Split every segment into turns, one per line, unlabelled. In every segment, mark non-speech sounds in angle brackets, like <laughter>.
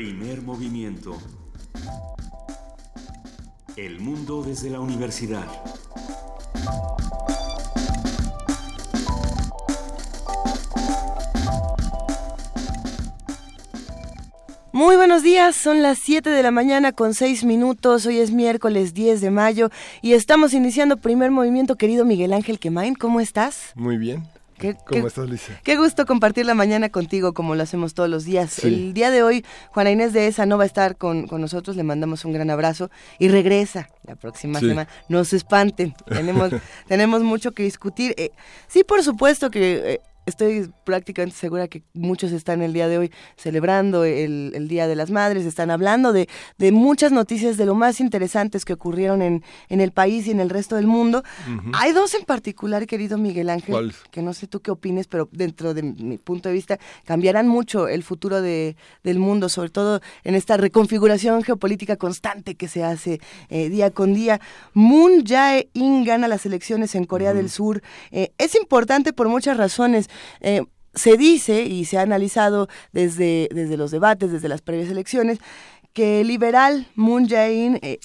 Primer movimiento. El mundo desde la universidad.
Muy buenos días, son las 7 de la mañana con 6 minutos, hoy es miércoles 10 de mayo y estamos iniciando primer movimiento, querido Miguel Ángel Quemain, ¿cómo estás?
Muy bien. ¿Cómo estás, Lisa?
Qué gusto compartir la mañana contigo, como lo hacemos todos los días. El día de hoy, Juana Inés de ESA no va a estar con, nosotros, le mandamos un gran abrazo y regresa la próxima semana. No se espanten, tenemos, <laughs> tenemos mucho que discutir. Eh, sí, por supuesto que eh, estoy prácticamente segura que muchos están el día de hoy celebrando el, Día de las Madres, están hablando de, muchas noticias de lo más interesantes que ocurrieron en, en el país y en el resto del mundo. Hay dos en particular, querido Miguel Ángel, que no sé tú qué opines, pero dentro de mi punto de vista cambiarán mucho el futuro de, del mundo, sobre todo en esta reconfiguración geopolítica constante que se hace eh, día con día. Moon Jae-in gana las elecciones en Corea del Sur. Eh, es importante por muchas razones. Eh, se dice y se ha analizado desde, desde los debates, desde las previas elecciones, que el liberal Moon Jae-in eh,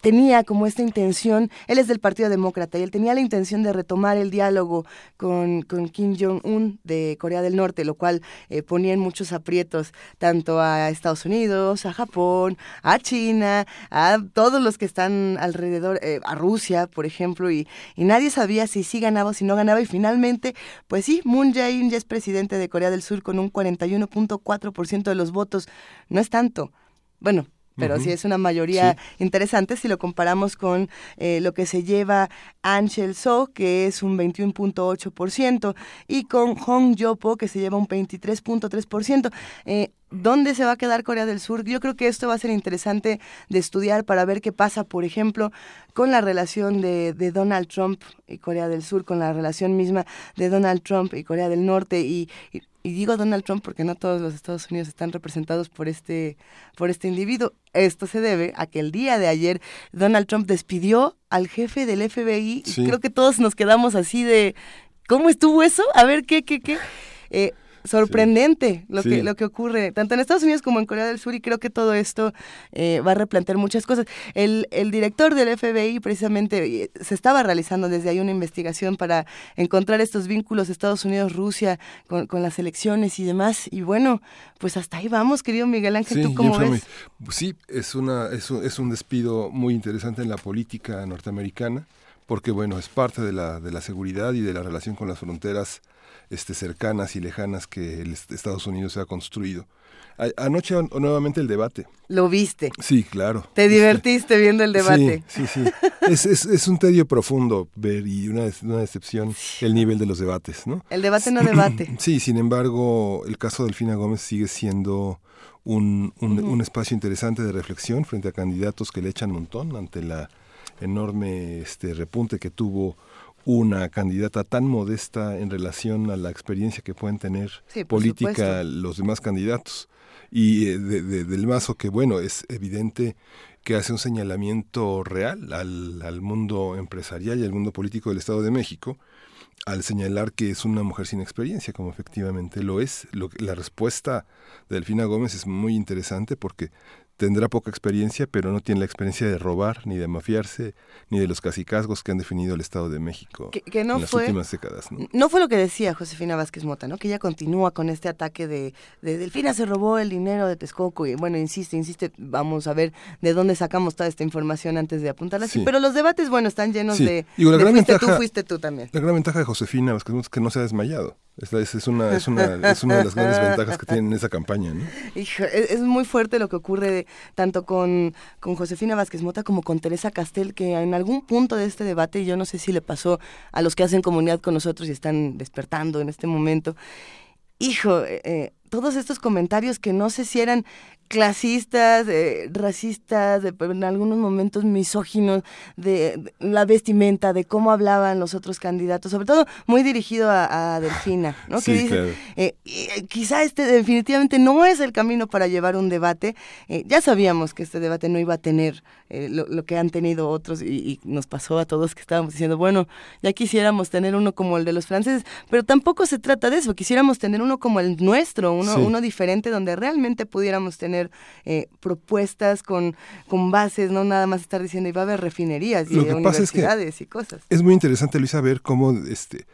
tenía como esta intención, él es del Partido Demócrata y él tenía la intención de retomar el diálogo con, Kim Jong-un de Corea del Norte, lo cual eh, ponía en muchos aprietos tanto a Estados Unidos, a Japón, a China, a todos los que están alrededor, eh, a Rusia, por ejemplo, y, y, nadie sabía si sí ganaba o si no ganaba y finalmente, pues sí, Moon Jae-in ya es presidente de Corea del Sur con un 41.4% de los votos, no es tanto. Bueno, pero sí es una mayoría interesante si lo comparamos con eh, lo que se lleva Angel So, que es un 21.8%, y con Hong Yopo, que se lleva un 23.3%. Eh, ¿Dónde se va a quedar Corea del Sur? Yo creo que esto va a ser interesante de estudiar para ver qué pasa, por ejemplo, con la relación de, Donald Trump y Corea del Sur, con la relación misma de Donald Trump y Corea del Norte y, y digo Donald Trump porque no todos los Estados Unidos están representados por este, por este individuo. Esto se debe a que el día de ayer Donald Trump despidió al jefe del FBI y creo que todos nos quedamos así de, ¿cómo estuvo eso? A ver, ¿qué, qué, qué? Eh, sorprendente lo, que, lo que ocurre, tanto en Estados Unidos como en Corea del Sur, y creo que todo esto eh, va a replantear muchas cosas. El, el director del FBI precisamente eh, se estaba realizando desde ahí una investigación para encontrar estos vínculos Estados Unidos-Rusia con, con, las elecciones y demás, y bueno, pues hasta ahí vamos, querido Miguel Ángel, ¿tú cómo ves?
Sí, es, una, es, un, es un despido muy interesante en la política norteamericana, porque bueno, es parte de la, de la seguridad y de la relación con las fronteras este, cercanas y lejanas que el Estados Unidos se ha construido. anoche nuevamente el debate.
¿Lo viste?
Sí, claro.
¿Te divertiste viendo el debate?
Sí, sí, sí. es, es, es, un tedio profundo ver y una, una decepción el nivel de los debates, ¿no?
El debate no debate. <clears throat>
sí, sin embargo, el caso de Delfina Gómez sigue siendo un, un, un espacio interesante de reflexión frente a candidatos que le echan un montón ante la enorme este repunte que tuvo una candidata tan modesta en relación a la experiencia que pueden tener política los demás candidatos. Y eh, del Mazo, que bueno, es evidente que hace un señalamiento real al, al mundo empresarial y al mundo político del Estado de México, al señalar que es una mujer sin experiencia, como efectivamente lo es. Lo, la respuesta de Delfina Gómez es muy interesante porque tendrá poca experiencia, pero no tiene la experiencia de robar, ni de mafiarse, ni de los casicazgos que han definido el Estado de México
en las
últimas décadas.
¿no? fue lo que decía Josefina Vázquez Mota, ¿no? que ella continúa con este ataque de, de Delfina se robó el dinero de Texcoco y bueno, insiste, insiste, vamos a ver de dónde sacamos toda esta información antes de apuntarla así. Pero los debates, bueno, están llenos de,
la
de
fuiste
tú, fuiste tú también.
La gran ventaja de Josefina Vázquez Mota es que no se ha desmayado. Es, es, una, es, una, es una de las grandes ventajas que tienen esa campaña. ¿no? <laughs>
es, muy fuerte lo que ocurre tanto con, con Josefina Vázquez Mota como con Teresa Castel, que en algún punto de este debate, yo no sé si le pasó a los que hacen comunidad con nosotros y están despertando en este momento, hijo, eh, eh, todos estos comentarios que no sé si eran clasistas, eh, racistas, en algunos momentos misóginos, de, la vestimenta, de cómo hablaban los otros candidatos, sobre todo muy dirigido a, Delfina, ¿no? que dice, eh, eh, quizá este definitivamente no es el camino para llevar un debate. ya sabíamos que este debate no iba a tener lo, que han tenido otros y, nos pasó a todos que estábamos diciendo, bueno, ya quisiéramos tener uno como el de los franceses, pero tampoco se trata de eso, quisiéramos tener uno como el nuestro, uno, uno diferente donde realmente pudiéramos tener eh, propuestas con, con bases, no nada más estar diciendo, y va a haber refinerías y universidades y cosas.
Es muy interesante, Luisa, ver cómo este,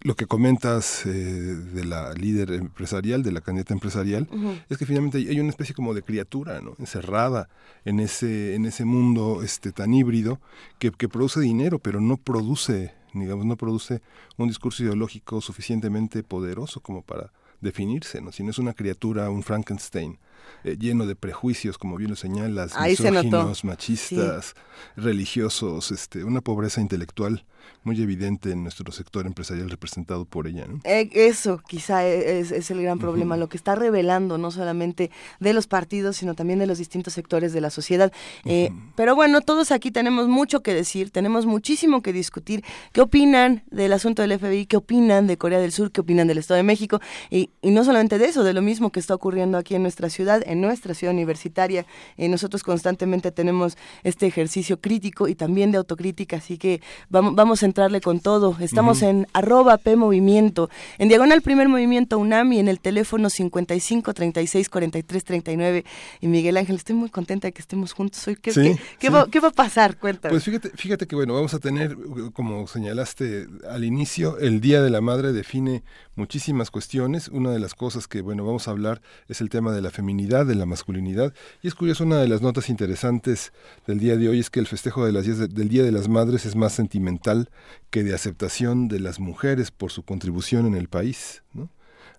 lo que comentas eh, de la líder empresarial, de la candidata empresarial, es que finalmente hay una especie como de criatura, ¿no? encerrada en ese, en ese mundo este, tan híbrido que, que produce dinero, pero no produce, digamos, no produce un discurso ideológico suficientemente poderoso como para definirse, ¿no? sino es una criatura, un Frankenstein, eh, lleno de prejuicios, como bien lo señalas, misóginos, machistas, religiosos, este, una pobreza intelectual muy evidente en nuestro sector empresarial representado por ella. ¿no?
Eh, eso quizá e, es, el gran problema, lo que está revelando no solamente de los partidos, sino también de los distintos sectores de la sociedad. Eh, pero bueno, todos aquí tenemos mucho que decir, tenemos muchísimo que discutir. ¿Qué opinan del asunto del FBI? ¿Qué opinan de Corea del Sur? ¿Qué opinan del Estado de México? Y, y no solamente de eso, de lo mismo que está ocurriendo aquí en nuestra ciudad, en nuestra ciudad universitaria. Eh, nosotros constantemente tenemos este ejercicio crítico y también de autocrítica, así que vamos, vamos a entrarle con todo. Estamos en arroba P Movimiento, en Diagonal Primer Movimiento UNAM y en el teléfono 55 36 43 39. Y Miguel Ángel, estoy muy contenta de que estemos juntos hoy. ¿Qué, ¿qué, Va, ¿qué, va, a pasar? Cuéntame.
Pues fíjate, fíjate que bueno, vamos a tener, como señalaste al inicio, el Día de la Madre define muchísimas cuestiones. Una de las cosas que, bueno, vamos a hablar es el tema de la feminidad, de la masculinidad. Y es curioso, una de las notas interesantes del día de hoy es que el festejo de las del Día de las Madres es más sentimental que de aceptación de las mujeres por su contribución en el país. ¿no?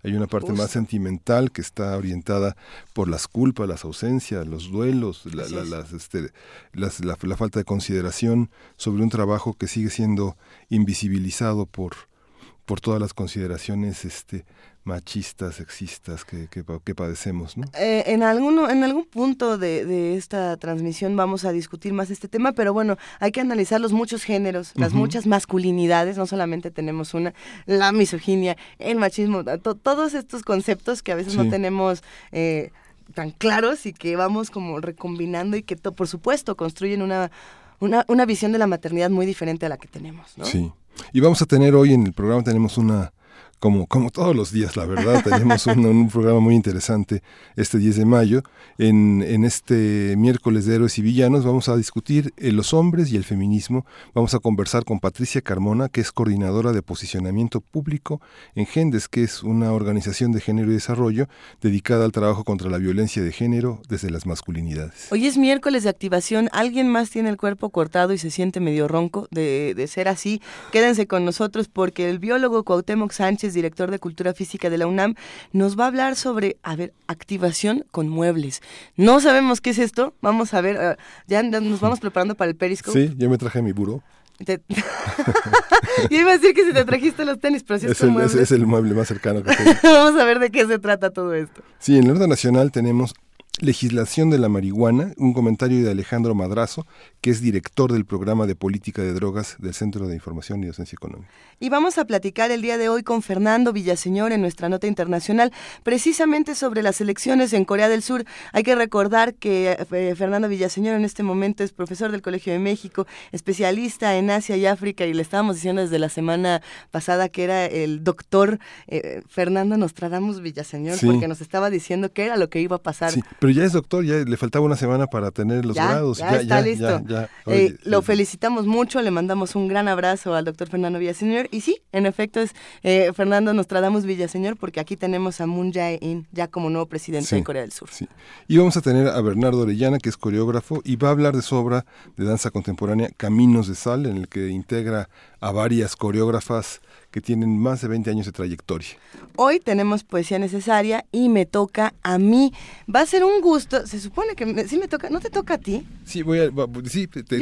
Hay una parte más sentimental que está orientada por las culpas, las ausencias, los duelos, la, este, la, falta de consideración sobre un trabajo que sigue siendo invisibilizado por, por todas las consideraciones este, machistas, sexistas que, que, padecemos. ¿no?
Eh, en, alguno, en algún punto de, esta transmisión vamos a discutir más este tema, pero bueno, hay que analizar los muchos géneros, las muchas masculinidades, no solamente tenemos una, la misoginia, el machismo, todos estos conceptos que a veces no tenemos... Eh, tan claros y que vamos como recombinando y que por supuesto construyen una, una, una visión de la maternidad muy diferente a la que tenemos. ¿no?
Sí. Y vamos a tener hoy en el programa, tenemos una como, como todos los días, la verdad. Tenemos un, programa muy interesante este 10 de mayo. En, en, este miércoles de Héroes y Villanos vamos a discutir eh, los hombres y el feminismo. Vamos a conversar con Patricia Carmona, que es coordinadora de posicionamiento público en Gendes, que es una organización de género y desarrollo dedicada al trabajo contra la violencia de género desde las masculinidades.
Hoy es miércoles de activación. ¿Alguien más tiene el cuerpo cortado y se siente medio ronco de, de ser así? Quédense con nosotros porque el biólogo Cuauhtémoc Sánchez director de Cultura Física de la UNAM, nos va a hablar sobre, a ver, activación con muebles. No sabemos qué es esto, vamos a ver, ah, ya nos vamos preparando para el Periscope.
Sí, yo me traje mi buró. <laughs>
yo iba a decir que si te trajiste los tenis, pero si
es,
el,
es, el mueble más cercano que <laughs>
tengo. Vamos a ver de qué se trata todo esto.
Sí, en el orden nacional tenemos Legislación de la marihuana, un comentario de Alejandro Madrazo, que es director del programa de política de drogas del Centro de Información y Docencia Económica.
Y vamos a platicar el día de hoy con Fernando Villaseñor en nuestra nota internacional, precisamente sobre las elecciones en Corea del Sur. Hay que recordar que eh, Fernando Villaseñor en este momento es profesor del Colegio de México, especialista en Asia y África, y le estábamos diciendo desde la semana pasada que era el doctor eh, Fernando Nostradamus Villaseñor, porque nos estaba diciendo qué era lo que iba a pasar.
Sí, pero ya es doctor, ya le faltaba una semana para tener los grados.
Ya, está listo. Eh, lo felicitamos mucho, le mandamos un gran abrazo al doctor Fernando Villaseñor y sí, en efecto es eh, Fernando Nostradamus Villaseñor, porque aquí tenemos a Moon Jae-in ya como nuevo presidente de Corea del Sur.
Sí. Y vamos a tener a Bernardo Orellana, que es coreógrafo, y va a hablar de su obra de danza contemporánea Caminos de Sal, en el que integra a varias coreógrafas que tienen más de 20 años de trayectoria.
Hoy tenemos poesía necesaria y me toca a mí. Va a ser un gusto, se supone que sí me toca, ¿no te toca a ti?
Sí, voy a, sí, te,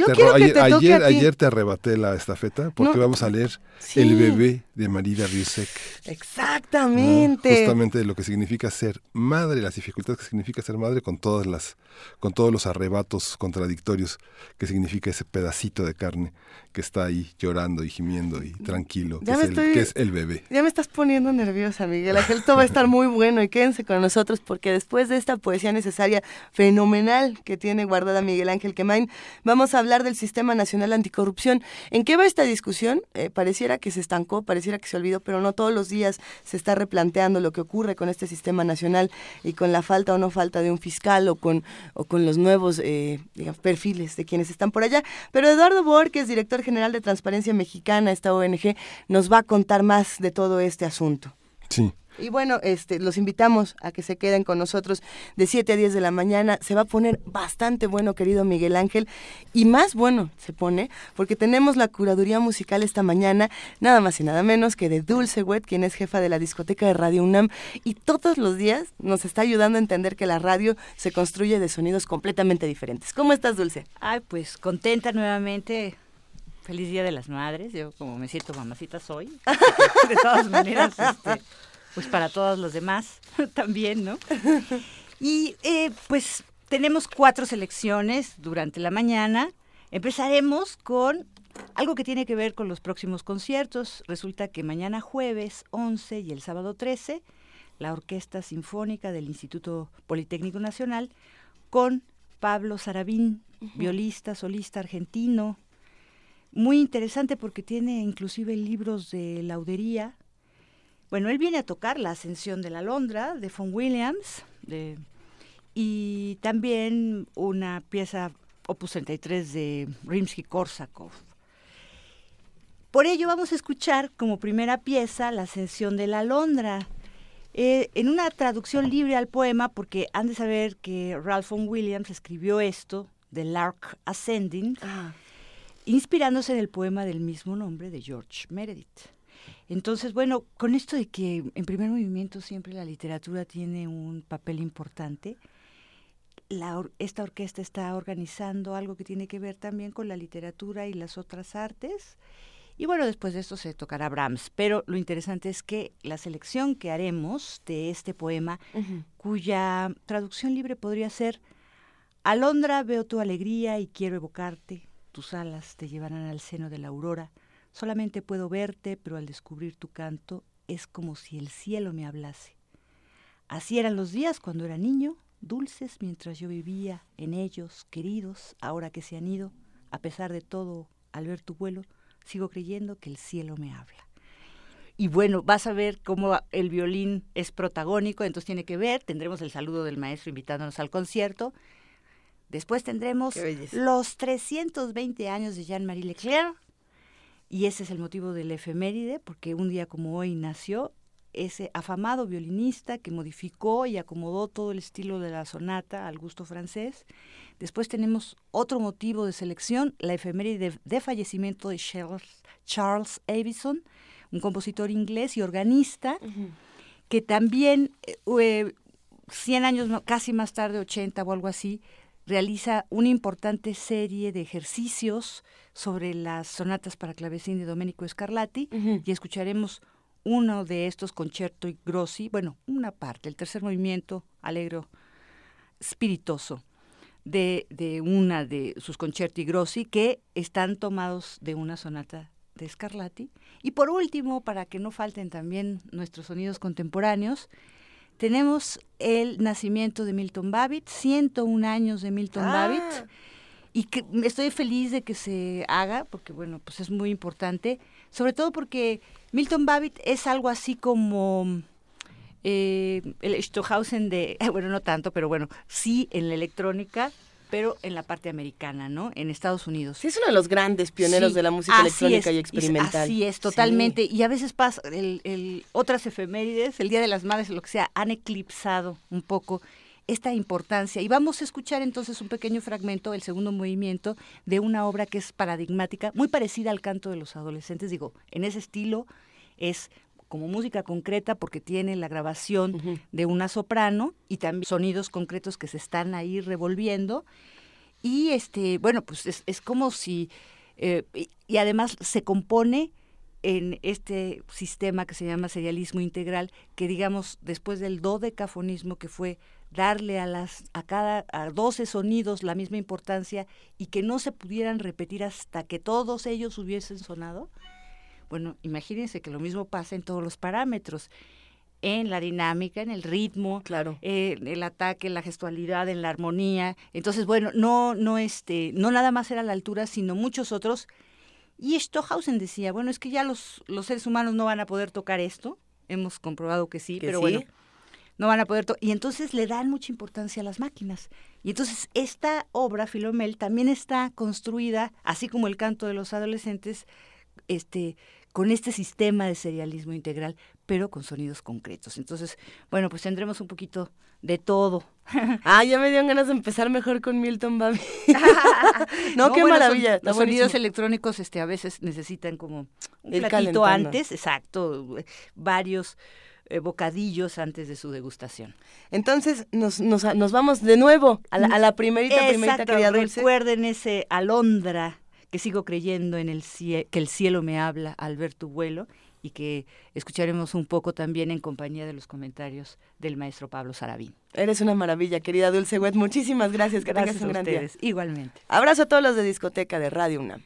ayer, ayer, te arrebaté la estafeta porque vamos a leer El bebé de Marida Riesek.
Exactamente.
justamente lo que significa ser madre, las dificultades que significa ser madre con todas las con todos los arrebatos contradictorios que significa ese pedacito de carne que está ahí llorando y gimiendo y tranquilo.
Ya me estoy...
que es el bebé.
Ya me estás poniendo nerviosa, Miguel Ángel. Todo va a estar muy bueno y quédense con nosotros porque después de esta poesía necesaria, fenomenal que tiene guardada Miguel Ángel Quemain, vamos a hablar del Sistema Nacional Anticorrupción. ¿En qué va esta discusión? Eh, pareciera que se estancó, pareciera que se olvidó, pero no todos los días se está replanteando lo que ocurre con este Sistema Nacional y con la falta o no falta de un fiscal o con, o con los nuevos eh, perfiles de quienes están por allá. Pero Eduardo Borges, director general de Transparencia Mexicana, esta ONG, nos va a contar más de todo este asunto.
Sí.
Y bueno, este, los invitamos a que se queden con nosotros de 7 a 10 de la mañana. Se va a poner bastante bueno, querido Miguel Ángel. Y más bueno se pone porque tenemos la curaduría musical esta mañana, nada más y nada menos que de Dulce Wet, quien es jefa de la discoteca de Radio UNAM. Y todos los días nos está ayudando a entender que la radio se construye de sonidos completamente diferentes. ¿Cómo estás, Dulce?
Ay, pues contenta nuevamente Feliz Día de las Madres. Yo como me siento mamacita soy. De todas <laughs> maneras, este, pues para todos los demás <laughs> también, ¿no? Y eh, pues tenemos cuatro selecciones durante la mañana. Empezaremos con algo que tiene que ver con los próximos conciertos. Resulta que mañana jueves 11 y el sábado 13, la Orquesta Sinfónica del Instituto Politécnico Nacional con Pablo Sarabín, violista, solista argentino, muy interesante porque tiene inclusive libros de laudería. Bueno, él viene a tocar La Ascensión de la Londra de Von Williams y también una pieza opus 33 de Rimsky-Korsakov. Por ello vamos a escuchar como primera pieza La Ascensión de la Londra. Eh, en una traducción libre al poema, porque han de saber que Ralph von Williams escribió esto, The Lark Ascending, ah inspirándose en el poema del mismo nombre de George Meredith. Entonces, bueno, con esto de que en primer movimiento siempre la literatura tiene un papel importante, esta orquesta está organizando algo que tiene que ver también con la literatura y las otras artes. Y bueno, después de esto se tocará Brahms, pero lo interesante es que la selección que haremos de este poema, cuya traducción libre podría ser, Alondra, veo tu alegría y quiero evocarte, tus alas te llevarán al seno de la aurora. Solamente puedo verte, pero al descubrir tu canto es como si el cielo me hablase. Así eran los días cuando era niño, dulces mientras yo vivía en ellos, queridos, ahora que se han ido. A pesar de todo, al ver tu vuelo, sigo creyendo que el cielo me habla. Y bueno, vas a ver cómo el violín es protagónico, entonces tiene que ver, tendremos el saludo del maestro invitándonos al concierto Después tendremos los 320 años de Jean-Marie Leclerc, y ese es el motivo del efeméride, porque un día como hoy nació ese afamado violinista que modificó y acomodó todo el estilo de la sonata al gusto francés. Después tenemos otro motivo de selección, la efeméride de, fallecimiento de Charles, Charles Avison, un compositor inglés y organista, que también, 100 eh, años casi más tarde, 80 o algo así, realiza una importante serie de ejercicios sobre las sonatas para clavecín de Domenico Scarlatti y escucharemos uno de estos concerto y grossi, bueno, una parte, el tercer movimiento alegro spiritoso de, de una de sus concerti grossi que están tomados de una sonata de Scarlatti. Y por último, para que no falten también nuestros sonidos contemporáneos, tenemos el nacimiento de Milton Babbitt, 101 años de Milton ah. Babbitt, y que estoy feliz de que se haga, porque bueno, pues es muy importante, sobre todo porque Milton Babbitt es algo así como eh, el Stohausen de, <laughs> bueno, no tanto, pero bueno, sí en la electrónica, pero en la parte americana, ¿no? En Estados Unidos.
Sí, es uno de los grandes pioneros de la música electrónica y experimental.
así es, totalmente. Y a veces pasa, el, otras efemérides, el Día de las Madres, lo que sea, han eclipsado un poco esta importancia. Y vamos a escuchar entonces un pequeño fragmento, el segundo movimiento, de una obra que es paradigmática, muy parecida al canto de los adolescentes. Digo, en ese estilo es como música concreta porque tiene la grabación de una soprano y también sonidos concretos que se están ahí revolviendo. Y este, bueno, pues es, como si, eh, y, además se compone en este sistema que se llama serialismo integral, que digamos, después del dodecafonismo, que fue darle a las a cada a 12 sonidos la misma importancia y que no se pudieran repetir hasta que todos ellos hubiesen sonado, Bueno, imagínense que lo mismo pasa en todos los parámetros en la dinámica, en el ritmo,
claro.
Eh, el ataque, la gestualidad, en la armonía. Entonces, bueno, no, no, este, no nada más era la altura, sino muchos otros. Y Stohausen decía, bueno, es que ya los, los seres humanos no van a poder tocar esto. Hemos comprobado que sí, pero bueno, no van a poder y entonces le dan mucha importancia a las máquinas. Y entonces esta obra, Filomel, también está construida, así como el canto de los adolescentes, este, con este sistema de serialismo integral, pero con sonidos concretos. Entonces, bueno, pues tendremos un poquito de todo. <laughs>
Ah, ya me dieron ganas de empezar mejor con Milton Babi. <laughs> no, qué maravilla.
los sonidos electrónicos este, a veces necesitan como un platito antes, exacto, varios eh, bocadillos antes de su degustación.
Entonces nos, nos, nos vamos de nuevo a la, a la primerita, primerita
Dulce. Recuerden ese alondra que sigo creyendo en el que el cielo me habla al ver tu vuelo y que escucharemos un poco también en compañía de los comentarios del maestro Pablo Sarabín.
Eres una maravilla, querida Dulce Wet. Muchísimas gracias. Que
gracias
tengas un
a
gran
ustedes. Igualmente.
Abrazo a todos los de discoteca de Radio UNAM.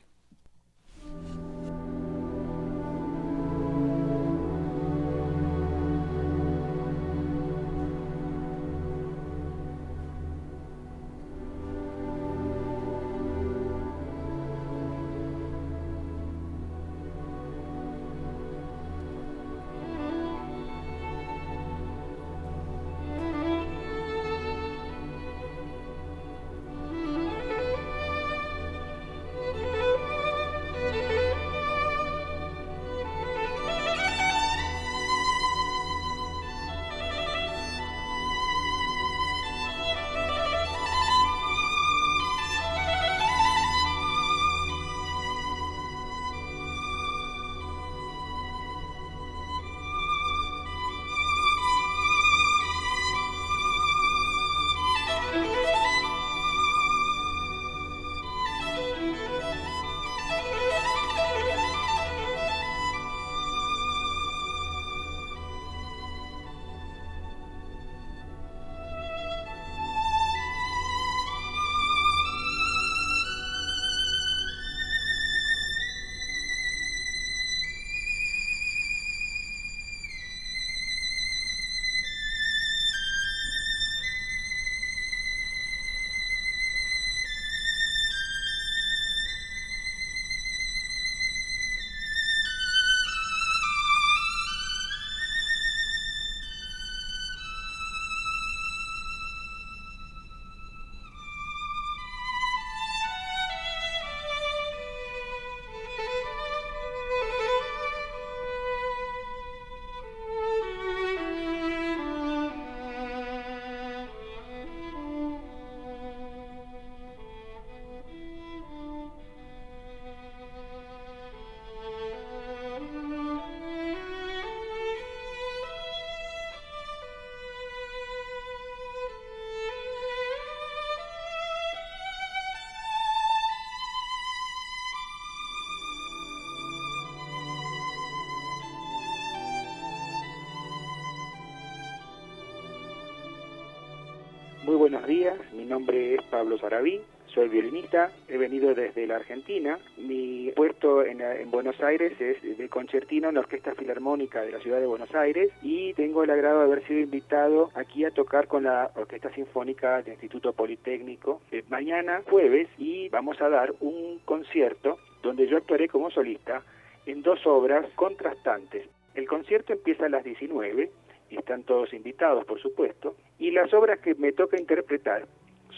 Buenos días, mi nombre es Pablo Sarabí, soy violinista, he venido desde la Argentina. Mi puesto en, Buenos Aires es de concertino en la Orquesta Filarmónica de la Ciudad de Buenos Aires y tengo el agrado de haber sido invitado aquí a tocar con la Orquesta Sinfónica del Instituto Politécnico eh, mañana jueves y vamos a dar un concierto donde yo actuaré como solista en dos obras contrastantes. El concierto empieza a las 19 y están todos invitados, por supuesto. Las obras que me toca interpretar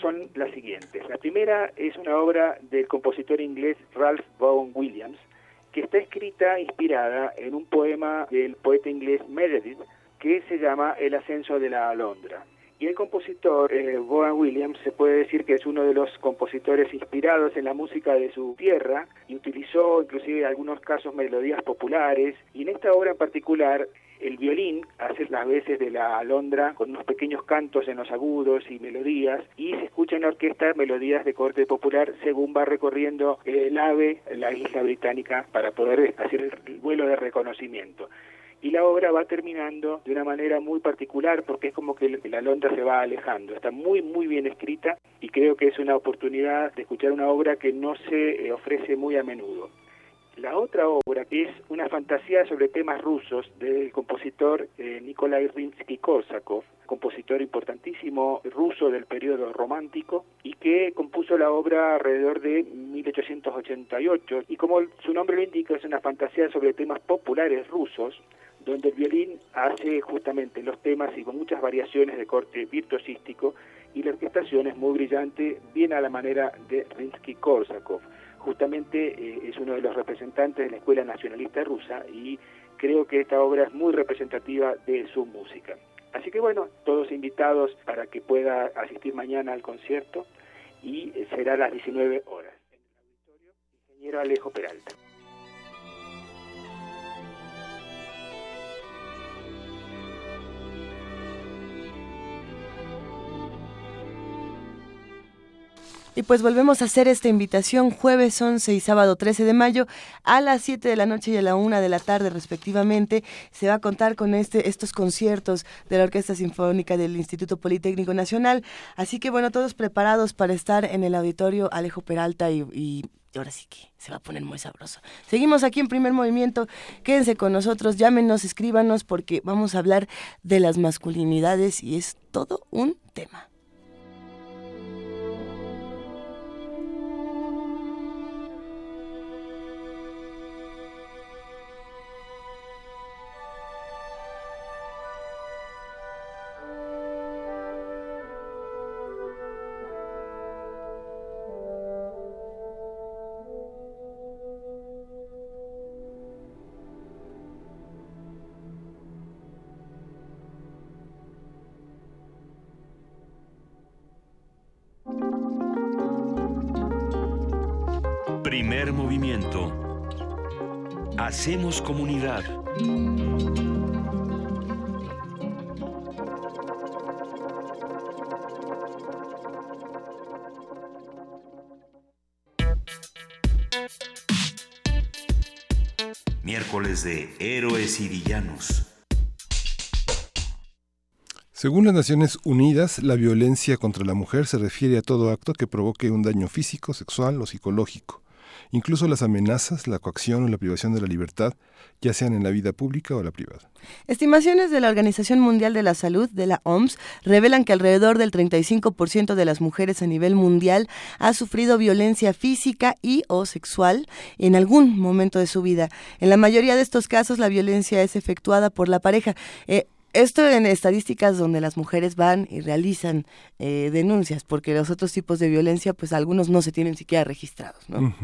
son las siguientes. La primera es una obra del compositor inglés Ralph Vaughan Williams, que está escrita inspirada en un poema del poeta inglés Meredith, que se llama El ascenso de la alondra. Y el compositor eh, Vaughan Williams se puede decir que es uno de los compositores inspirados en la música de su tierra y utilizó inclusive en algunos casos melodías populares y en esta obra en particular el violín hace las veces de la alondra con unos pequeños cantos en los agudos y melodías y se escucha en la orquesta melodías de corte popular según va recorriendo el ave, la isla británica, para poder hacer el vuelo de reconocimiento y la obra va terminando de una manera muy particular porque es como que la alondra se va alejando. Está muy, muy bien escrita y creo que es una oportunidad de escuchar una obra que no se eh, ofrece muy a menudo. La otra obra es una fantasía sobre temas rusos del compositor eh, Nikolai Rimsky-Korsakov, compositor importantísimo ruso del periodo romántico y que compuso la obra alrededor de 1888 y como su nombre lo indica es una fantasía sobre temas populares rusos donde el violín hace justamente los temas y con muchas variaciones de corte virtuosístico y la orquestación es muy brillante, bien a la manera de Rimsky-Korsakov justamente eh, es uno de los representantes de la Escuela Nacionalista Rusa y creo que esta obra es muy representativa de su música. Así que bueno, todos invitados para que pueda asistir mañana al concierto y será a las 19 horas en el auditorio Ingeniero Alejo Peralta.
Y pues volvemos a hacer esta invitación jueves 11 y sábado 13 de mayo a las 7 de la noche y a la 1 de la tarde respectivamente. Se va a contar con este, estos conciertos de la Orquesta Sinfónica del Instituto Politécnico Nacional. Así que bueno, todos preparados para estar en el auditorio Alejo Peralta y, y ahora sí que se va a poner muy sabroso. Seguimos aquí en primer movimiento. Quédense con nosotros, llámenos, escríbanos porque vamos a hablar de las masculinidades y es todo un tema.
Hacemos comunidad. Miércoles de Héroes y Villanos.
Según las Naciones Unidas, la violencia contra la mujer se refiere a todo acto que provoque un daño físico, sexual o psicológico. Incluso las amenazas, la coacción o la privación de la libertad, ya sean en la vida pública o la privada.
Estimaciones de la Organización Mundial de la Salud, de la OMS, revelan que alrededor del 35% de las mujeres a nivel mundial ha sufrido violencia física y o sexual en algún momento de su vida. En la mayoría de estos casos, la violencia es efectuada por la pareja. Eh, esto en estadísticas donde las mujeres van y realizan eh, denuncias, porque los otros tipos de violencia, pues algunos no se tienen siquiera registrados. ¿no?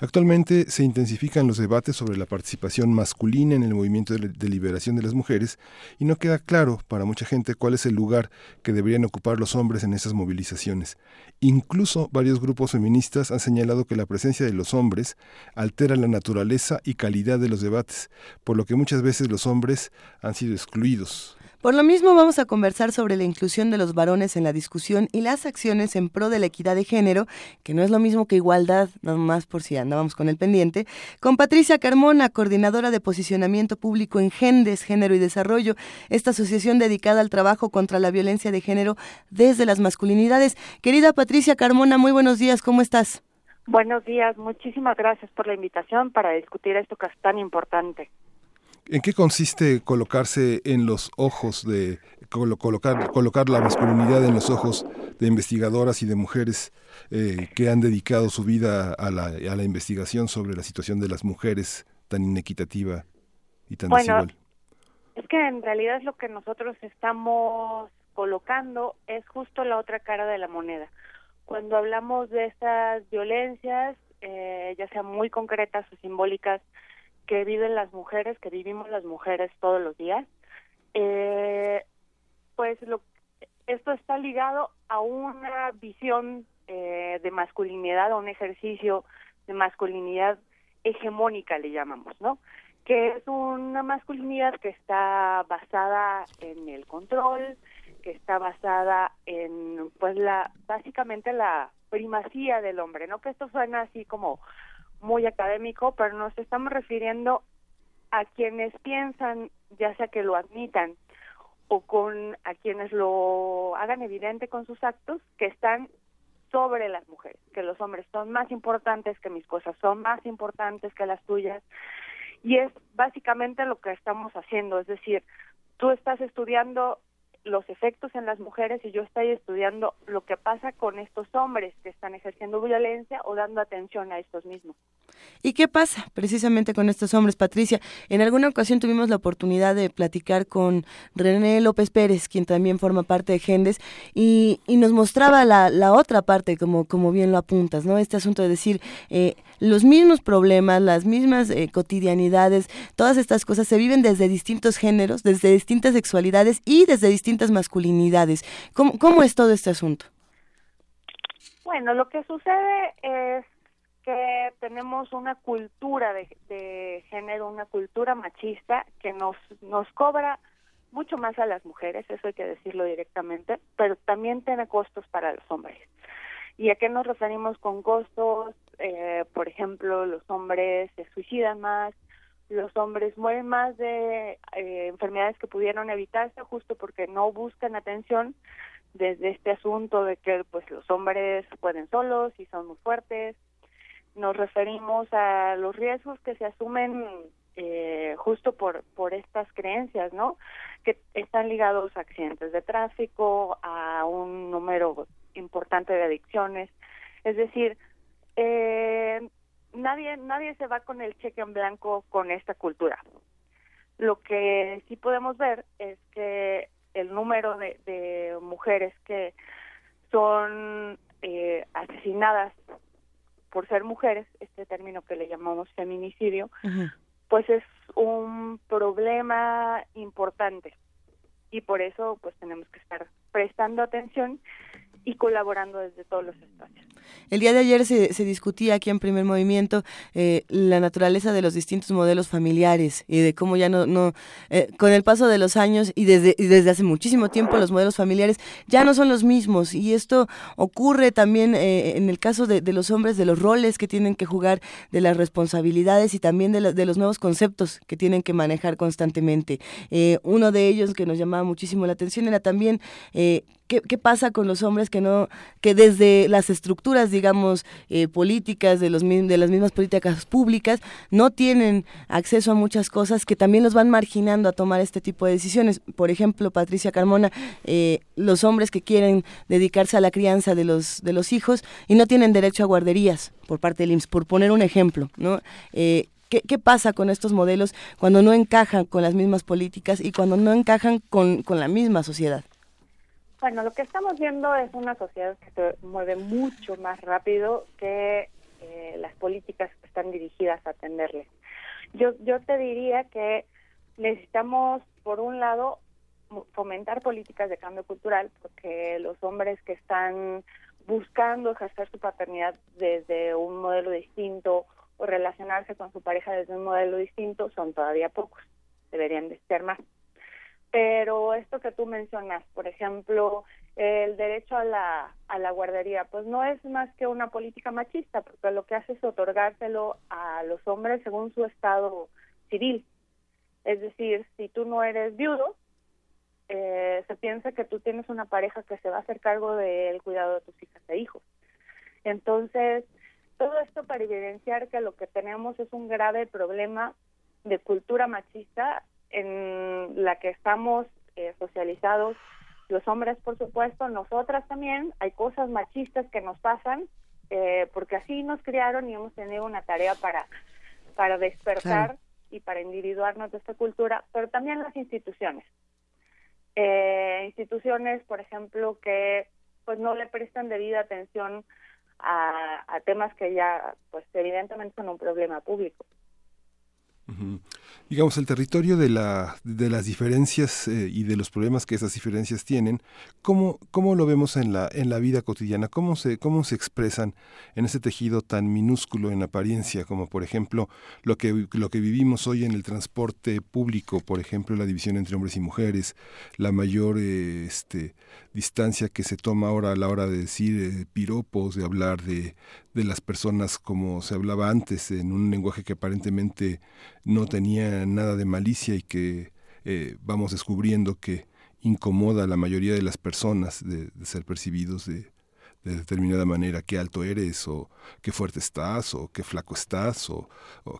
Actualmente se intensifican los debates sobre la participación masculina en el movimiento de liberación de las mujeres y no queda claro para mucha gente cuál es el lugar que deberían ocupar los hombres en esas movilizaciones. Incluso varios grupos feministas han señalado que la presencia de los hombres altera la naturaleza y calidad de los debates, por lo que muchas veces los hombres han sido excluidos.
Por lo mismo vamos a conversar sobre la inclusión de los varones en la discusión y las acciones en pro de la equidad de género, que no es lo mismo que igualdad, nada más por si andábamos con el pendiente, con Patricia Carmona, coordinadora de posicionamiento público en GENDES, Género y Desarrollo, esta asociación dedicada al trabajo contra la violencia de género desde las masculinidades. Querida Patricia Carmona, muy buenos días, ¿cómo estás?
Buenos días, muchísimas gracias por la invitación para discutir esto que es tan importante.
¿En qué consiste colocarse en los ojos de colocar colocar la masculinidad en los ojos de investigadoras y de mujeres eh, que han dedicado su vida a la, a la investigación sobre la situación de las mujeres tan inequitativa y tan
bueno, Es que en realidad es lo que nosotros estamos colocando es justo la otra cara de la moneda. Cuando hablamos de estas violencias, eh, ya sean muy concretas o simbólicas, que viven las mujeres, que vivimos las mujeres todos los días, eh, pues lo, esto está ligado a una visión eh, de masculinidad, a un ejercicio de masculinidad hegemónica, le llamamos, ¿no? Que es una masculinidad que está basada en el control, que está basada en, pues, la, básicamente la primacía del hombre, ¿no? Que esto suena así como muy académico, pero nos estamos refiriendo a quienes piensan, ya sea que lo admitan o con a quienes lo hagan evidente con sus actos, que están sobre las mujeres, que los hombres son más importantes, que mis cosas son más importantes que las tuyas. Y es básicamente lo que estamos haciendo, es decir, tú estás estudiando los efectos en las mujeres y yo estoy estudiando lo que pasa con estos hombres que están ejerciendo violencia o dando atención a estos mismos.
¿Y qué pasa precisamente con estos hombres, Patricia? En alguna ocasión tuvimos la oportunidad de platicar con René López Pérez, quien también forma parte de Gendes, y, nos mostraba la, otra parte, como, como bien lo apuntas, ¿no? Este asunto de decir, eh, los mismos problemas, las mismas eh, cotidianidades, todas estas cosas se viven desde distintos géneros, desde distintas sexualidades y desde distintas masculinidades. ¿Cómo, cómo es todo este asunto?
Bueno, lo que sucede es que tenemos una cultura de, género, una cultura machista que nos, nos cobra mucho más a las mujeres, eso hay que decirlo directamente, pero también tiene costos para los hombres. ¿Y a qué nos referimos con costos? Eh, por ejemplo, los hombres se suicidan más, los hombres mueren más de eh, enfermedades que pudieron evitarse justo porque no buscan atención desde este asunto de que pues los hombres pueden solos y son muy fuertes, nos referimos a los riesgos que se asumen eh, justo por, por estas creencias, ¿no? Que están ligados a accidentes de tráfico, a un número importante de adicciones. Es decir, eh, nadie, nadie se va con el cheque en blanco con esta cultura. Lo que sí podemos ver es que el número de, de mujeres que son eh, asesinadas por ser mujeres, este término que le llamamos feminicidio, pues es un problema importante y por eso pues tenemos que estar prestando atención y colaborando desde todos los espacios.
El día de ayer se, se discutía aquí en primer movimiento eh, la naturaleza de los distintos modelos familiares y de cómo ya no, no eh, con el paso de los años y desde, desde hace muchísimo tiempo los modelos familiares ya no son los mismos y esto ocurre también eh, en el caso de, de, los hombres, de los roles que tienen que jugar, de las responsabilidades y también de, de los nuevos conceptos que tienen que manejar constantemente. uno de ellos que nos llamaba muchísimo la atención era también ¿Qué, pasa con los hombres que no, que desde las estructuras, digamos, eh, políticas, de, los, de las mismas políticas públicas, no tienen acceso a muchas cosas que también los van marginando a tomar este tipo de decisiones? Por ejemplo, Patricia Carmona, eh, los hombres que quieren dedicarse a la crianza de los, de los hijos y no tienen derecho a guarderías por parte del IMSS, por poner un ejemplo, ¿no? Eh, ¿Qué, pasa con estos modelos cuando no encajan con las mismas políticas y cuando no encajan con, con la misma sociedad?
Bueno, lo que estamos viendo es una sociedad que se mueve mucho más rápido que eh, las políticas que están dirigidas a atenderle. Yo, yo te diría que necesitamos, por un lado, fomentar políticas de cambio cultural, porque los hombres que están buscando ejercer su paternidad desde un modelo distinto o relacionarse con su pareja desde un modelo distinto son todavía pocos, deberían de ser más. Pero esto que tú mencionas, por ejemplo, el derecho a la, a la guardería, pues no es más que una política machista, porque lo que hace es otorgárselo a los hombres según su estado civil. Es decir, si tú no eres viudo, eh, se piensa que tú tienes una pareja que se va a hacer cargo del cuidado de tus hijas e hijos. Entonces, todo esto para evidenciar que lo que tenemos es un grave problema de cultura machista en la que estamos eh, socializados los hombres, por supuesto, nosotras también, hay cosas machistas que nos pasan, eh, porque así nos criaron y hemos tenido una tarea para, para despertar y para individuarnos de esta cultura, pero también las instituciones. Eh, instituciones, por ejemplo, que pues no le prestan debida atención a, a temas que ya, pues evidentemente son un problema público
digamos, el territorio de, la, de las diferencias eh, y de los problemas que esas diferencias tienen, ¿cómo, cómo lo vemos en la, en la vida cotidiana? ¿Cómo se, ¿Cómo se expresan en ese tejido tan minúsculo en apariencia, como por ejemplo lo que, lo que vivimos hoy en el transporte público, por ejemplo, la división entre hombres y mujeres, la mayor eh, este, distancia que se toma ahora a la hora de decir eh, piropos, de hablar de, de las personas como se hablaba antes, en un lenguaje que aparentemente no tenía nada de malicia y que eh, vamos descubriendo que incomoda a la mayoría de las personas de, ser percibidos de, de determinada manera, qué alto eres, o qué fuerte estás, o qué flaco estás, o,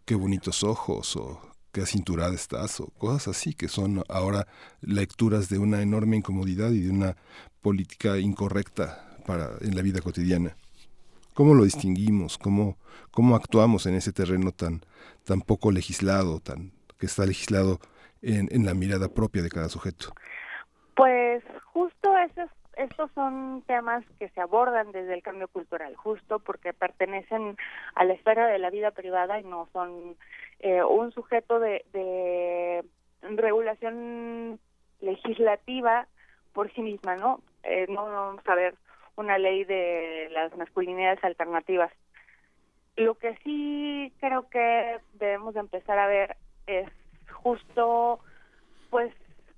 qué bonitos ojos, o qué cinturada estás, o cosas así, que son ahora lecturas de una enorme incomodidad y de una política incorrecta para, en la vida cotidiana. ¿Cómo lo distinguimos? ¿Cómo, cómo actuamos en ese terreno tan, tan poco legislado, tan que está legislado en, en la mirada propia de cada sujeto?
Pues justo esos, estos son temas que se abordan desde el cambio cultural, justo porque pertenecen a la esfera de la vida privada y no son eh, un sujeto de, de regulación legislativa por sí misma, ¿no? Eh, no vamos a ver una ley de las masculinidades alternativas. Lo que sí creo que debemos de empezar a ver es justo, pues,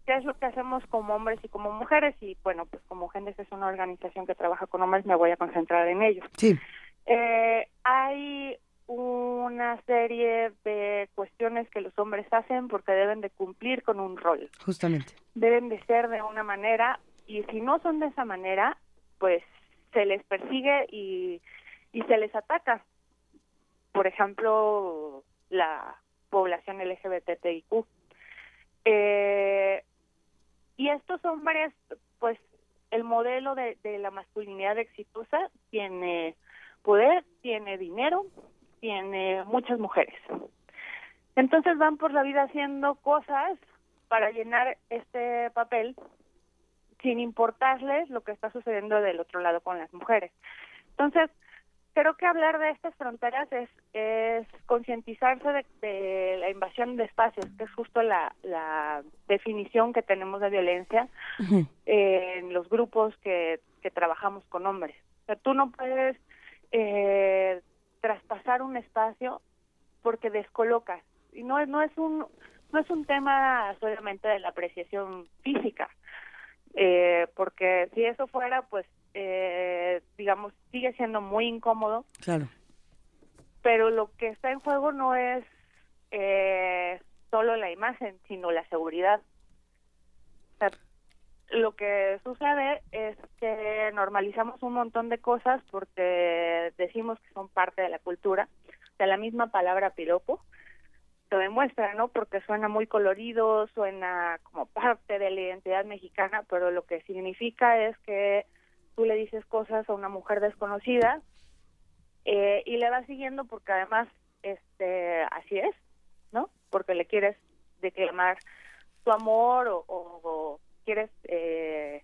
qué es lo que hacemos como hombres y como mujeres y bueno, pues como Gendes es una organización que trabaja con hombres, me voy a concentrar en ello.
Sí.
Eh, hay una serie de cuestiones que los hombres hacen porque deben de cumplir con un rol.
Justamente.
Deben de ser de una manera y si no son de esa manera, pues se les persigue y, y se les ataca. Por ejemplo, la población LGBTIQ. Eh, y estos hombres, pues el modelo de, la masculinidad exitosa tiene poder, tiene dinero, tiene muchas mujeres. Entonces van por la vida haciendo cosas para llenar este papel sin importarles lo que está sucediendo del otro lado con las mujeres. Entonces, creo que hablar de estas fronteras es, es concientizarse de, la invasión de espacios, que es justo la, la definición que tenemos de violencia en los grupos que, que trabajamos con hombres. O sea, tú no puedes eh, traspasar un espacio porque descolocas. Y no, no es un no es un tema solamente de la apreciación física, eh, porque si eso fuera, pues, eh, digamos, sigue siendo muy incómodo.
Claro.
Pero lo que está en juego no es eh, solo la imagen, sino la seguridad. lo que sucede es que normalizamos un montón de cosas porque decimos que son parte de la cultura. de la misma palabra piropo demuestra, ¿no? Porque suena muy colorido, suena como parte de la identidad mexicana, pero lo que significa es que tú le dices cosas a una mujer desconocida eh, y le vas siguiendo porque además este así es, ¿no? Porque le quieres declamar tu amor o, quieres eh,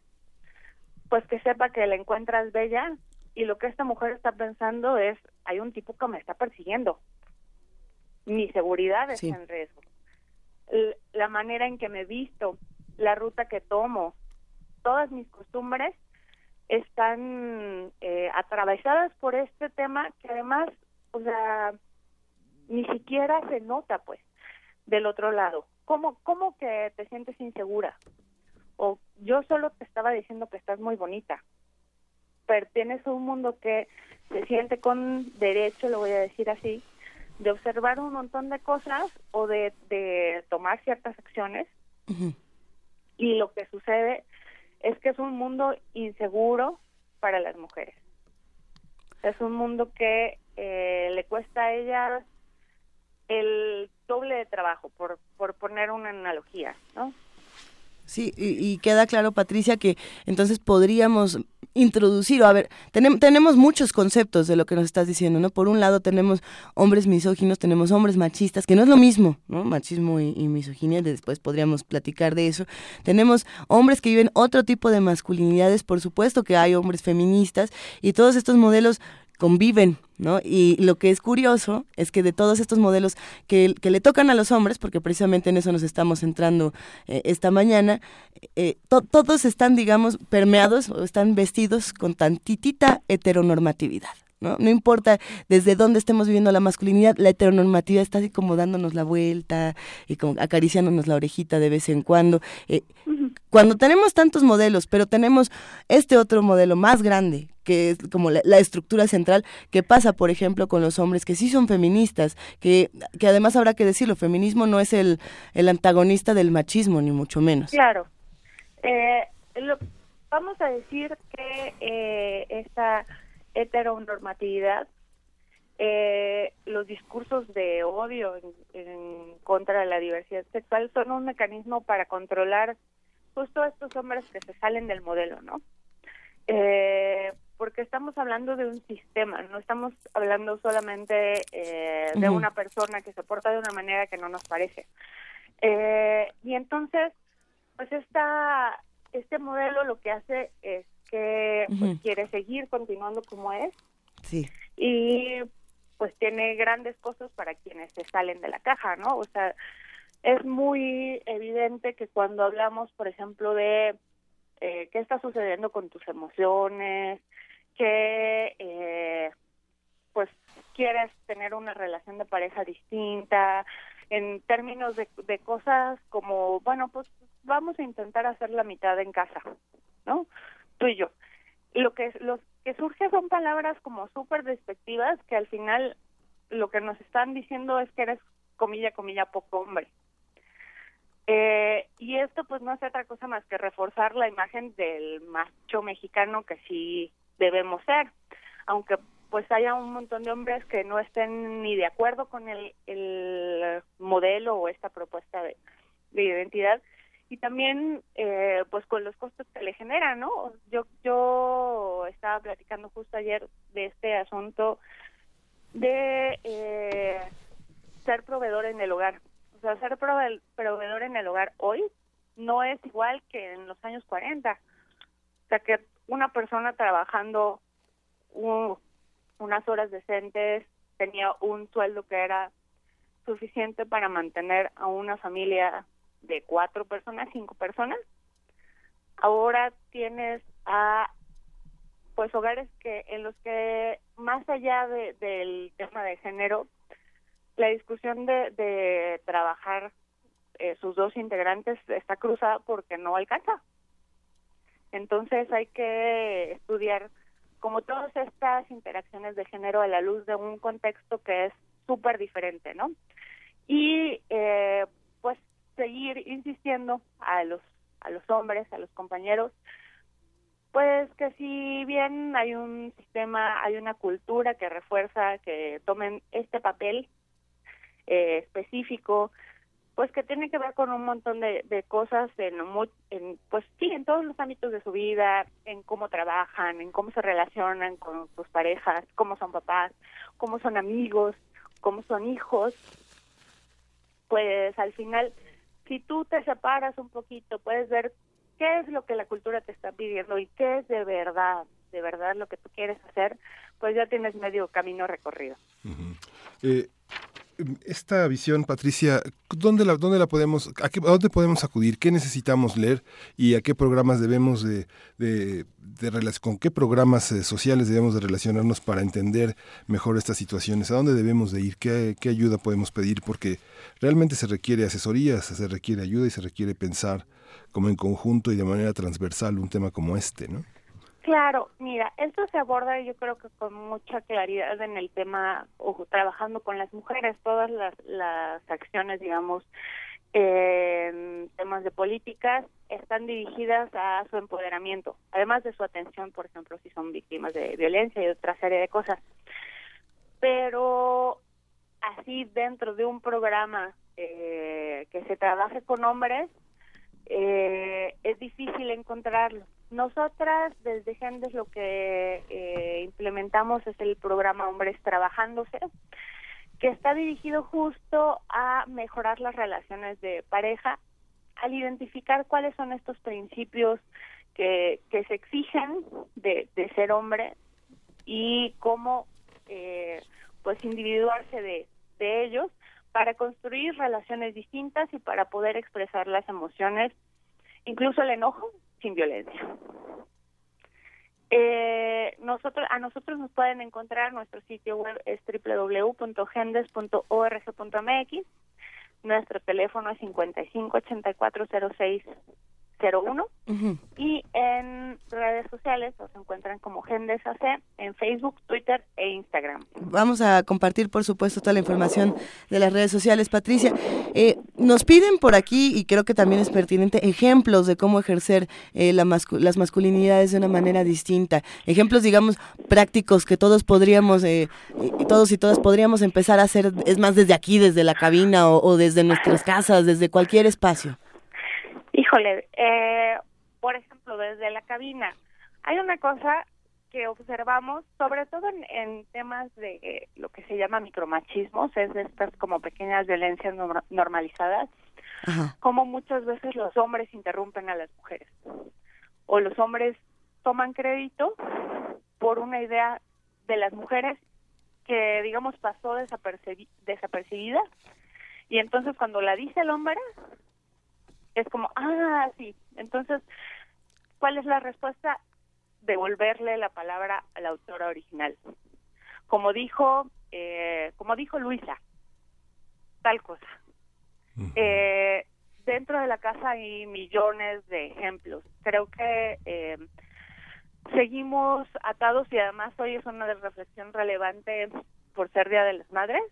pues que sepa que la encuentras bella y lo que esta mujer está pensando es hay un tipo que me está persiguiendo mi seguridad está en riesgo. La manera en que me visto, la ruta que tomo, todas mis costumbres están eh, atravesadas por este tema que además, o sea, ni siquiera se nota, pues, del otro lado. ¿Cómo, cómo que te sientes insegura? O yo solo te estaba diciendo que estás muy bonita. Perteneces a un mundo que se siente con derecho, lo voy a decir así, de observar un montón de cosas o de, de tomar ciertas acciones. Y lo que sucede es que es un mundo inseguro para las mujeres. Es un mundo que eh, le cuesta a ellas el doble de trabajo, por, por poner una analogía, ¿no?
Sí, y, queda claro, Patricia, que entonces podríamos introducir, o a ver, tenemos muchos conceptos de lo que nos estás diciendo, ¿no? Por un lado tenemos hombres misóginos, tenemos hombres machistas, que no es lo mismo, ¿no? Machismo y, y misoginia, después podríamos platicar de eso. Tenemos hombres que viven otro tipo de masculinidades, por supuesto que hay hombres feministas, y todos estos modelos conviven, ¿no? Y lo que es curioso es que de todos estos modelos que, que le tocan a los hombres, porque precisamente en eso nos estamos centrando eh, esta mañana, eh, todos están, digamos, permeados o están vestidos con tantitita heteronormatividad. ¿No? No importa desde dónde estemos viviendo la masculinidad, la heteronormatividad está así como dándonos la vuelta y como acariciándonos la orejita de vez en cuando. Eh, cuando tenemos tantos modelos, pero tenemos este otro modelo más grande, que es como la, estructura central, que pasa, por ejemplo, con los hombres que sí son feministas, que, que además habrá que decirlo, feminismo no es el, el antagonista del machismo, ni mucho menos.
Claro. Eh, lo, vamos a decir que eh, esta heteronormatividad, eh, los discursos de odio en, contra de la diversidad sexual son un mecanismo para controlar justo a estos hombres que se salen del modelo, ¿no? Eh, porque estamos hablando de un sistema, no estamos hablando solamente eh, de una persona que se porta de una manera que no nos parece. Eh, y entonces, pues esta, este modelo lo que hace es que pues, quiere seguir continuando como es.
Sí.
Y pues tiene grandes costos para quienes se salen de la caja, ¿no? O sea, es muy evidente que cuando hablamos, por ejemplo, de eh, qué está sucediendo con tus emociones, que eh, pues quieres tener una relación de pareja distinta, en términos de, de cosas como, bueno, pues vamos a intentar hacer la mitad en casa, ¿no? Tú y yo. Lo que, lo que surge son palabras como súper despectivas que al final lo que nos están diciendo es que eres, comilla, comilla, poco hombre. Eh, y esto pues no hace otra cosa más que reforzar la imagen del macho mexicano que sí debemos ser, aunque pues haya un montón de hombres que no estén ni de acuerdo con el, el modelo o esta propuesta de, identidad y también eh, pues con los costos que le genera, ¿no? Yo yo estaba platicando justo ayer de este asunto de eh, ser proveedor en el hogar. O sea, ser proveedor en el hogar hoy no es igual que en los años 40. O sea, que una persona trabajando unas horas decentes tenía un sueldo que era suficiente para mantener a una familia de cuatro personas, cinco personas. Ahora tienes a pues hogares que en los que más allá de, del tema de género la discusión de, de trabajar eh, sus dos integrantes está cruzada porque no alcanza. Entonces hay que estudiar como todas estas interacciones de género a la luz de un contexto que es súper diferente, ¿no? Y eh, seguir insistiendo a los a los hombres, a los compañeros, pues que si bien hay un sistema, hay una cultura que refuerza que tomen este papel eh, específico, pues que tiene que ver con un montón de, cosas en, en, pues sí, en todos los ámbitos de su vida, en cómo trabajan, en cómo se relacionan con sus parejas, cómo son papás, cómo son amigos, cómo son hijos, pues al final, si tú te separas un poquito, puedes ver qué es lo que la cultura te está pidiendo y qué es de verdad, de verdad lo que tú quieres hacer, pues ya tienes medio camino recorrido
esta visión, Patricia, ¿dónde la, dónde la podemos, a, qué, dónde podemos acudir? ¿Qué necesitamos leer y a qué programas debemos de, de, con qué programas eh, sociales debemos de relacionarnos para entender mejor estas situaciones? ¿A dónde debemos de ir? ¿Qué, qué ayuda podemos pedir? Porque realmente se requiere asesoría, se requiere ayuda y se requiere pensar como en conjunto y de manera transversal un tema como este, ¿no?
Claro, mira, esto se aborda yo creo que con mucha claridad en el tema, o trabajando con las mujeres, todas las, las acciones, digamos, en temas de políticas están dirigidas a su empoderamiento, además de su atención, por ejemplo, si son víctimas de violencia y otra serie de cosas. Pero así dentro de un programa eh, que se trabaje con hombres, eh, es difícil encontrarlo. Nosotras desde Gendes lo que eh, implementamos es el programa Hombres Trabajándose, que está dirigido justo a mejorar las relaciones de pareja, al identificar cuáles son estos principios que, que se exigen de, de ser hombre y cómo eh, pues individuarse de, de ellos para construir relaciones distintas y para poder expresar las emociones, incluso el enojo, sin violencia. Eh, nosotros a nosotros nos pueden encontrar nuestro sitio web es www.gendes.org.mx nuestro teléfono es 55 84 06 01 y en redes sociales nos encuentran como Gendes AC en Facebook, Twitter e Instagram.
Vamos a compartir, por supuesto, toda la información de las redes sociales. Patricia, eh, nos piden por aquí, y creo que también es pertinente, ejemplos de cómo ejercer eh, la las masculinidades de una manera distinta. Ejemplos, digamos, prácticos que todos podríamos, eh, todos y todas podríamos empezar a hacer, es más, desde aquí, desde la cabina o, o desde nuestras casas, desde cualquier espacio.
Híjole, eh, por ejemplo, desde la cabina, hay una cosa que observamos, sobre todo en, temas de eh, lo que se llama micromachismos, es de estas como pequeñas violencias normalizadas, como muchas veces los hombres interrumpen a las mujeres, o los hombres toman crédito por una idea de las mujeres que, digamos, pasó desapercibida, y entonces cuando la dice el hombre, es como, ah, sí. Entonces, ¿cuál es la respuesta? Devolverle la palabra a la autora original. Como dijo, eh, como dijo Luisa, tal cosa. eh, dentro de la casa hay millones de ejemplos. Creo que eh, seguimos atados y además hoy es una reflexión relevante por ser Día de las Madres.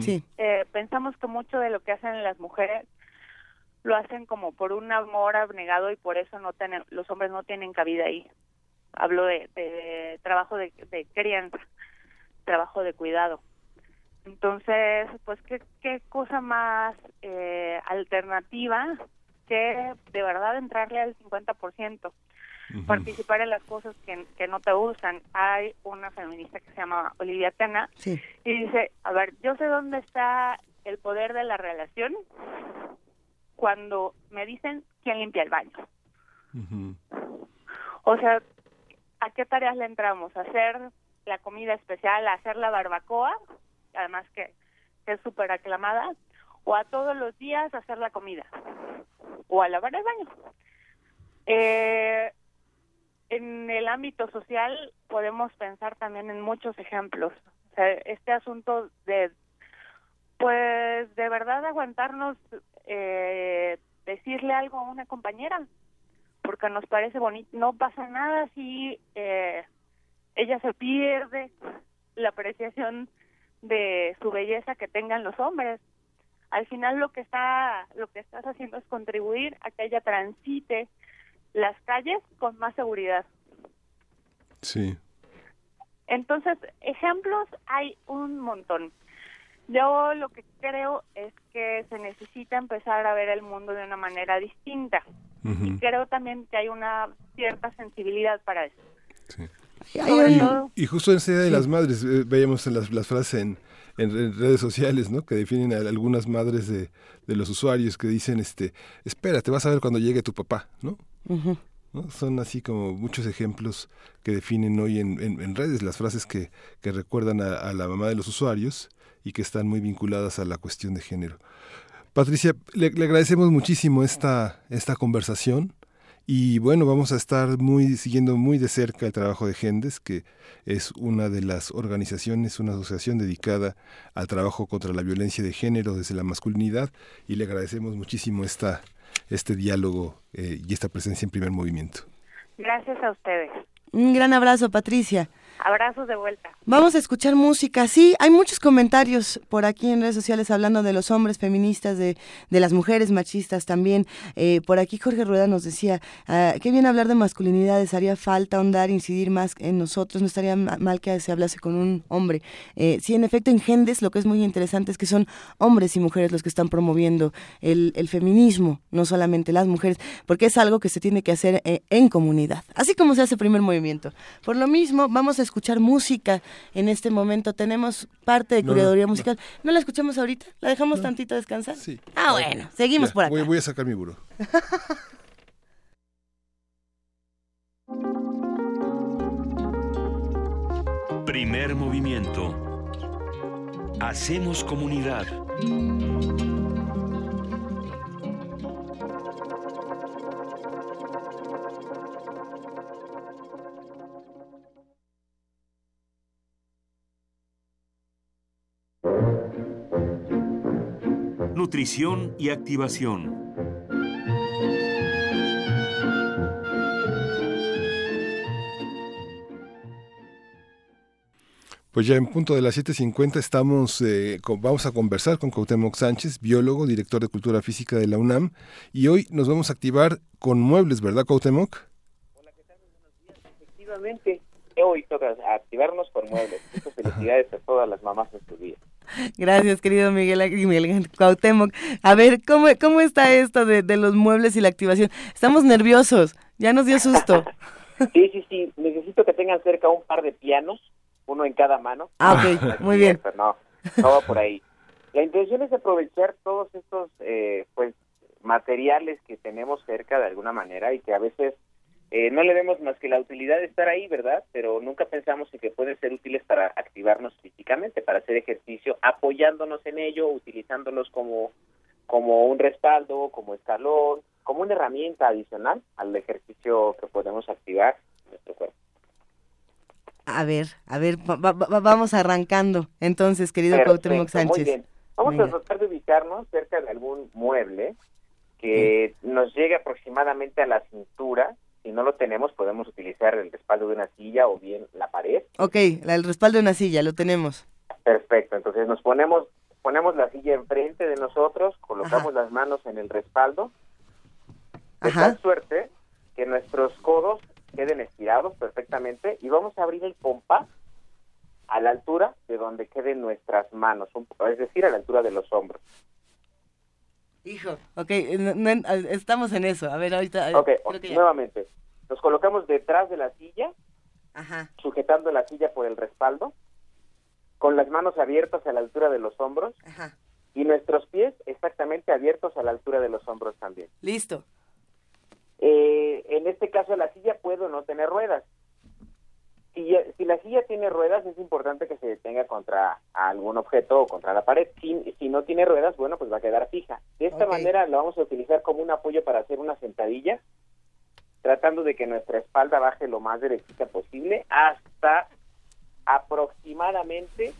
Sí. Eh, pensamos que mucho de lo que hacen las mujeres lo hacen como por un amor abnegado y por eso no tienen, los hombres no tienen cabida ahí. Hablo de, trabajo de, crianza, trabajo de cuidado. Entonces, pues, ¿qué, qué cosa más eh, alternativa que de verdad entrarle al 50%? participar en las cosas que, que, no te gustan. Hay una feminista que se llama Olivia Tena y dice, a ver, yo sé dónde está el poder de la relación cuando me dicen quién limpia el baño. O sea, ¿a qué tareas le entramos? ¿A hacer la comida especial, a hacer la barbacoa, además que, es súper aclamada, o a todos los días hacer la comida, o a lavar el baño. Eh, en el ámbito social podemos pensar también en muchos ejemplos. O sea, este asunto de, pues, de verdad aguantarnos eh, decirle algo a una compañera, porque nos parece bonito. No pasa nada si eh, ella se pierde la apreciación de su belleza que tengan los hombres. Al final lo que está lo que estás haciendo es contribuir a que ella transite las calles con más seguridad.
Sí.
Entonces, ejemplos hay un montón. Yo lo que creo es que se necesita empezar a ver el mundo de una manera distinta. Y creo también que hay una cierta sensibilidad para eso.
Sí. Y, justo en ese Día de las Madres, eh, veíamos las, las frases en, en, redes sociales, ¿no? Que definen a algunas madres de, de, los usuarios que dicen, este, espera, te vas a ver cuando llegue tu papá, ¿no? Son así como muchos ejemplos que definen hoy en, en, redes las frases que, que recuerdan a, a, la mamá de los usuarios y que están muy vinculadas a la cuestión de género. Patricia, le, agradecemos muchísimo esta, esta conversación y bueno, vamos a estar muy siguiendo muy de cerca el trabajo de Gendes, que es una de las organizaciones, una asociación dedicada al trabajo contra la violencia de género desde la masculinidad y le agradecemos muchísimo esta, este diálogo eh, y esta presencia en primer movimiento.
Gracias a ustedes.
Un gran abrazo, Patricia.
Abrazos de vuelta.
Vamos a escuchar música. Sí, hay muchos comentarios por aquí en redes sociales hablando de los hombres feministas, de, de las mujeres machistas también. Eh, por aquí Jorge Rueda nos decía, ah, qué bien hablar de masculinidades, haría falta ahondar, incidir más en nosotros, no estaría mal que se hablase con un hombre. Eh, sí, en efecto, en Gendes lo que es muy interesante es que son hombres y mujeres los que están promoviendo el, el feminismo, no solamente las mujeres, porque es algo que se tiene que hacer eh, en comunidad, así como se hace primer movimiento. Por lo mismo, vamos a escuchar música en este momento. Tenemos parte de curaduría musical. No. la escuchamos ahorita? ¿La dejamos tantito descansar?
Sí.
Ah, bueno, seguimos por acá.
Voy, a sacar mi buró.
Primer movimiento. Hacemos comunidad. nutrición y activación.
Pues ya en punto de las 7.50 estamos, eh, vamos a conversar con Cuauhtémoc Sánchez, biólogo, director de Cultura Física de la UNAM, y hoy nos vamos a activar con muebles, ¿verdad Cuauhtémoc?
Hola, ¿qué tal? Buenos días. Efectivamente, hoy toca activarnos con muebles. Muchas felicidades a todas las mamás en su día.
Gracias, querido Miguel, Miguel Cuauhtémoc. A ver, ¿cómo, cómo está esto de, de los muebles y la activación? Estamos nerviosos, ya nos dio susto.
sí, sí, sí. Necesito que tengan cerca un par de pianos uno en cada mano.
Ah, ok, muy bien.
No, no va por ahí. La intención es aprovechar todos estos eh, pues materiales que tenemos cerca de alguna manera y que a veces eh, no le vemos más que la utilidad de estar ahí, ¿verdad? Pero nunca pensamos en que pueden ser útiles para activarnos físicamente, para hacer ejercicio, apoyándonos en ello, utilizándolos como, como un respaldo, como escalón, como una herramienta adicional al ejercicio que podemos activar nuestro cuerpo.
A ver, a ver, vamos arrancando. Entonces, querido Cuauhtémoc Sánchez. Muy bien.
Vamos a tratar de ubicarnos cerca de algún mueble que nos llegue aproximadamente a la cintura. Si no lo tenemos, podemos utilizar el respaldo de una silla o bien la pared.
Ok, el respaldo de una silla, lo tenemos.
Perfecto, entonces nos ponemos ponemos la silla enfrente de nosotros, colocamos las manos en el respaldo. De tal suerte que nuestros codos queden estirados perfectamente y vamos a abrir el compás a la altura de donde queden nuestras manos, es decir, a la altura de los hombros.
Hijo, ok, estamos en eso. A ver, ahorita.
Ok, nuevamente. Nos colocamos detrás de la silla, sujetando la silla por el respaldo, con las manos abiertas a la altura de los hombros y nuestros pies exactamente abiertos a la altura de los hombros también.
Listo.
Eh, en este caso la silla puede no tener ruedas. Si, si, la silla tiene ruedas es importante que se detenga contra algún objeto o contra la pared. Si, si no tiene ruedas, bueno, pues va a quedar fija. De esta manera la vamos a utilizar como un apoyo para hacer una sentadilla, tratando de que nuestra espalda baje lo más derechita posible hasta aproximadamente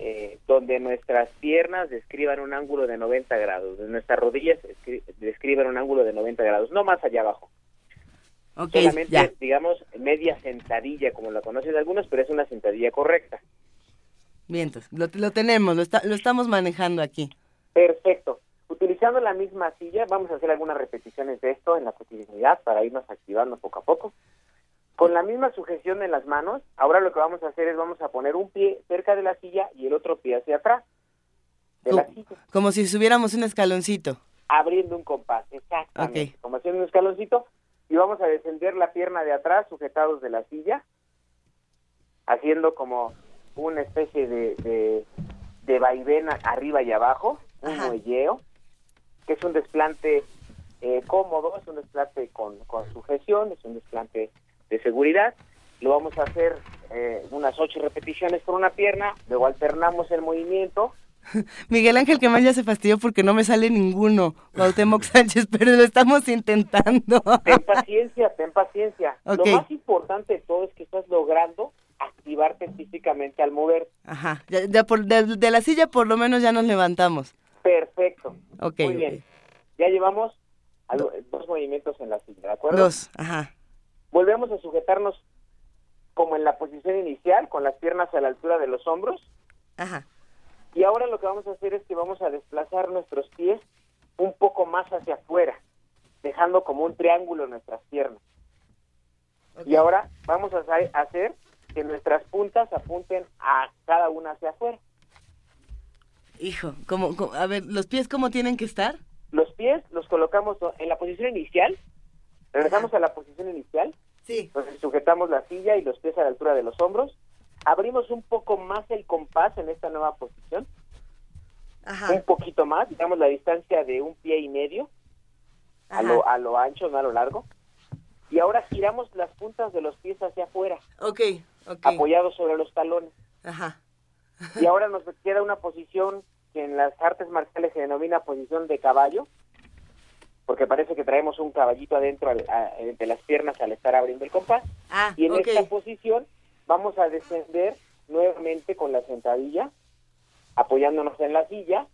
eh, donde nuestras piernas describan un ángulo de 90 grados, de nuestras rodillas describan un ángulo de 90 grados, no más allá abajo. Solamente, digamos, media sentadilla, como la conocen algunos, pero es una sentadilla correcta.
Bien, entonces, lo, lo tenemos, lo, lo estamos manejando aquí.
Perfecto. Utilizando la misma silla, vamos a hacer algunas repeticiones de esto en la cotidianidad para irnos activando poco a poco. Con la misma sujeción en las manos, ahora lo que vamos a hacer es vamos a poner un pie cerca de la silla y el otro pie hacia atrás de
la silla. Como si subiéramos un escaloncito.
Abriendo un compás, exactamente. Como haciendo un escaloncito y vamos a descender la pierna de atrás sujetados de la silla, haciendo como una especie de, de, de vaivén arriba y abajo, un muelleo, que es un desplante eh, cómodo, es un desplante con, con sujeción, es un desplante de seguridad. Lo vamos a hacer eh, unas ocho repeticiones por una pierna, luego alternamos el movimiento. <laughs>
Miguel Ángel que más ya se fastidió porque no me sale ninguno, Cuauhtémoc <laughs> Sánchez, pero lo estamos intentando.
Ten paciencia, ten paciencia. Lo más importante de todo es que estás logrando activarte físicamente al mover.
Ajá, ya, por, de, la silla por lo menos ya nos levantamos.
Perfecto. Ok. Muy bien. Ya llevamos dos movimientos en la silla, ¿de acuerdo?
Dos, ajá.
Volvemos a sujetarnos como en la posición inicial, con las piernas a la altura de los hombros.
Ajá.
Y ahora lo que vamos a hacer es que vamos a desplazar nuestros pies un poco más hacia afuera, dejando como un triángulo nuestras piernas. Y ahora vamos a hacer que nuestras puntas apunten a cada una hacia afuera.
Hijo, ¿cómo, a ver, ¿los pies cómo tienen que estar?
Los pies los colocamos en la posición inicial, Regresamos a la posición inicial.
Sí.
Entonces sujetamos la silla y los pies a la altura de los hombros. Abrimos un poco más el compás en esta nueva posición.
Ajá.
Un poquito más, digamos la distancia de un pie y medio a lo, a lo ancho, no a lo largo. Y ahora giramos las puntas de los pies hacia afuera.
Ok, ok.
Apoyados sobre los talones.
Ajá.
y ahora nos queda una posición que en las artes marciales se denomina posición de caballo, porque parece que traemos un caballito adentro entre las piernas al estar abriendo el compás.
Ah,
y en esta posición vamos a descender nuevamente con la sentadilla, apoyándonos en la silla.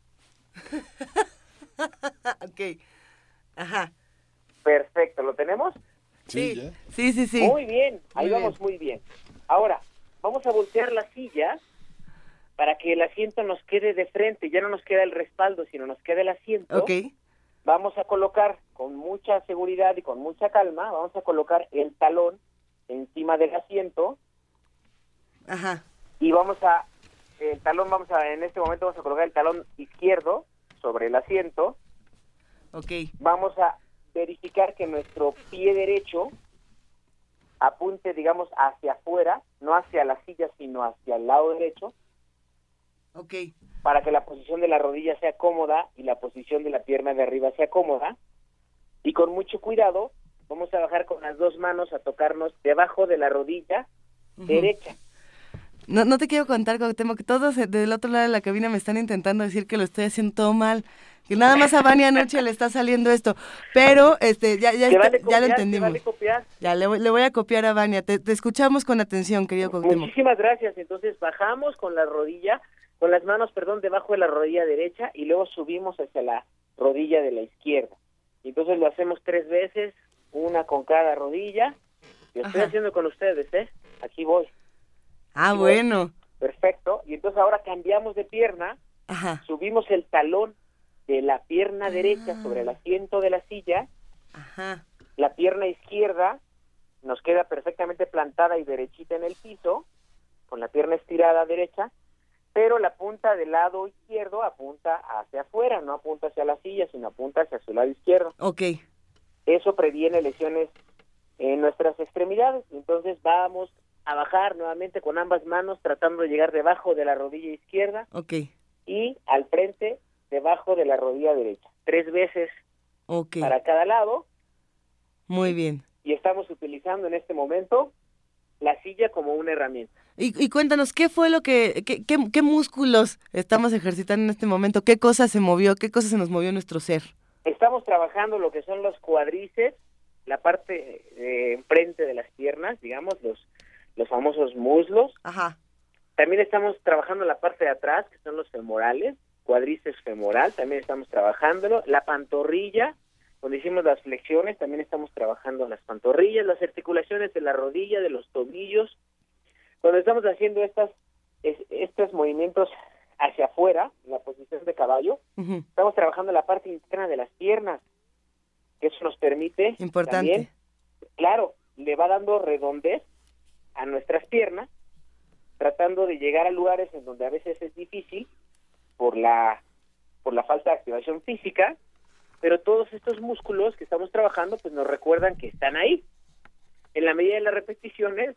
<laughs>
ok. Ajá.
Perfecto, ¿lo tenemos?
Sí, sí, sí, sí.
Muy bien, ahí vamos muy bien. Ahora, vamos a voltear la silla para que el asiento nos quede de frente, ya no nos queda el respaldo, sino nos queda el asiento.
Ok.
Vamos a colocar con mucha seguridad y con mucha calma, vamos a colocar el talón encima del asiento.
Ajá.
Y vamos a, el talón, vamos a, en este momento vamos a colocar el talón izquierdo sobre el asiento.
Ok.
Vamos a verificar que nuestro pie derecho apunte, digamos, hacia afuera, no hacia la silla, sino hacia el lado derecho.
Ok.
Para que la posición de la rodilla sea cómoda y la posición de la pierna de arriba sea cómoda. Y con mucho cuidado, vamos a bajar con las dos manos a tocarnos debajo de la rodilla derecha.
No, no te quiero contar, Cuauhtémoc, que todos del otro lado de la cabina me están intentando decir que lo estoy haciendo todo mal. Que nada más a Vania anoche le está saliendo esto. Pero este ya, ya, ya lo entendimos. Ya le, le, voy a copiar a Vania. Te, te escuchamos con atención, querido Cuauhtémoc.
Muchísimas gracias. Entonces bajamos con la rodilla, con las manos, perdón, debajo de la rodilla derecha y luego subimos hacia la rodilla de la izquierda. Y entonces lo hacemos tres veces, una con cada rodilla. Lo estoy
Ajá.
haciendo con ustedes, ¿eh? Aquí voy.
Ah, bueno.
Perfecto. Y entonces ahora cambiamos de pierna,
Ajá.
subimos el talón de la pierna derecha sobre el asiento de la silla,
Ajá.
la pierna izquierda nos queda perfectamente plantada y derechita en el piso, con la pierna estirada derecha, pero la punta del lado izquierdo apunta hacia afuera, no apunta hacia la silla, sino apunta hacia su lado izquierdo.
Ok.
Eso previene lesiones en nuestras extremidades. Entonces vamos a bajar nuevamente con ambas manos tratando de llegar debajo de la rodilla izquierda
Ok.
y al frente debajo de la rodilla derecha. Tres veces
Ok.
para cada lado
Muy bien.
y estamos utilizando en este momento la silla como una herramienta.
Y, y cuéntanos, ¿qué fue lo que, qué, qué, qué músculos estamos ejercitando en este momento? ¿Qué cosa se movió? ¿Qué cosa se nos movió en nuestro ser?
Estamos trabajando lo que son los cuadríceps, la parte de enfrente de las piernas, digamos, los, los famosos muslos.
Ajá.
También estamos trabajando la parte de atrás, que son los femorales, cuadríceps femoral, también estamos trabajándolo. La pantorrilla, donde hicimos las flexiones, también estamos trabajando las pantorrillas, las articulaciones de la rodilla, de los tobillos. Cuando estamos haciendo estas, es- estos movimientos hacia afuera, en la posición de caballo,
Ujú.
estamos trabajando la parte interna de las piernas, que eso nos permite
Importante.
también, claro, le va dando redondez a nuestras piernas, tratando de llegar a lugares en donde a veces es difícil por la por la falta de activación física, pero todos estos músculos que estamos trabajando pues nos recuerdan que están ahí. En la medida de las repeticiones,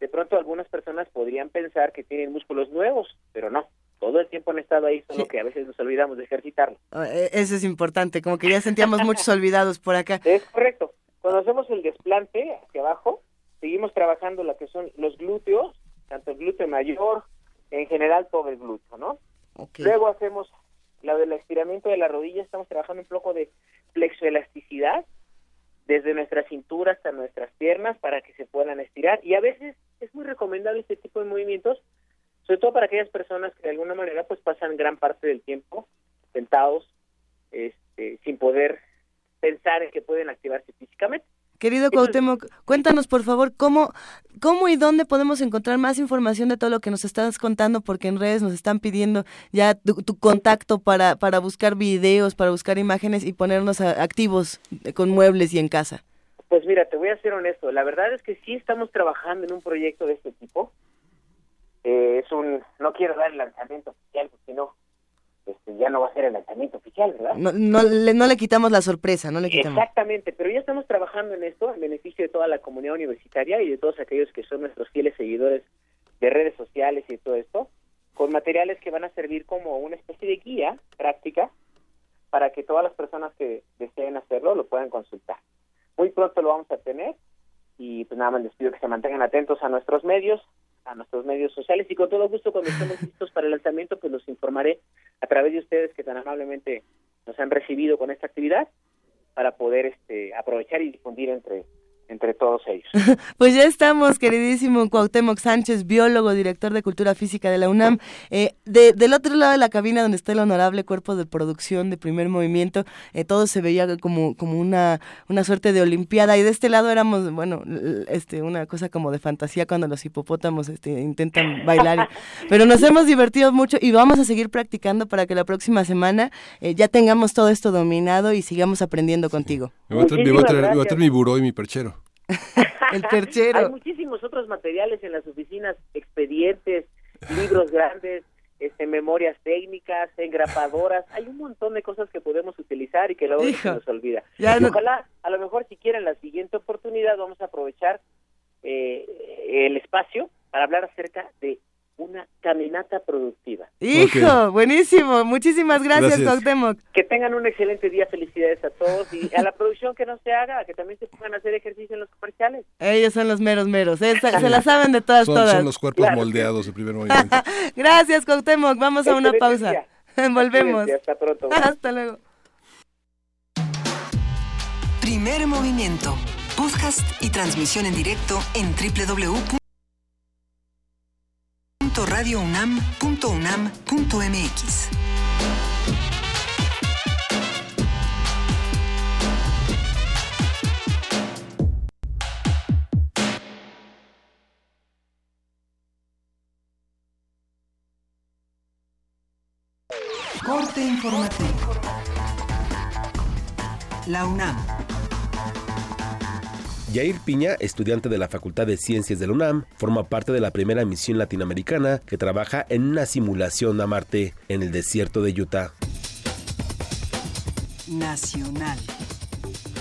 de pronto algunas personas podrían pensar que tienen músculos nuevos, pero no, todo el tiempo han estado ahí, solo
Sí.
que a veces nos olvidamos de ejercitarlos.
Ah, e- Eso es importante, como que ya sentíamos muchos olvidados por acá.
Es correcto. Cuando hacemos el desplante hacia abajo, seguimos trabajando lo que son los glúteos, tanto el glúteo mayor, en general todo el glúteo, ¿no? Luego hacemos la del estiramiento de la rodilla, estamos trabajando un poco de flexoelasticidad, desde nuestra cintura hasta nuestras piernas para que se puedan estirar. Y a veces es muy recomendable este tipo de movimientos, sobre todo para aquellas personas que de alguna manera pues pasan gran parte del tiempo sentados, este, sin poder pensar en que pueden activarse físicamente.
Querido Cuauhtémoc, cuéntanos por favor cómo, cómo y dónde podemos encontrar más información de todo lo que nos estás contando, porque en redes nos están pidiendo ya tu, tu contacto para, para buscar videos, para buscar imágenes y ponernos a- activos eh, con muebles y en casa.
Pues mira, te voy a ser honesto. La verdad es que sí estamos trabajando en un proyecto de este tipo. Eh, es un, no quiero dar el lanzamiento oficial porque no, este, ya no va a ser el lanzamiento oficial, ¿verdad?
No, no, le, no le quitamos la sorpresa, no le quitamos.
Exactamente, pero ya estamos trabajando en esto en beneficio de toda la comunidad universitaria y de todos aquellos que son nuestros fieles seguidores de redes sociales y todo esto, con materiales que van a servir como una especie de guía práctica para que todas las personas que deseen hacerlo lo puedan consultar. Muy pronto lo vamos a tener y pues nada más les pido que se mantengan atentos a nuestros medios, a nuestros medios sociales y con todo gusto cuando estemos listos para el lanzamiento pues los informaré a través de ustedes que tan amablemente nos han recibido con esta actividad para poder este aprovechar y difundir entre entre todos ellos. <laughs>
pues ya estamos, queridísimo Cuauhtémoc Sánchez, biólogo, director de Cultura Física de la UNAM. Eh, del otro lado de la cabina, donde está el honorable cuerpo de producción de primer movimiento, eh, todo se veía como, como una, una suerte de olimpiada. Y de este lado éramos, bueno, este, una cosa como de fantasía cuando los hipopótamos este, intentan bailar. <laughs> Pero nos hemos divertido mucho y vamos a seguir practicando para que la próxima semana eh, ya tengamos todo esto dominado y sigamos aprendiendo contigo.
Me voy a traer, mi buró y mi perchero. <laughs>
el perchero.
Hay muchísimos otros materiales en las oficinas, expedientes, libros grandes, este, memorias técnicas, engrapadoras, hay un montón de cosas que podemos utilizar y que luego se nos olvida. Ojalá, a lo mejor si quieren la siguiente oportunidad vamos a aprovechar eh, el espacio para hablar acerca de una caminata productiva.
Hijo, buenísimo. Muchísimas gracias, gracias.
Que tengan un excelente día. Felicidades a todos y a la producción que no se haga, que también se puedan hacer ejercicio en los comerciales.
Ellos son los meros meros. se la saben de todas, todas.
Son los cuerpos moldeados de primer movimiento. <laughs>
gracias, Cuauhtémoc. Vamos a una pausa. <laughs> Volvemos.
Hasta pronto. <laughs>
Hasta luego.
Primer movimiento. Podcast y transmisión en directo en www radiounam.unam.mx. Corte informativo. La UNAM
Yair Piña, estudiante de la Facultad de Ciencias de la UNAM, forma parte de la primera misión latinoamericana que trabaja en una simulación a Marte en el desierto de Utah.
Nacional.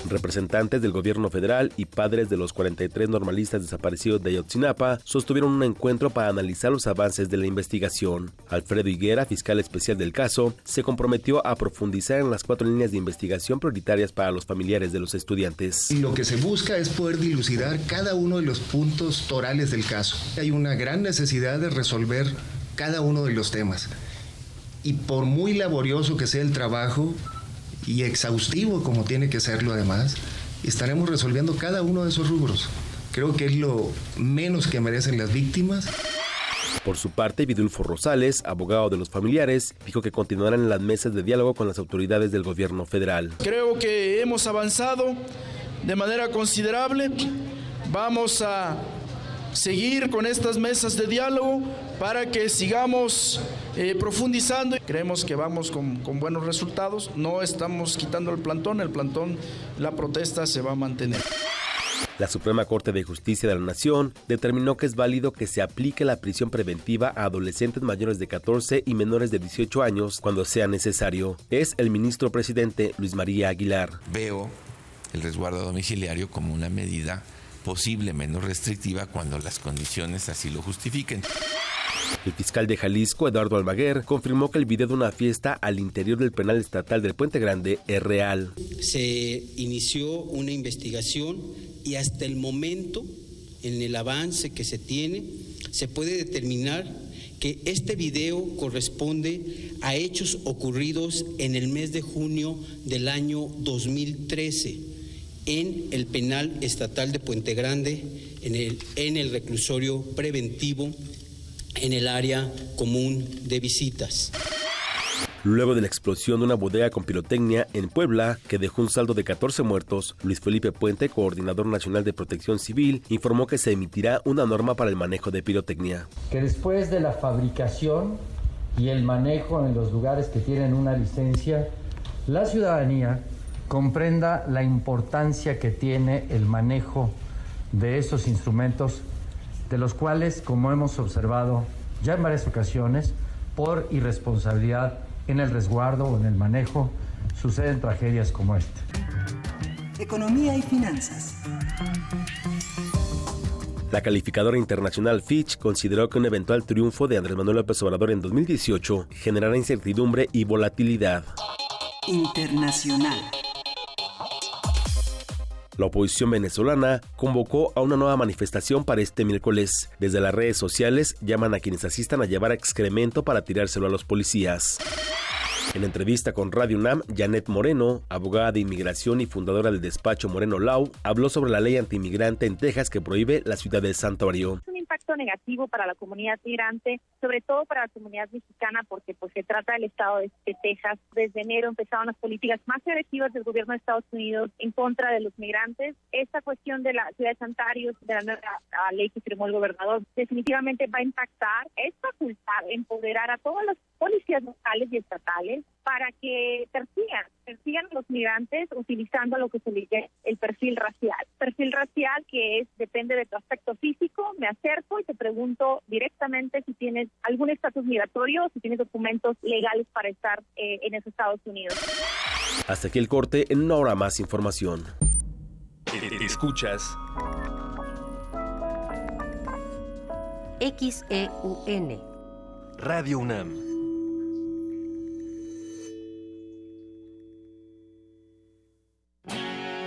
Representantes del gobierno federal y padres de los 43 normalistas desaparecidos de Ayotzinapa sostuvieron un encuentro para analizar los avances de la investigación. Alfredo Higuera, fiscal especial del caso, se comprometió a profundizar en las cuatro líneas de investigación prioritarias para los familiares de los estudiantes.
Lo que se busca es poder dilucidar cada uno de los puntos torales del caso. Hay una gran necesidad de resolver cada uno de los temas. Y por muy laborioso que sea el trabajo, y exhaustivo como tiene que serlo además, estaremos resolviendo cada uno de esos rubros. Creo que es lo menos que merecen las víctimas.
Por su parte, Vidulfo Rosales, abogado de los familiares, dijo que continuarán en las mesas de diálogo con las autoridades del gobierno federal.
Creo que hemos avanzado de manera considerable. Vamos a seguir con estas mesas de diálogo para que sigamos eh, profundizando. Creemos que vamos con, con, buenos resultados. No estamos quitando el plantón, el plantón, la protesta se va a mantener.
La Suprema Corte de Justicia de la Nación determinó que es válido que se aplique la prisión preventiva a adolescentes mayores de 14 y menores de 18 años cuando sea necesario. Es el ministro presidente Luis María Aguilar.
Veo el resguardo domiciliario como una medida posible menos restrictiva cuando las condiciones así lo justifiquen.
El fiscal de Jalisco, Eduardo Almaguer, confirmó que el video de una fiesta al interior del penal estatal del Puente Grande es real.
Se inició una investigación y hasta el momento, en el avance que se tiene, se puede determinar que este video corresponde a hechos ocurridos en el mes de junio del año 2013 en el penal estatal de Puente Grande, en el, en el reclusorio preventivo, en el área común de visitas.
Luego de la explosión de una bodega con pirotecnia en Puebla, que dejó un saldo de 14 muertos, Luis Felipe Puente, coordinador nacional de protección civil, informó que se emitirá una norma para el manejo de pirotecnia.
Que después de la fabricación y el manejo en los lugares que tienen una licencia, la ciudadanía comprenda la importancia que tiene el manejo de esos instrumentos, de los cuales, como hemos observado ya en varias ocasiones, por irresponsabilidad en el resguardo o en el manejo, suceden tragedias como esta.
Economía y finanzas.
La calificadora internacional Fitch consideró que un eventual triunfo de Andrés Manuel López Obrador en 2018 generará incertidumbre y volatilidad.
Internacional.
La oposición venezolana convocó a una nueva manifestación para este miércoles. Desde las redes sociales llaman a quienes asistan a llevar excremento para tirárselo a los policías.
En entrevista con Radio UNAM, Janet Moreno, abogada de inmigración y fundadora del despacho Moreno Lau, habló sobre la ley antimigrante en Texas que prohíbe la ciudad del santuario.
Impacto negativo para la comunidad migrante, sobre todo para la comunidad mexicana, porque pues se trata del estado de, Texas. Desde enero empezaron las políticas más agresivas del gobierno de Estados Unidos en contra de los migrantes. Esta cuestión de la ciudad de Santario, de la nueva ley que firmó el gobernador, definitivamente va a impactar, es facultad empoderar a todas las policías locales y estatales para que persigan, persigan a los migrantes utilizando lo que se le llama el perfil racial. Perfil racial que es depende de tu aspecto físico, me acerco y te pregunto directamente si tienes algún estatus migratorio, si tienes documentos legales para estar eh, en esos Estados Unidos.
Hasta aquí el corte, en una hora más información.
Escuchas
XEUN
Radio UNAM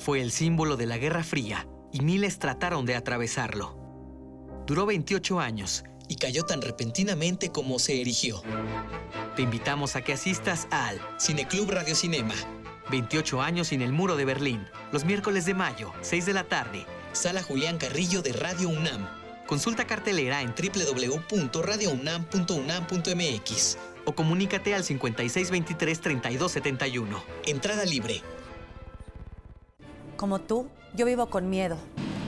Fue el símbolo de la Guerra Fría y miles trataron de atravesarlo. Duró 28 años y cayó tan repentinamente como se erigió. Te invitamos a que asistas al Cineclub Radio Cinema. 28 años sin el muro de Berlín. Los miércoles de mayo, 6 de la tarde. Sala Julián Carrillo de Radio UNAM. Consulta cartelera en www.radiounam.unam.mx o comunícate al 5623-3271. Entrada libre.
Como tú, yo vivo con miedo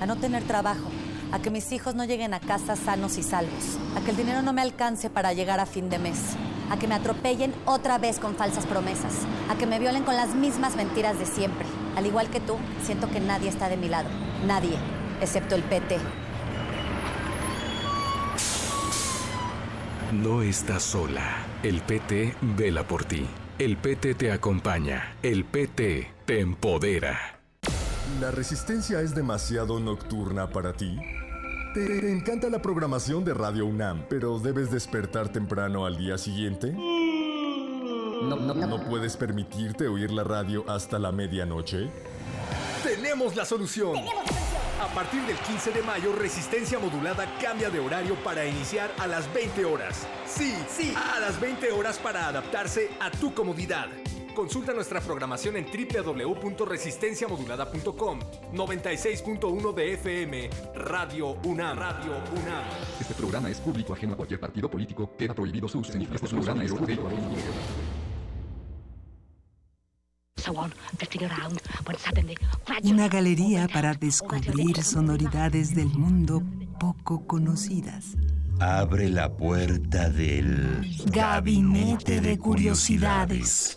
a no tener trabajo, a que mis hijos no lleguen a casa sanos y salvos, a que el dinero no me alcance para llegar a fin de mes, a que me atropellen otra vez con falsas promesas, a que me violen con las mismas mentiras de siempre. Al igual que tú, siento que nadie está de mi lado. Nadie, excepto el PT.
No estás sola. El PT vela por ti. El PT te acompaña. El PT te empodera.
¿La resistencia es demasiado nocturna para ti? ¿Te encanta la programación de Radio UNAM, pero debes despertar temprano al día siguiente? No, no, no. ¿No puedes permitirte oír la radio hasta la medianoche?
¡Tenemos la solución! A partir del 15 de mayo, Resistencia Modulada cambia de horario para iniciar a las 20 horas. Sí, sí, a las 20 horas para adaptarse a tu comodidad. Consulta nuestra programación en www.resistenciamodulada.com 96.1 de FM Radio UNAM. Radio UNAM.
Este programa es público ajeno a cualquier partido político. Queda prohibido su uso. Este programa es
Una galería para descubrir sonoridades del mundo poco conocidas.
Abre la puerta del
Gabinete de Curiosidades.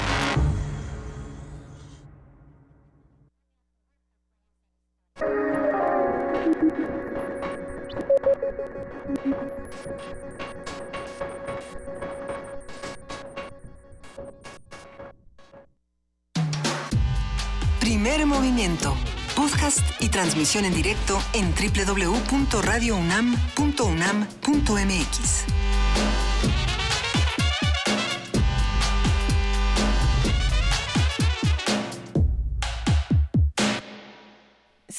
transmisión en directo en www.radiounam.unam.mx.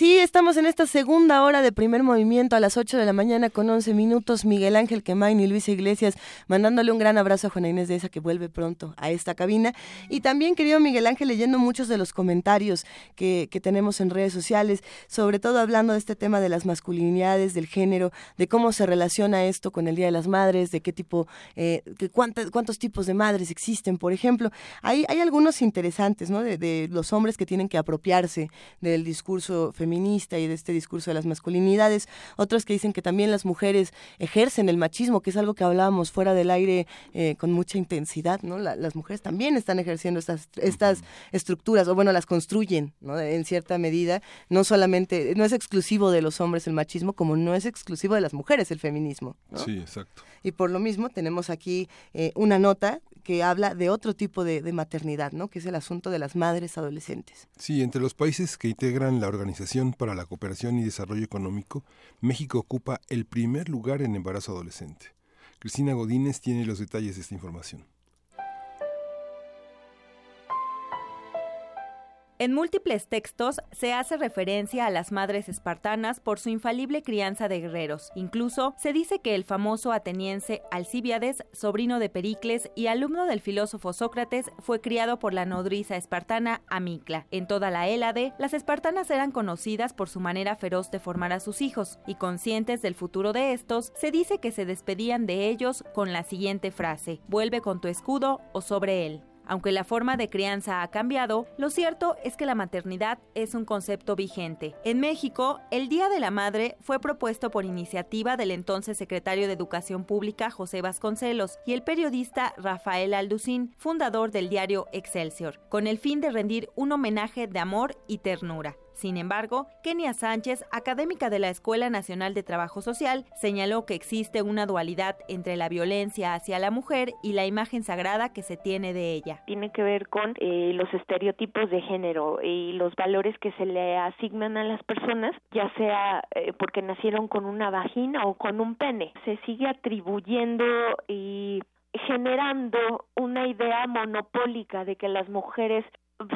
Sí, estamos en esta segunda hora de primer movimiento a las 8 de la mañana con 11 minutos. Miguel Ángel Quemain y Luisa Iglesias mandándole un gran abrazo a Juana Inés de esa que vuelve pronto a esta cabina. Y también, querido Miguel Ángel, leyendo muchos de los comentarios que, que tenemos en redes sociales, sobre todo hablando de este tema de las masculinidades, del género, de cómo se relaciona esto con el Día de las Madres, de qué tipo, eh, que cuántas, cuántos tipos de madres existen, por ejemplo. Hay, hay algunos interesantes, ¿no? De, de los hombres que tienen que apropiarse del discurso feminista y de este discurso de las masculinidades, otros que dicen que también las mujeres ejercen el machismo, que es algo que hablábamos fuera del aire eh, con mucha intensidad, ¿no? La, las mujeres también están ejerciendo estas, estas estructuras, o bueno, las construyen, ¿no? En cierta medida, no solamente, no es exclusivo de los hombres el machismo, como no es exclusivo de las mujeres el feminismo. ¿no?
Sí, exacto.
Y por lo mismo tenemos aquí eh, una nota que habla de otro tipo de, maternidad, ¿no? que es el asunto de las madres adolescentes.
Sí, entre los países que integran la Organización para la Cooperación y Desarrollo Económico, México ocupa el primer lugar en embarazo adolescente. Cristina Godínez tiene los detalles de esta información.
En múltiples textos se hace referencia a las madres espartanas por su infalible crianza de guerreros. Incluso se dice que el famoso ateniense Alcíbiades, sobrino de Pericles y alumno del filósofo Sócrates, fue criado por la nodriza espartana Amicla. En toda la Hélade, las espartanas eran conocidas por su manera feroz de formar a sus hijos, y conscientes del futuro de estos, se dice que se despedían de ellos con la siguiente frase: Vuelve con tu escudo o sobre él. Aunque la forma de crianza ha cambiado, lo cierto es que la maternidad es un concepto vigente. En México, el Día de la Madre fue propuesto por iniciativa del entonces secretario de Educación Pública José Vasconcelos y el periodista Rafael Alducín, fundador del diario Excelsior, con el fin de rendir un homenaje de amor y ternura. Sin embargo, Kenia Sánchez, académica de la Escuela Nacional de Trabajo Social, señaló que existe una dualidad entre la violencia hacia la mujer y la imagen sagrada que se tiene de ella.
Tiene que ver con eh, los estereotipos de género y los valores que se le asignan a las personas, ya sea eh, porque nacieron con una vagina o con un pene. Se sigue atribuyendo y generando una idea monopólica de que las mujeres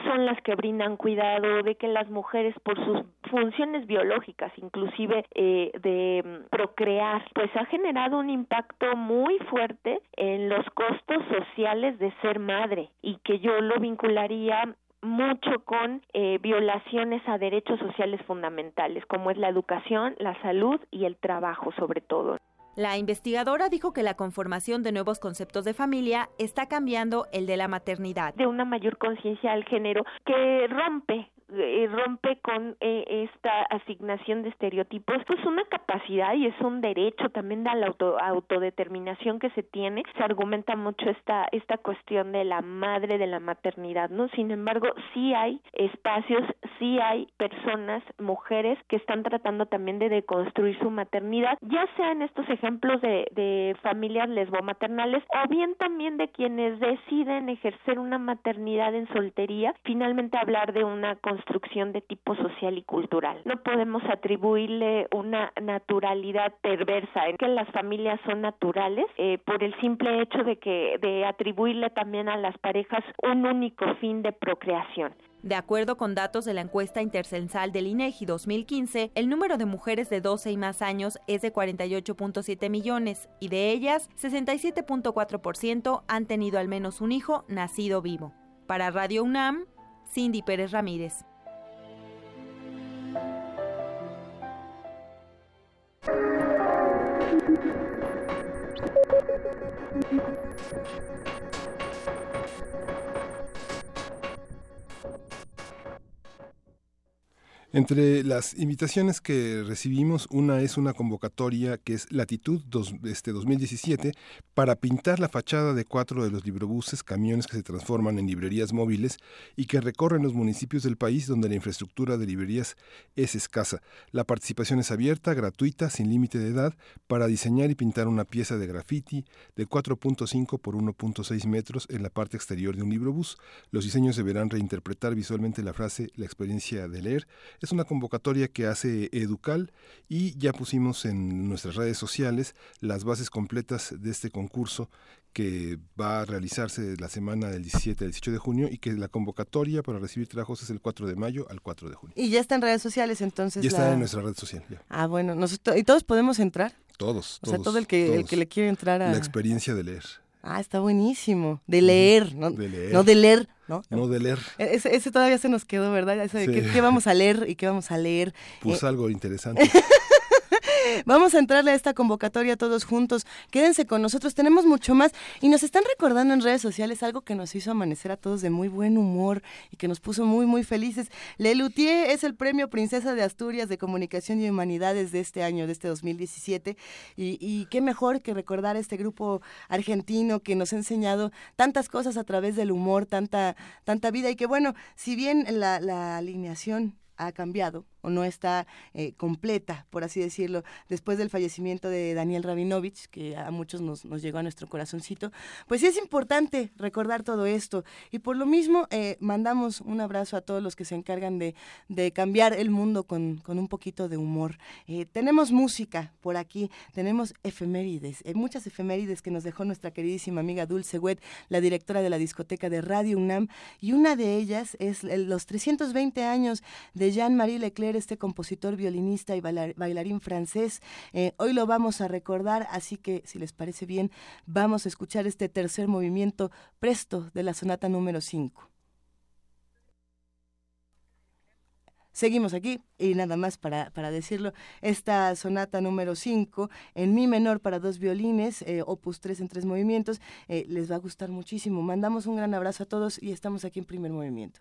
son las que brindan cuidado, de que las mujeres por sus funciones biológicas, inclusive eh, de procrear, pues ha generado un impacto muy fuerte en los costos sociales de ser madre y que yo lo vincularía mucho con eh, violaciones a derechos sociales fundamentales, como es la educación, la salud y el trabajo sobre todo.
La investigadora dijo que la conformación de nuevos conceptos de familia está cambiando el de la maternidad.
De una mayor conciencia al género que rompe eh, rompe con eh, esta asignación de estereotipos, pues una capacidad y es un derecho también de la auto, autodeterminación que se tiene. Se argumenta mucho esta, esta cuestión de la madre, de la maternidad, ¿no? Sin embargo, sí hay espacios, sí hay personas, mujeres, que están tratando también de deconstruir su maternidad, ya sea en estos ejemplos de, de familias lesbomaternales o bien también de quienes deciden ejercer una maternidad en soltería, finalmente hablar de una construcción de tipo social y cultural. No podemos atribuirle una naturalidad perversa en que las familias son naturales eh, por el simple hecho de que de atribuirle también a las parejas un único fin de procreación.
De acuerdo con datos de la encuesta intercensal del INEGI 2015, el número de mujeres de 12 y más años es de 48.7 millones y de ellas, 67.4% han tenido al menos un hijo nacido vivo. Para Radio UNAM, Cindy Pérez Ramírez.
Entre las invitaciones que recibimos, una es una convocatoria que es Latitud dos, este 2017 para pintar la fachada de cuatro de los librobuses, camiones que se transforman en librerías móviles y que recorren los municipios del país donde la infraestructura de librerías es escasa. La participación es abierta, gratuita, sin límite de edad, para diseñar y pintar una pieza de graffiti de 4.5 por 1.6 metros en la parte exterior de un librobús. Los diseños deberán reinterpretar visualmente la frase la experiencia de leer es una convocatoria que hace Educal y ya pusimos en nuestras redes sociales las bases completas de este concurso que va a realizarse la semana del 17 al 18 de junio y que la convocatoria para recibir trabajos es el 4 de mayo al 4 de junio.
Y ya está en redes sociales entonces.
Ya está en nuestra red social.
Ah, bueno, nosotros, ¿y todos podemos entrar?
Todos.
O sea, todo el que, el que le quiere entrar a...
La experiencia de leer.
Ah, está buenísimo. De leer, ¿no?
De leer.
No de leer, ¿no?
No de leer.
E-, ese, ese todavía se nos quedó, ¿verdad? Eso de
Sí.
qué, qué vamos a leer y qué vamos a leer.
Pues
Eh,
algo interesante. <laughs>
Vamos a entrarle a esta convocatoria todos juntos. Quédense con nosotros, tenemos mucho más. Y nos están recordando en redes sociales algo que nos hizo amanecer a todos de muy buen humor y que nos puso muy, muy felices. Lelutier es el premio Princesa de Asturias de Comunicación y Humanidades de este año, de este 2017. Y, qué mejor que recordar a este grupo argentino que nos ha enseñado tantas cosas a través del humor, tanta, tanta vida. Y que bueno, si bien la alineación ha cambiado o no está eh, completa, por así decirlo, después del fallecimiento de Daniel Rabinovich, que a muchos nos, nos llegó a nuestro corazoncito, pues sí es importante recordar todo esto. Y por lo mismo, eh, mandamos un abrazo a todos los que se encargan de, de cambiar el mundo con, con un poquito de humor. Eh, tenemos música por aquí, tenemos efemérides, eh, muchas efemérides que nos dejó nuestra queridísima amiga Dulce Wet, la directora de la discoteca de Radio UNAM, y una de ellas es los 320 años de Jean-Marie Leclerc, este compositor, violinista y bailar- bailarín francés. Eh, hoy lo vamos a recordar, así que si les parece bien, vamos a escuchar este tercer movimiento presto de la sonata número 5. Seguimos aquí y nada más para, para decirlo, esta sonata número 5 en mi menor para dos violines, eh, opus 3 en tres movimientos, eh, les va a gustar muchísimo. Mandamos un gran abrazo a todos y estamos aquí en primer movimiento.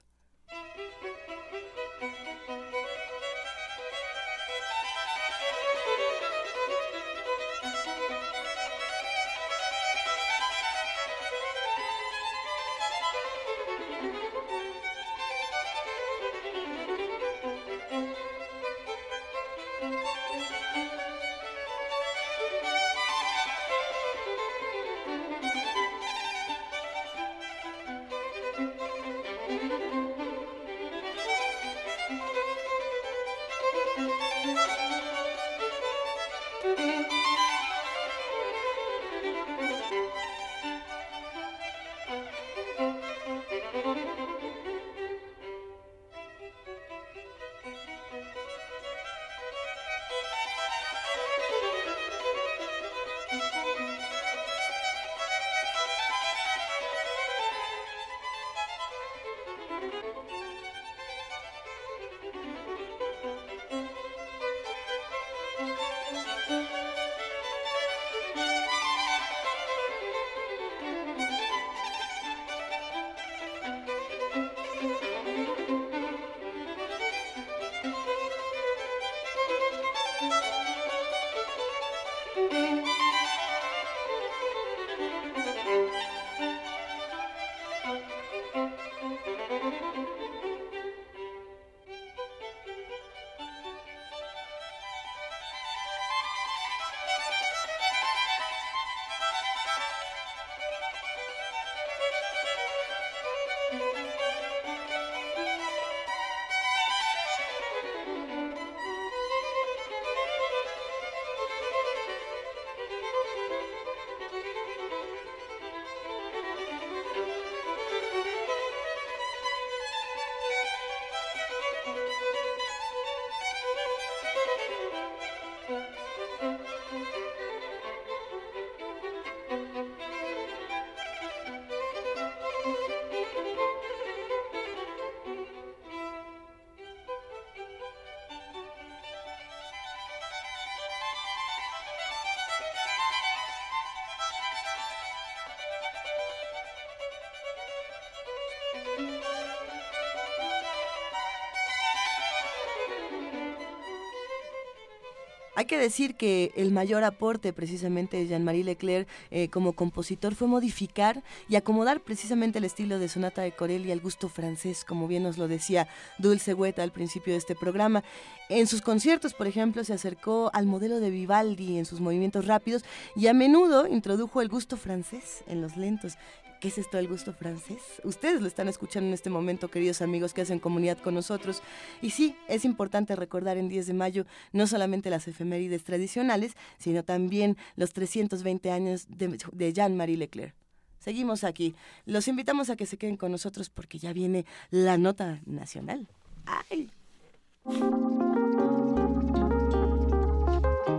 Hay que decir que el mayor aporte precisamente de Jean-Marie Leclerc eh, como compositor fue modificar y acomodar precisamente el estilo de sonata de Corelli al gusto francés, como bien nos lo decía Dulce Hueta al principio de este programa. En sus conciertos, por ejemplo, se acercó al modelo de Vivaldi en sus movimientos rápidos y a menudo introdujo el gusto francés en los lentos. ¿Qué es esto del gusto francés? Ustedes lo están escuchando en este momento, queridos amigos que hacen comunidad con nosotros. Y sí, es importante recordar en 10 de mayo no solamente las efemérides tradicionales, sino también los 320 años de, Jean-Marie Leclerc. Seguimos aquí. Los invitamos a que se queden con nosotros porque ya viene la nota nacional. ¡Ay!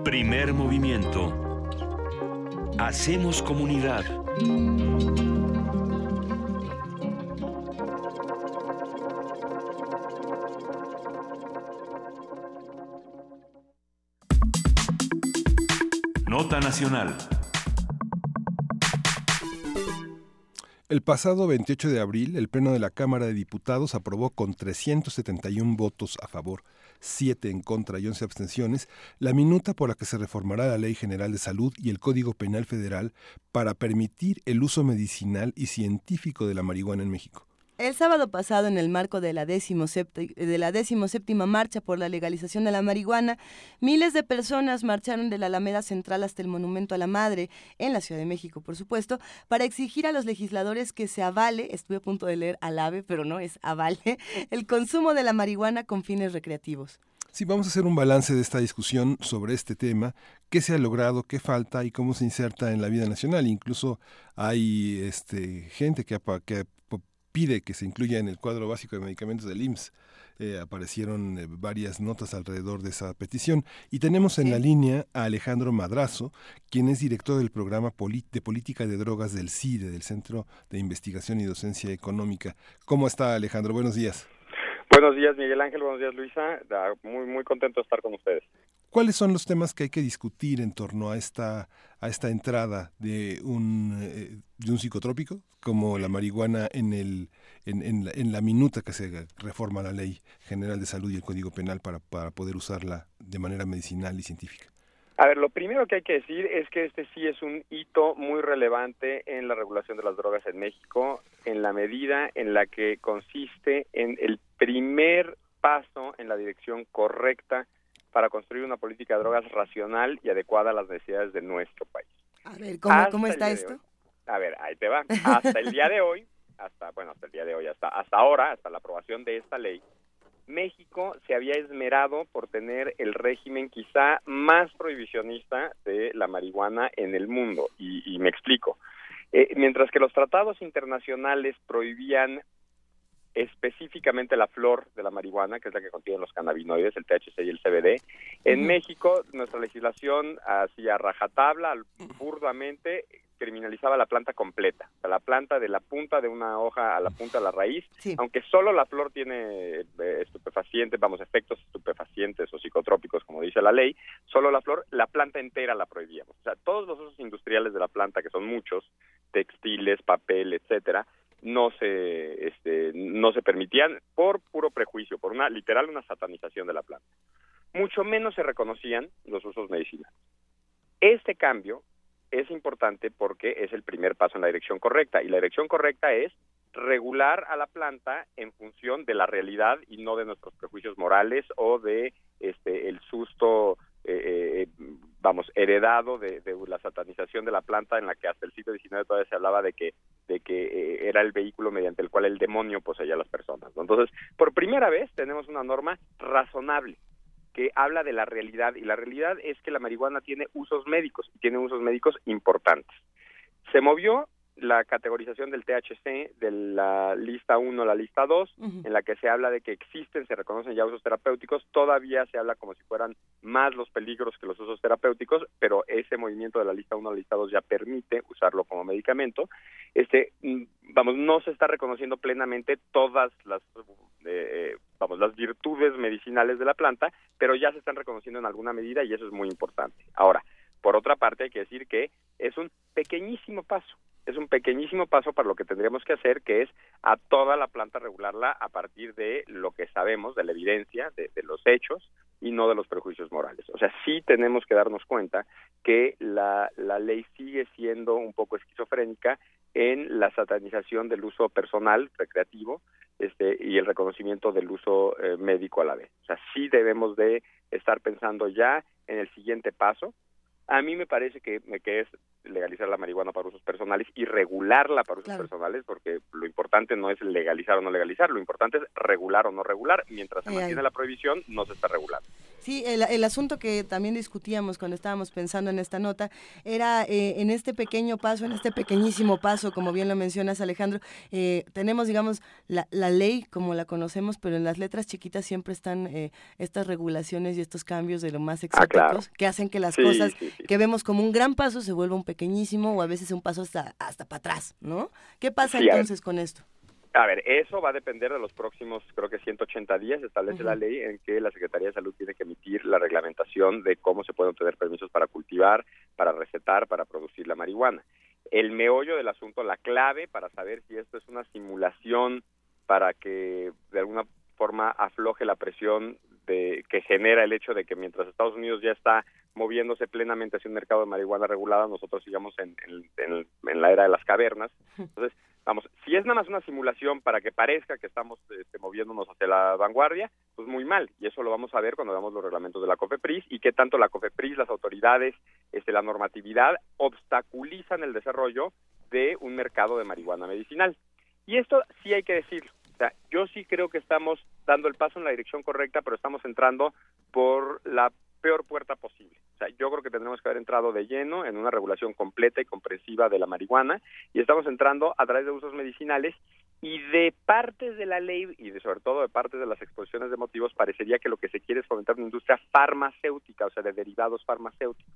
Primer movimiento. Hacemos comunidad. Nota Nacional.
El pasado 28 de abril, el Pleno de la Cámara de Diputados aprobó con 371 votos a favor, 7 en contra y 11 abstenciones la minuta por la que se reformará la Ley General de Salud y el Código Penal Federal para permitir el uso medicinal y científico de la marihuana en México.
El sábado pasado, en el marco de la, de la decimoséptima marcha por la legalización de la marihuana, miles de personas marcharon de la Alameda Central hasta el Monumento a la Madre, en la Ciudad de México, por supuesto, para exigir a los legisladores que se avale, estuve a punto de leer alave, pero no es avale, <laughs> el consumo de la marihuana con fines recreativos.
Sí, vamos a hacer un balance de esta discusión sobre este tema, qué se ha logrado, qué falta y cómo se inserta en la vida nacional. Incluso hay este, gente que ha, que pide que se incluya en el cuadro básico de medicamentos del IMSS. Eh, aparecieron eh, varias notas alrededor de esa petición. Y tenemos en la línea a Alejandro Madrazo, quien es director del programa de política de drogas del CIDE, del Centro de Investigación y Docencia Económica. ¿Cómo está Alejandro? Buenos días.
Buenos días Miguel Ángel, buenos días Luisa. Muy, muy contento de estar con ustedes.
¿Cuáles son los temas que hay que discutir en torno a esta, a esta entrada de un, eh, de un psicotrópico como la marihuana en, el, en, en, la, en, la, minuta que se reforma la Ley General de Salud y el Código Penal para, para poder usarla de manera medicinal y científica?
A ver, lo primero que hay que decir es que este sí es un hito muy relevante en la regulación de las drogas en México, en la medida en la que consiste en el primer paso en la dirección correcta para construir una política de drogas racional y adecuada a las necesidades de nuestro país.
A ver, ¿cómo, ¿cómo está esto?
a ver, ahí te va. Hasta el día de hoy, hasta, bueno, hasta el día de hoy, hasta, hasta ahora, hasta la aprobación de esta ley, México se había esmerado por tener el régimen quizá más prohibicionista de la marihuana en el mundo. Y, me explico. Eh, mientras que los tratados internacionales prohibían específicamente la flor de la marihuana, que es la que contiene los cannabinoides, el THC y el CBD. En México, nuestra legislación hacía rajatabla, burdamente, criminalizaba la planta completa, o sea, la planta de la punta de una hoja a la punta de la raíz, aunque solo la flor tiene eh, estupefacientes, vamos, efectos estupefacientes o psicotrópicos, como dice la ley, solo la flor, la planta entera la prohibíamos. O sea, todos los usos industriales de la planta, que son muchos, textiles, papel, etcétera, no se este, no se permitían por puro prejuicio, por una literal una satanización de la planta. Mucho menos se reconocían los usos medicinales. Este cambio es importante porque es el primer paso en la dirección correcta y la dirección correcta es regular a la planta en función de la realidad y no de nuestros prejuicios morales o de este el susto eh, eh, vamos heredado de, la satanización de la planta en la que hasta el siglo XIX todavía se hablaba de que de que eh, era el vehículo mediante el cual el demonio poseía a las personas entonces por primera vez tenemos una norma razonable que habla de la realidad y la realidad es que la marihuana tiene usos médicos tiene usos médicos importantes. Se movió la categorización del THC de la lista 1 a la lista 2, en la que se habla de que existen, se reconocen ya usos terapéuticos, todavía se habla como si fueran más los peligros que los usos terapéuticos, pero ese movimiento de la lista 1 a la lista 2 ya permite usarlo como medicamento. Este, mm, vamos, no se está reconociendo plenamente todas las, eh, vamos, las virtudes medicinales de la planta, pero ya se están reconociendo en alguna medida y eso es muy importante. Ahora, Por otra parte, hay que decir que es un pequeñísimo paso, es un pequeñísimo paso para lo que tendríamos que hacer, que es a toda la planta regularla a partir de lo que sabemos, de la evidencia, de, de los hechos y no de los prejuicios morales. O sea, sí tenemos que darnos cuenta que la, la ley sigue siendo un poco esquizofrénica en la satanización del uso personal, recreativo, este, y el reconocimiento del uso eh, médico a la vez. O sea, sí debemos de estar pensando ya en el siguiente paso. A mí me parece que, que es legalizar la marihuana para usos personales y regularla para usos
Claro.
personales, porque lo importante no es legalizar o no legalizar, lo importante es regular o no regular. Mientras se mantiene la prohibición, no se está regulando.
Sí, el, el asunto que también discutíamos cuando estábamos pensando en esta nota era eh, en este pequeño paso, en este pequeñísimo paso, como bien lo mencionas Alejandro, eh, tenemos, digamos, la, la ley como la conocemos, pero en las letras chiquitas siempre están eh, estas regulaciones y estos cambios de lo más
Ah, claro.
exóticos que hacen que las
Sí,
cosas
sí, sí.
que vemos como un gran paso se vuelva un pequeñísimo o a veces un paso hasta, hasta para atrás, ¿no? ¿Qué pasa
Sí,
entonces con esto?
A ver, eso va a depender de los próximos, creo que 180 días, establece la ley en que la Secretaría de Salud tiene que emitir la reglamentación de cómo se pueden obtener permisos para cultivar, para recetar, para producir la marihuana. El meollo del asunto, la clave para saber si esto es una simulación para que de alguna forma afloje la presión de, que genera el hecho de que mientras Estados Unidos ya está moviéndose plenamente hacia un mercado de marihuana regulada, nosotros sigamos en, en- en- en la era de las cavernas. Entonces, vamos, si es nada más una simulación para que parezca que estamos este, moviéndonos hacia la vanguardia, pues muy mal. Y eso lo vamos a ver cuando veamos los reglamentos de la COFEPRIS y que tanto la COFEPRIS, las autoridades, este, la normatividad obstaculizan el desarrollo de un mercado de marihuana medicinal. Y esto sí hay que decirlo. O sea, yo sí creo que estamos dando el paso en la dirección correcta, pero estamos entrando por la peor puerta posible. O sea, yo creo que tendremos que haber entrado de lleno en una regulación completa y comprensiva de la marihuana y estamos entrando a través de usos medicinales y de partes de la ley y de sobre todo de partes de las exposiciones de motivos parecería que lo que se quiere es fomentar una industria farmacéutica, o sea, de derivados farmacéuticos.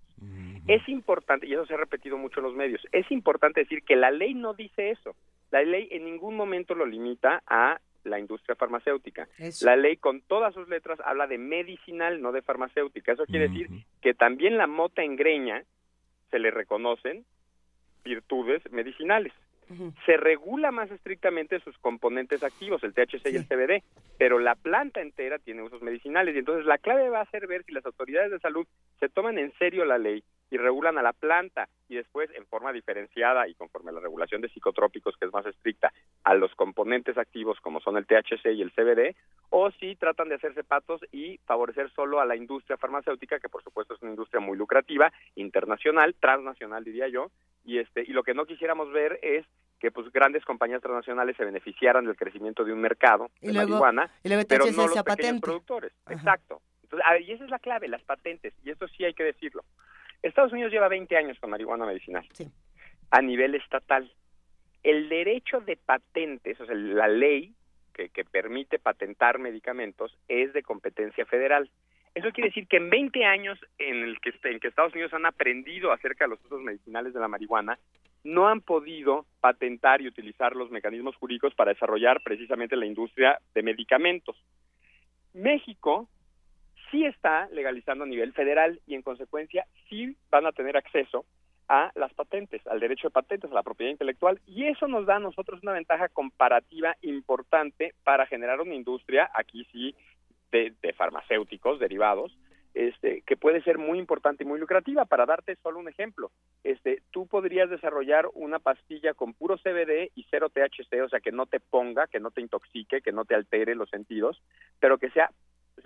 Es importante, y eso se ha repetido mucho en los medios, es importante decir que la ley no dice eso. La ley en ningún momento lo limita a la industria farmacéutica.
Eso.
La ley con todas sus letras habla de medicinal, no de farmacéutica. Eso quiere decir que también la mota en greña se le reconocen virtudes medicinales. Se regula más estrictamente sus componentes activos, el THC y el CBD, pero la planta entera tiene usos medicinales y entonces la clave va a ser ver si las autoridades de salud se toman en serio la ley y regulan a la planta y después en forma diferenciada y conforme a la regulación de psicotrópicos que es más estricta a los componentes activos como son el THC y el CBD o si tratan de hacerse patos y favorecer solo a la industria farmacéutica que por supuesto es una industria muy lucrativa, internacional, transnacional diría yo, y este y lo que no quisiéramos ver es que pues grandes compañías transnacionales se beneficiaran del crecimiento de un mercado
Y
de
luego-
marihuana,
y luego
pero no los pequeños productores. Exacto. Entonces, a ver, y esa es la clave, las patentes, y esto sí hay que decirlo. Estados Unidos lleva 20 años con marihuana medicinal a nivel estatal. El derecho de patentes, o sea, la ley que, que permite patentar medicamentos es de competencia federal. Eso quiere decir que en 20 años en el que, en que Estados Unidos han aprendido acerca de los usos medicinales de la marihuana, no han podido patentar y utilizar los mecanismos jurídicos para desarrollar precisamente la industria de medicamentos. México sí está legalizando a nivel federal y en consecuencia sí van a tener acceso a las patentes, al derecho de patentes, a la propiedad intelectual y eso nos da a nosotros una ventaja comparativa importante para generar una industria, aquí sí, de, de farmacéuticos derivados, este, que puede ser muy importante y muy lucrativa. Para darte solo un ejemplo, este, tú podrías desarrollar una pastilla con puro CBD y cero THC, o sea, que no te ponga, que no te intoxique, que no te altere los sentidos, pero que sea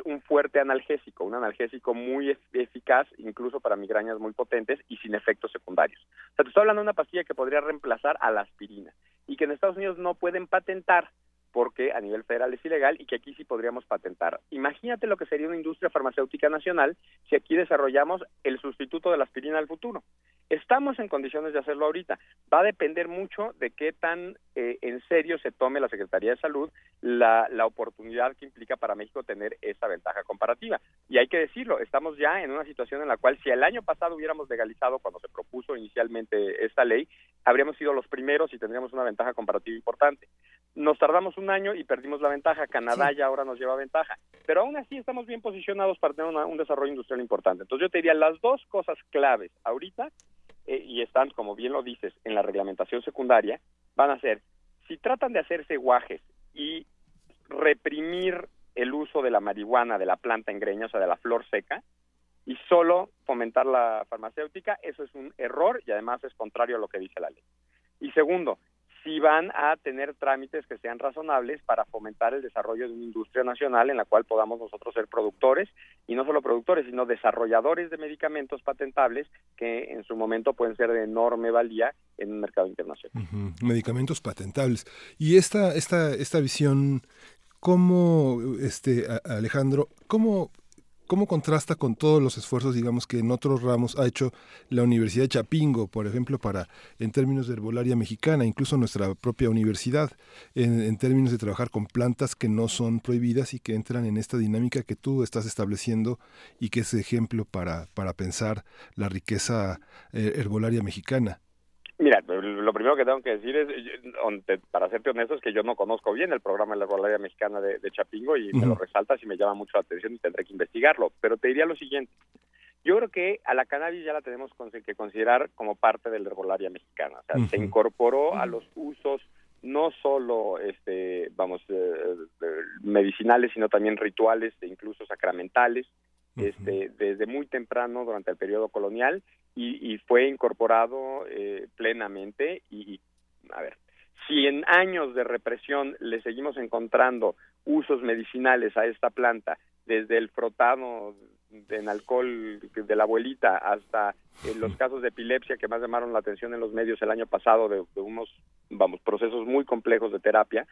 un fuerte analgésico, un analgésico muy ef- eficaz, incluso para migrañas muy potentes y sin efectos secundarios. O sea, te estoy hablando de una pastilla que podría reemplazar a la aspirina y que en Estados Unidos no pueden patentar porque a nivel federal es ilegal y que aquí sí podríamos patentar. Imagínate lo que sería una industria farmacéutica nacional si aquí desarrollamos el sustituto de la aspirina al futuro. Estamos en condiciones de hacerlo ahorita. Va a depender mucho de qué tan eh, en serio se tome la Secretaría de Salud la, la oportunidad que implica para México tener esa ventaja comparativa. Y hay que decirlo, estamos ya en una situación en la cual si el año pasado hubiéramos legalizado cuando se propuso inicialmente esta ley, habríamos sido los primeros y tendríamos una ventaja comparativa importante. Nos tardamos un año y perdimos la ventaja. Canadá ya ahora nos lleva ventaja. Pero aún así estamos bien posicionados para tener una- un desarrollo industrial importante. Entonces yo te diría las dos cosas claves ahorita, eh, y están, como bien lo dices, en la reglamentación secundaria, van a ser, si tratan de hacerse guajes y reprimir el uso de la marihuana, de la planta en greña, o sea, de la flor seca, y solo fomentar la farmacéutica, eso es un error y además es contrario a lo que dice la ley. Y segundo, si van a tener trámites que sean razonables para fomentar el desarrollo de una industria nacional en la cual podamos nosotros ser productores y no solo productores, sino desarrolladores de medicamentos patentables que en su momento pueden ser de enorme valía en un mercado internacional.
Medicamentos patentables. Y esta, esta, esta visión, ¿cómo, este, Alejandro, cómo, cómo contrasta con todos los esfuerzos, digamos, que en otros ramos ha hecho la Universidad de Chapingo, por ejemplo, para, en términos de herbolaria mexicana, incluso nuestra propia universidad, en, términos de trabajar con plantas que no son prohibidas y que entran en esta dinámica que tú estás estableciendo y que es ejemplo para, para pensar la riqueza eh, herbolaria mexicana?
Mira, lo primero que tengo que decir es, para serte honesto, es que yo no conozco bien el programa de la herbolaria mexicana de, de Chapingo y me lo resaltas y me llama mucho la atención y tendré que investigarlo. Pero te diría lo siguiente. Yo creo que a la cannabis ya la tenemos que considerar como parte de la herbolaria mexicana. O sea, se incorporó a los usos no solo, este, vamos, eh, eh, medicinales, sino también rituales e incluso sacramentales este, desde muy temprano durante el periodo colonial y, y fue incorporado eh, plenamente y, y, a ver, si en años de represión le seguimos encontrando usos medicinales a esta planta, desde el frotado en alcohol de la abuelita hasta eh, los casos de epilepsia que más llamaron la atención en los medios el año pasado de, de unos, vamos, procesos muy complejos de terapia,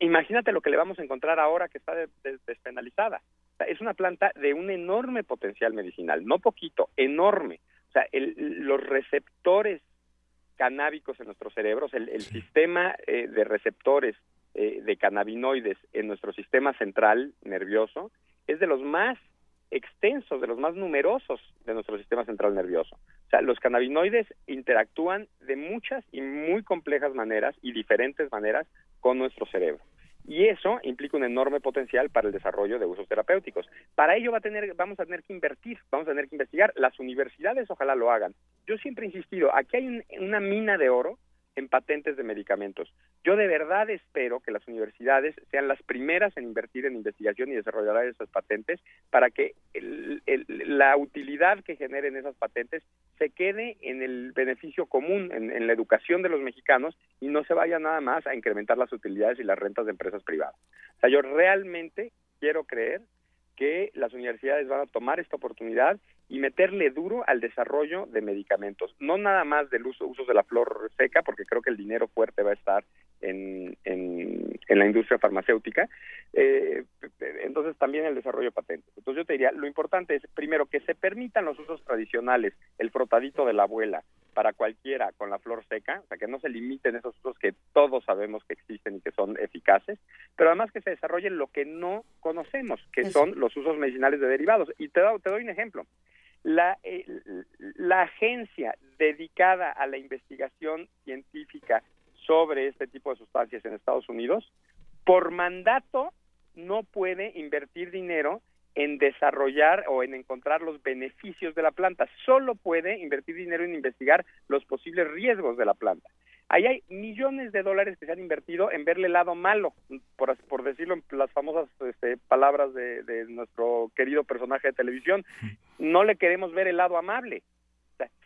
imagínate lo que le vamos a encontrar ahora que está de- de- despenalizada. Es una planta de un enorme potencial medicinal, no poquito, enorme. O sea, el- los receptores canábicos en nuestros cerebros, el, el sistema eh, de receptores eh, de cannabinoides en nuestro sistema central nervioso es de los más extensos, de los más numerosos de nuestro sistema central nervioso. O sea, los cannabinoides interactúan de muchas y muy complejas maneras y diferentes maneras con nuestro cerebro. Y eso implica un enorme potencial para el desarrollo de usos terapéuticos. Para ello va a tener, vamos a tener que invertir, vamos a tener que investigar. Las universidades ojalá lo hagan. Yo siempre he insistido, aquí hay un- una mina de oro en patentes de medicamentos. Yo de verdad espero que las universidades sean las primeras en invertir en investigación y desarrollar esas patentes para que el- la utilidad que generen esas patentes se quede en el beneficio común, en la educación de los mexicanos y no se vaya nada más a incrementar las utilidades y las rentas de empresas privadas. O sea, yo realmente quiero creer que las universidades van a tomar esta oportunidad y meterle duro al desarrollo de medicamentos, no nada más del uso usos de la flor seca, porque creo que el dinero fuerte va a estar en, en, en la industria farmacéutica, eh, entonces también el desarrollo de patentes. Entonces yo te diría, lo importante es, primero, que se permitan los usos tradicionales, el frotadito de la abuela, para cualquiera con la flor seca, o sea, que no se limiten esos usos que todos sabemos que existen y que son eficaces, pero además que se desarrollen lo que no conocemos, que son los usos medicinales de derivados. Y te, doy- te doy un ejemplo. La, eh, la agencia dedicada a la investigación científica sobre este tipo de sustancias en Estados Unidos, por mandato no puede invertir dinero en desarrollar o en encontrar los beneficios de la planta, solo puede invertir dinero en investigar los posibles riesgos de la planta. Ahí hay millones de dólares que se han invertido en verle el lado malo, por, por decirlo en las famosas este, palabras de, de nuestro querido personaje de televisión. No le queremos ver el lado amable.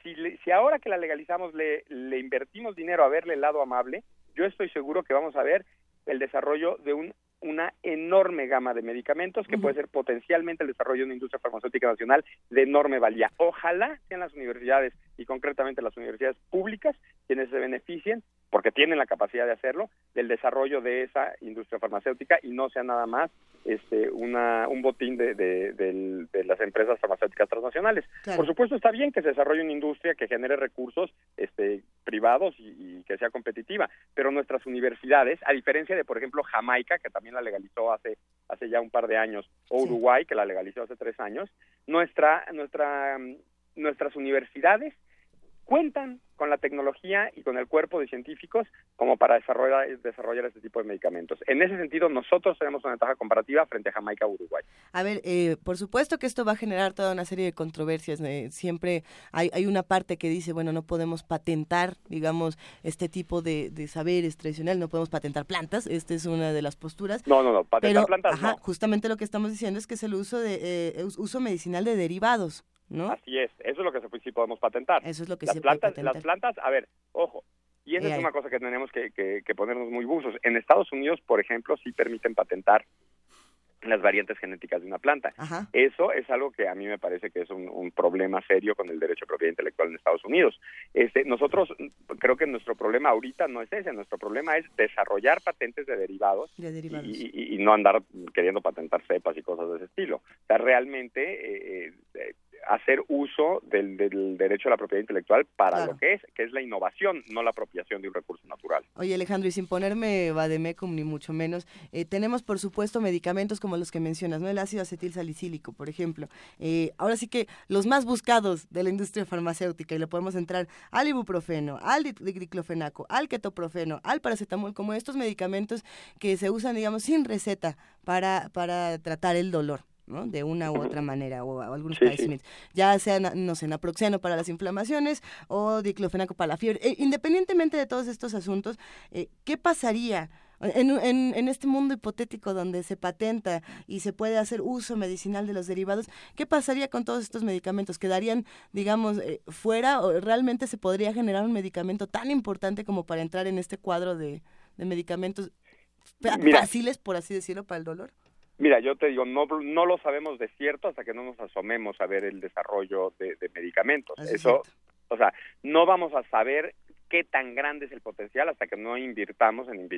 Si, le- si ahora que la legalizamos le, le invertimos dinero a verle el lado amable, yo estoy seguro que vamos a ver el desarrollo de un, una enorme gama de medicamentos que puede ser potencialmente el desarrollo de una industria farmacéutica nacional de enorme valía. Ojalá sean las universidades y concretamente las universidades públicas quienes se beneficien, porque tienen la capacidad de hacerlo, del desarrollo de esa industria farmacéutica y no sea nada más este, una, un botín de, de- las empresas farmacéuticas transnacionales.
Claro.
Por supuesto está bien que se desarrolle una industria que genere recursos este, privados y, y que sea competitiva, pero nuestras universidades, a diferencia de, por ejemplo, Jamaica, que también la legalizó hace, hace ya un par de años, o Uruguay, que la legalizó hace tres años, nuestra, nuestra, nuestras universidades cuentan con la tecnología y con el cuerpo de científicos como para desarrollar, desarrollar este tipo de medicamentos. En ese sentido, nosotros tenemos una ventaja comparativa frente a Jamaica o Uruguay.
A ver, eh, por supuesto que esto va a generar toda una serie de controversias. eh, siempre hay, hay una parte que dice, bueno, no podemos patentar, digamos, este tipo de, de saberes tradicionales, no podemos patentar plantas. Esta es una de las posturas.
No, no, no, patentar
Pero,
plantas
ajá,
no.
justamente lo que estamos diciendo es que es el uso de eh, us- uso medicinal de derivados, ¿no?
Así es, eso es lo que sí podemos patentar.
Eso es lo que
las
se puede
plantas,
patentar.
Las plantas, a ver, ojo, y esa es
ahí.
una cosa que tenemos que, que- que ponernos muy buzos. En Estados Unidos, por ejemplo, sí permiten patentar las variantes genéticas de una planta.
Ajá.
Eso es algo que a mí me parece que es un, un problema serio con el derecho a propiedad intelectual en Estados Unidos. Este, nosotros creo que nuestro problema ahorita no es ese, nuestro problema es desarrollar patentes de derivados
De derivados.
y, y- y no andar queriendo patentar cepas y cosas de ese estilo. O sea, realmente eh, eh, hacer uso del, del derecho a la propiedad intelectual para
Claro.
lo que es, que es la innovación, no la apropiación de un recurso natural.
Oye Alejandro, y sin ponerme vademecum ni mucho menos, eh, tenemos por supuesto medicamentos como los que mencionas, ¿no? El ácido acetil salicílico, por ejemplo. Eh, ahora sí que los más buscados de la industria farmacéutica, y le podemos entrar al ibuprofeno, al di- diclofenaco, al ketoprofeno, al paracetamol, como estos medicamentos que se usan, digamos, sin receta para, para tratar el dolor. ¿No? de una u otra manera o, o algunos
Sí,
ya sea no sé, naproxeno para las inflamaciones o diclofenaco para la fiebre. Eh, independientemente de todos estos asuntos, eh, ¿qué pasaría en, en- en este mundo hipotético donde se patenta y se puede hacer uso medicinal de los derivados? ¿Qué pasaría con todos estos medicamentos? ¿Quedarían, digamos, eh, fuera o realmente se podría generar un medicamento tan importante como para entrar en este cuadro de, de medicamentos
Mira.
fáciles, por así decirlo, para el dolor?
Mira, yo te digo, no, no lo sabemos de cierto hasta que no nos asomemos a ver el desarrollo de, de medicamentos.
Eso es
Eso, o sea, no vamos a saber qué tan grande es el potencial hasta que no invirtamos en,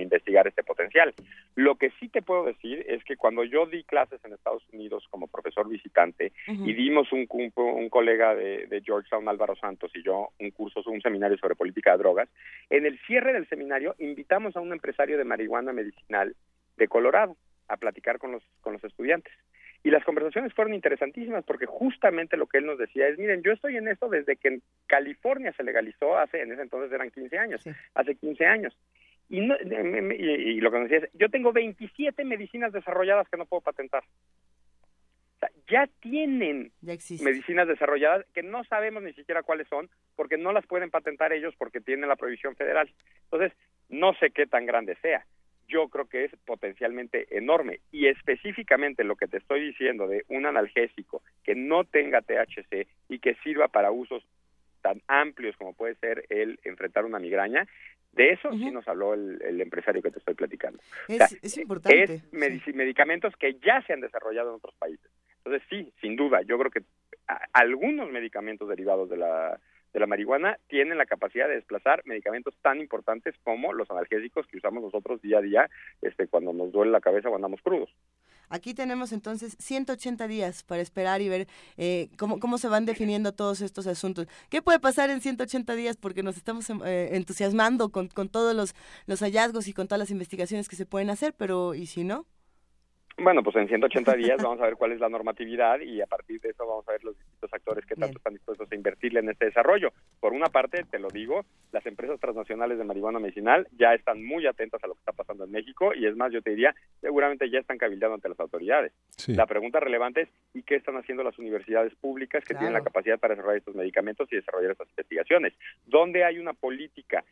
investigar este potencial. Lo que sí te puedo decir es que cuando yo di clases en Estados Unidos como profesor visitante y dimos un, cu- un colega de, de Georgetown, Álvaro Santos, y yo un curso, un seminario sobre política de drogas, en el cierre del seminario invitamos a un empresario de marihuana medicinal de Colorado a platicar con los, con los estudiantes. Y las conversaciones fueron interesantísimas porque justamente lo que él nos decía es, miren, yo estoy en esto desde que en California se legalizó hace, en ese entonces eran 15 años, hace 15 años. Y, no- me- me- y, y lo que nos decía es, yo tengo 27 medicinas desarrolladas que no puedo patentar. O sea, ya tienen
Ya
medicinas desarrolladas que no sabemos ni siquiera cuáles son porque no las pueden patentar ellos porque tienen la prohibición federal. Entonces, no sé qué tan grande sea. Yo creo que es potencialmente enorme y específicamente lo que te estoy diciendo de un analgésico que no tenga THC y que sirva para usos tan amplios como puede ser el enfrentar una migraña, de eso sí nos habló el, el empresario que te estoy platicando.
Es,
O sea,
es importante.
es medicamentos que ya se han desarrollado en otros países. Entonces, sí, sin duda, yo creo que algunos medicamentos derivados de la, de la marihuana tienen la capacidad de desplazar medicamentos tan importantes como los analgésicos que usamos nosotros día a día este, cuando nos duele la cabeza o andamos crudos.
Aquí tenemos entonces 180 días para esperar y ver eh, cómo, cómo se van definiendo todos estos asuntos. ¿Qué puede pasar en 180 días? Porque nos estamos em, eh, entusiasmando con, con todos los, los hallazgos y con todas las investigaciones que se pueden hacer, pero ¿y si no?
Bueno, pues en 180 <laughs> días vamos a ver cuál es la normatividad y a partir de eso vamos a ver los distintos actores que tanto están dispuestos a invertirle en este desarrollo. Por una parte, te lo digo, las empresas transnacionales de marihuana medicinal ya están muy atentas a lo que está pasando en México y es más, yo te diría, seguramente ya están cabildeando ante las autoridades.
Sí.
La pregunta relevante es, ¿y qué están haciendo las universidades públicas que tienen la capacidad para desarrollar estos medicamentos y desarrollar estas investigaciones? ¿Dónde hay una política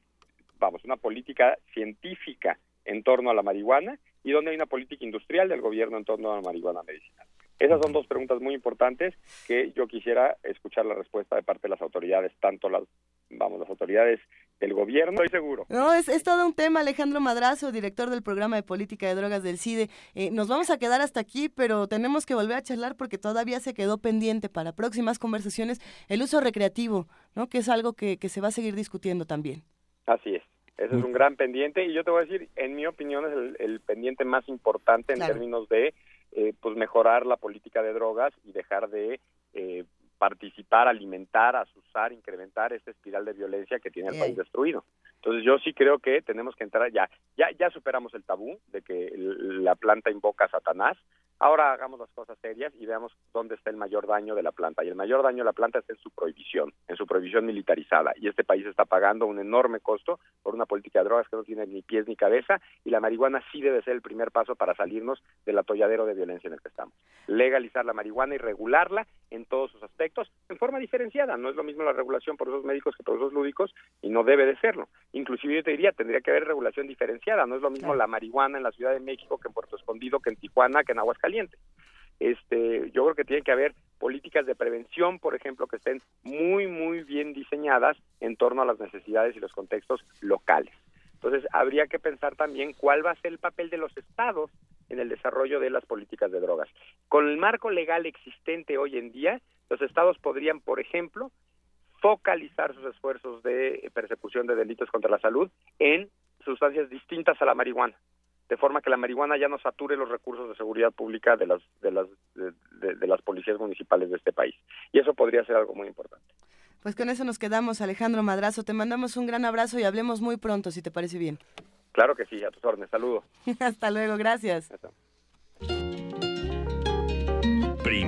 vamos, una política científica en torno a la marihuana y donde hay una política industrial del gobierno en torno a la marihuana medicinal. Esas son dos preguntas muy importantes que yo quisiera escuchar la respuesta de parte de las autoridades, tanto las, vamos, las autoridades del gobierno, estoy seguro.
No, es, es todo un tema, Alejandro Madrazo, director del programa de política de drogas del CIDE. Eh, nos vamos a quedar hasta aquí, pero tenemos que volver a charlar porque todavía se quedó pendiente para próximas conversaciones el uso recreativo, ¿no? que es algo que, que se va a seguir discutiendo también.
Así es. Ese es un gran pendiente y yo te voy a decir, en mi opinión es el, el pendiente más importante en
Claro.
términos de eh, pues mejorar la política de drogas y dejar de eh, participar, alimentar, asusar, incrementar esta espiral de violencia que tiene el
Bien.
país destruido. Entonces yo sí creo que tenemos que entrar ya, ya, ya superamos el tabú de que la planta invoca a Satanás. Ahora hagamos las cosas serias y veamos dónde está el mayor daño de la planta. Y el mayor daño de la planta está en su prohibición, en su prohibición militarizada. Y este país está pagando un enorme costo por una política de drogas que no tiene ni pies ni cabeza. Y la marihuana sí debe ser el primer paso para salirnos del atolladero de violencia en el que estamos. Legalizar la marihuana y regularla en todos sus aspectos en forma diferenciada. No es lo mismo la regulación por usos médicos que por usos lúdicos y no debe de serlo. Inclusive yo te diría, tendría que haber regulación diferenciada. No es lo mismo la marihuana en la Ciudad de México que en Puerto Escondido, que en Tijuana, que en Aguascalientes. Este, yo creo que tiene que haber políticas de prevención, por ejemplo, que estén muy, muy bien diseñadas en torno a las necesidades y los contextos locales. Entonces, habría que pensar también cuál va a ser el papel de los estados en el desarrollo de las políticas de drogas. Con el marco legal existente hoy en día, los estados podrían, por ejemplo, focalizar sus esfuerzos de persecución de delitos contra la salud en sustancias distintas a la marihuana, de forma que la marihuana ya no sature los recursos de seguridad pública de las de las de, de- de las policías municipales de este país. Y eso podría ser algo muy importante.
Pues con eso nos quedamos, Alejandro Madrazo. Te mandamos un gran abrazo y hablemos muy pronto, si te parece bien.
Claro que sí, a tus órdenes. Saludo. <laughs>
Hasta luego, gracias.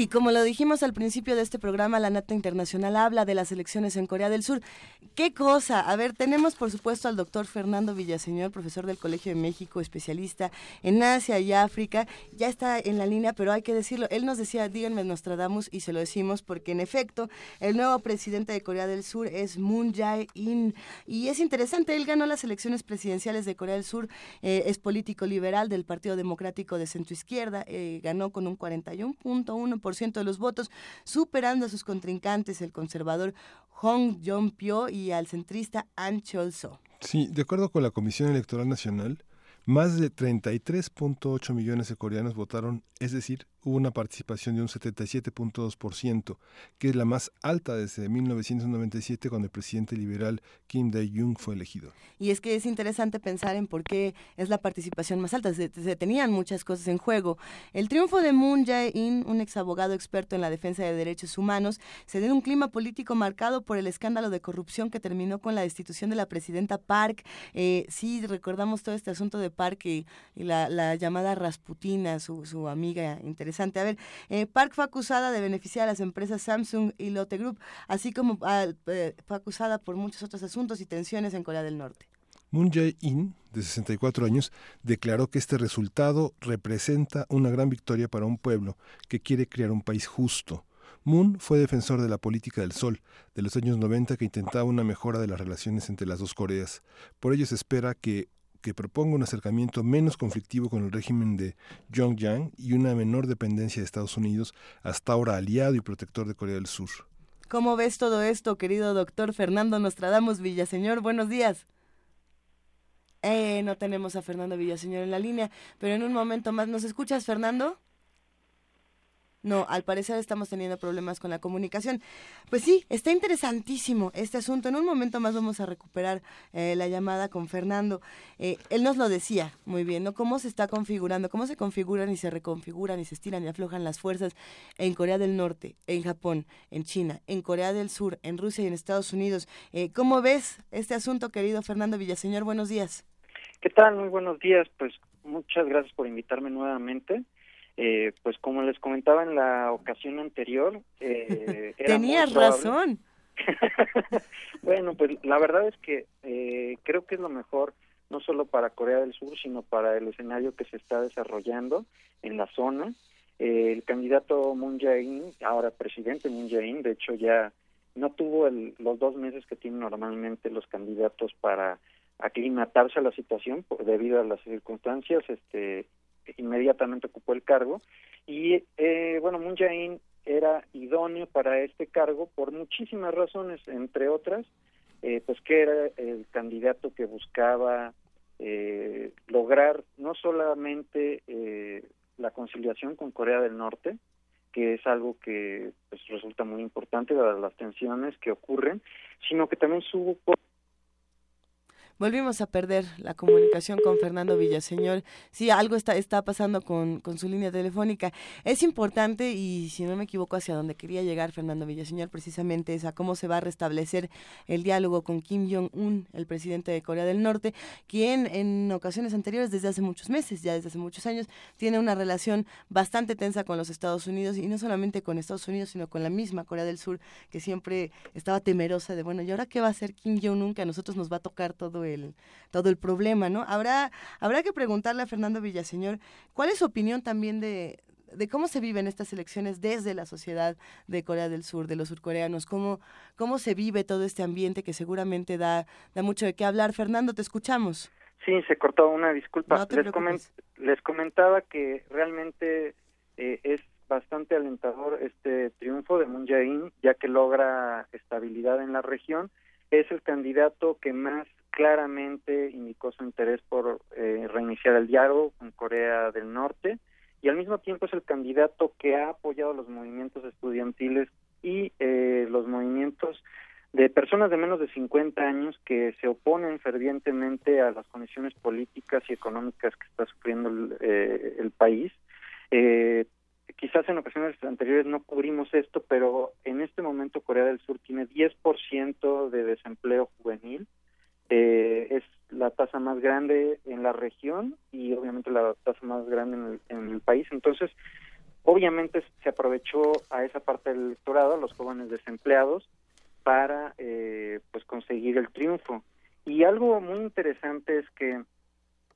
Y como lo dijimos al principio de este programa, la Nata Internacional habla de las elecciones en Corea del Sur. ¿Qué cosa? A ver, tenemos por supuesto al doctor Fernando Villaseñor, profesor del Colegio de México, especialista en Asia y África. Ya está en la línea, pero hay que decirlo. Él nos decía, díganme Nostradamus, y se lo decimos porque en efecto, el nuevo presidente de Corea del Sur es Moon Jae-in. Y es interesante, él ganó las elecciones presidenciales de Corea del Sur, eh, es político liberal del Partido Democrático de Centroizquierda, eh, ganó con un 41.1% de los votos, superando a sus contrincantes, el conservador Hong Jong-pyo y al centrista An Chol-so.
Sí, de acuerdo con la Comisión Electoral Nacional, más de 33.8 millones de coreanos votaron, es decir, hubo una participación de un 77.2%, que es la más alta desde 1997 cuando el presidente liberal Kim Dae-jung fue elegido.
Y es que es interesante pensar en por qué es la participación más alta. Se, tenían muchas cosas en juego. El triunfo de Moon Jae-in, un ex abogado experto en la defensa de derechos humanos, se dio en un clima político marcado por el escándalo de corrupción que terminó con la destitución de la presidenta Park. Eh, sí, recordamos todo este asunto de Park y, la, llamada Rasputina, su, su amiga interesante. A ver, eh, Park fue acusada de beneficiar a las empresas Samsung y Lotte Group, así como ah, eh, fue acusada por muchos otros asuntos y tensiones en Corea del Norte.
Moon Jae-in, de 64 años, declaró que este resultado representa una gran victoria para un pueblo que quiere crear un país justo. Moon fue defensor de la política del Sol de los años 90 que intentaba una mejora de las relaciones entre las dos Coreas. Por ello se espera que que proponga un acercamiento menos conflictivo con el régimen de Pyongyang y una menor dependencia de Estados Unidos, hasta ahora aliado y protector de Corea del Sur.
¿Cómo ves todo esto, querido doctor Fernando Nostradamus Villaseñor? Buenos días. Eh, no tenemos a Fernando Villaseñor en la línea, pero en un momento más. ¿Nos escuchas, Fernando? No, al parecer estamos teniendo problemas con la comunicación. Pues sí, está interesantísimo este asunto. En un momento más vamos a recuperar eh, la llamada con Fernando. Eh, él nos lo decía muy bien, ¿no? Cómo se está configurando, cómo se configuran y se reconfiguran y se estiran y aflojan las fuerzas en Corea del Norte, en Japón, en China, en Corea del Sur, en Rusia y en Estados Unidos. Eh, ¿Cómo ves este asunto, querido Fernando Villaseñor? Buenos días.
¿Qué tal? Muy buenos días. Pues muchas gracias por invitarme nuevamente. Eh, pues como les comentaba en la ocasión anterior, eh, <laughs>
tenías razón. <laughs>
bueno, pues la verdad es que eh, creo que es lo mejor no solo para Corea del Sur, sino para el escenario que se está desarrollando en la zona. Eh, el candidato Moon Jae-in, ahora presidente Moon Jae-in, de hecho ya no tuvo el, los dos meses que tienen normalmente los candidatos para aclimatarse a la situación por, debido a las circunstancias este inmediatamente ocupó el cargo. Y eh, bueno Moon Jae-in era idóneo para este cargo por muchísimas razones entre otras eh, pues que era el candidato que buscaba eh, lograr no solamente la conciliación con Corea del Norte que es algo que pues, resulta muy importante dadas las tensiones que ocurren, sino que también supo
Volvimos a perder la comunicación con Fernando Villaseñor. Sí, algo está, está pasando con, con, su línea telefónica. Es importante, y si no me equivoco, hacia donde quería llegar Fernando Villaseñor, precisamente es a cómo se va a restablecer el diálogo con Kim Jong-un, el presidente de Corea del Norte, quien en ocasiones anteriores, desde hace muchos meses, ya desde hace muchos años, tiene una relación bastante tensa con los Estados Unidos, y no solamente con Estados Unidos, sino con la misma Corea del Sur, que siempre estaba temerosa de, bueno, ¿y ahora qué va a hacer Kim Jong-un? Que a nosotros nos va a tocar todo el el, todo el problema, ¿no? Habrá, habrá que preguntarle a Fernando Villaseñor cuál es su opinión también de, de cómo se viven estas elecciones desde la sociedad de Corea del Sur, de los surcoreanos, cómo, cómo se vive todo este ambiente que seguramente da, da mucho de qué hablar. Fernando, te escuchamos.
Sí, se cortó una disculpa. les, les comentaba que realmente eh, es bastante alentador este triunfo de Moon Jae-in, ya que logra estabilidad en la región. Es el candidato que más claramente indicó su interés por eh, reiniciar el diálogo con Corea del Norte y al mismo tiempo es el candidato que ha apoyado los movimientos estudiantiles y eh, los movimientos de personas de menos de 50 años que se oponen fervientemente a las condiciones políticas y económicas que está sufriendo el, eh, el país. Eh, quizás en ocasiones anteriores no cubrimos esto, pero en este momento Corea del Sur tiene 10% de desempleo juvenil, eh, es la tasa más grande en la región y obviamente la tasa más grande en el, país. Entonces, obviamente se aprovechó a esa parte del electorado, a los jóvenes desempleados, para eh, pues conseguir el triunfo. Y algo muy interesante es que,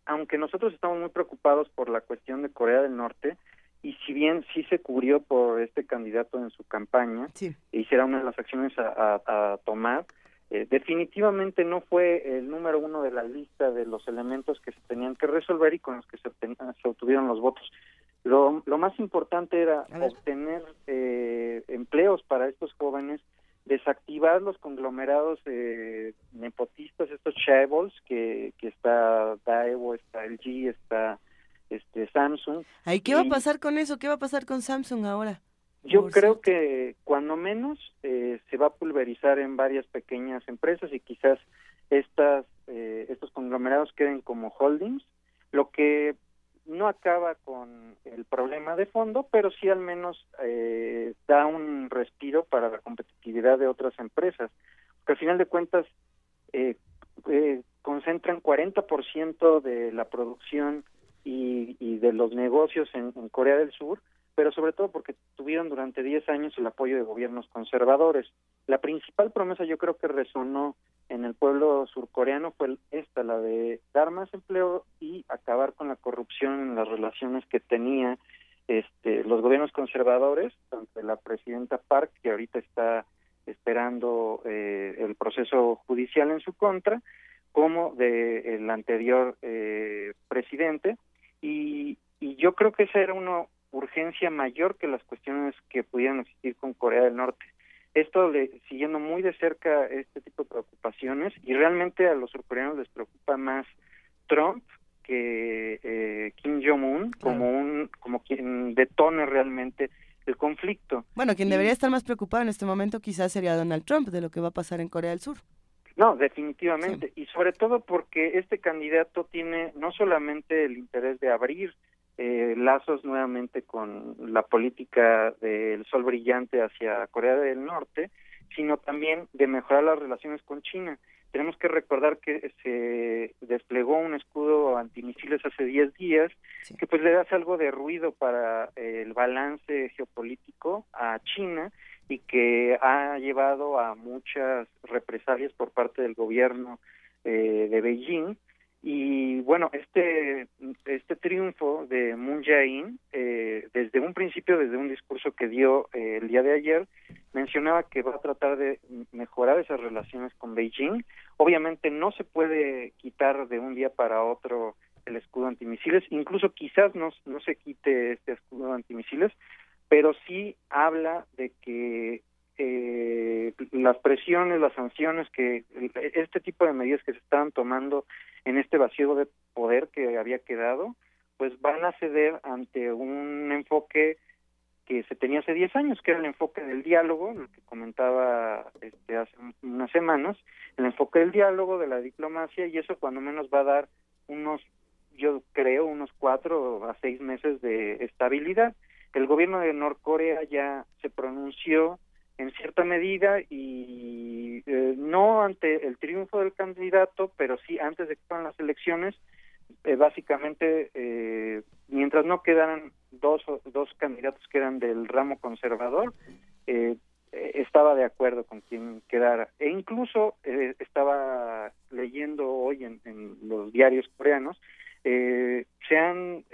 aunque nosotros estamos muy preocupados por la cuestión de Corea del Norte, y si bien sí se cubrió por este candidato en su campaña, sí. e hiciera una de las acciones a tomar, eh, definitivamente no fue el número uno de la lista de los elementos que se tenían que resolver y con los que se, obtuvieron los votos. Lo, más importante era obtener eh, empleos para estos jóvenes, desactivar los conglomerados eh, nepotistas, estos chaebols, que, que está Daewoo, está LG, está este Samsung.
¿Y qué va a pasar con eso? ¿Qué va a pasar con Samsung ahora?
Yo creo que cuando menos eh, se va a pulverizar en varias pequeñas empresas y quizás estas eh, estos conglomerados queden como holdings, lo que no acaba con el problema de fondo, pero sí al menos eh, da un respiro para la competitividad de otras empresas, porque al final de cuentas eh, eh, concentran 40% de la producción y, y, de los negocios en Corea del Sur, pero sobre todo porque tuvieron durante 10 años el apoyo de gobiernos conservadores. La principal promesa yo creo que resonó en el pueblo surcoreano fue esta, la de dar más empleo y acabar con la corrupción en las relaciones que tenía este, los gobiernos conservadores, tanto la presidenta Park, que ahorita está esperando eh, el proceso judicial en su contra, como de el anterior eh, presidente. Y, y yo creo que ese era uno urgencia mayor que las cuestiones que pudieran existir con Corea del Norte. Esto le, siguiendo muy de cerca este tipo de preocupaciones y realmente a los surcoreanos les preocupa más Trump que eh, Kim Jong-un como un como quien detone realmente el conflicto.
Bueno, quien debería estar más preocupado en este momento quizás sería Donald Trump de lo que va a pasar en Corea del Sur.
No, definitivamente. Y sobre todo porque este candidato tiene no solamente el interés de abrir eh, lazos nuevamente con la política del sol brillante hacia Corea del Norte, sino también de mejorar las relaciones con China. Tenemos que recordar que se desplegó un escudo antimisiles hace 10 días, que pues le da algo de ruido para el balance geopolítico a China y que ha llevado a muchas represalias por parte del gobierno eh, de Beijing y bueno, este, este triunfo de Moon Jae-in, eh, desde un principio, desde un discurso que dio eh, el día de ayer, mencionaba que va a tratar de mejorar esas relaciones con Beijing. Obviamente no se puede quitar de un día para otro el escudo antimisiles, incluso quizás no, no se quite este escudo antimisiles, pero sí habla de que eh, las presiones, las sanciones, que este tipo de medidas que se estaban tomando en este vacío de poder que había quedado, pues van a ceder ante un enfoque que se tenía hace 10 años, que era el enfoque del diálogo, lo que comentaba este, hace unas semanas, el enfoque del diálogo, de la diplomacia, y eso cuando menos va a dar unos, yo creo, unos cuatro a seis meses de estabilidad. El gobierno de Norcorea ya se pronunció en cierta medida y eh, no ante el triunfo del candidato, pero sí antes de que fueran las elecciones, eh, básicamente eh, mientras no quedaran dos dos candidatos que eran del ramo conservador eh, estaba de acuerdo con quien quedara. E incluso estaba leyendo hoy en, en los diarios coreanos se han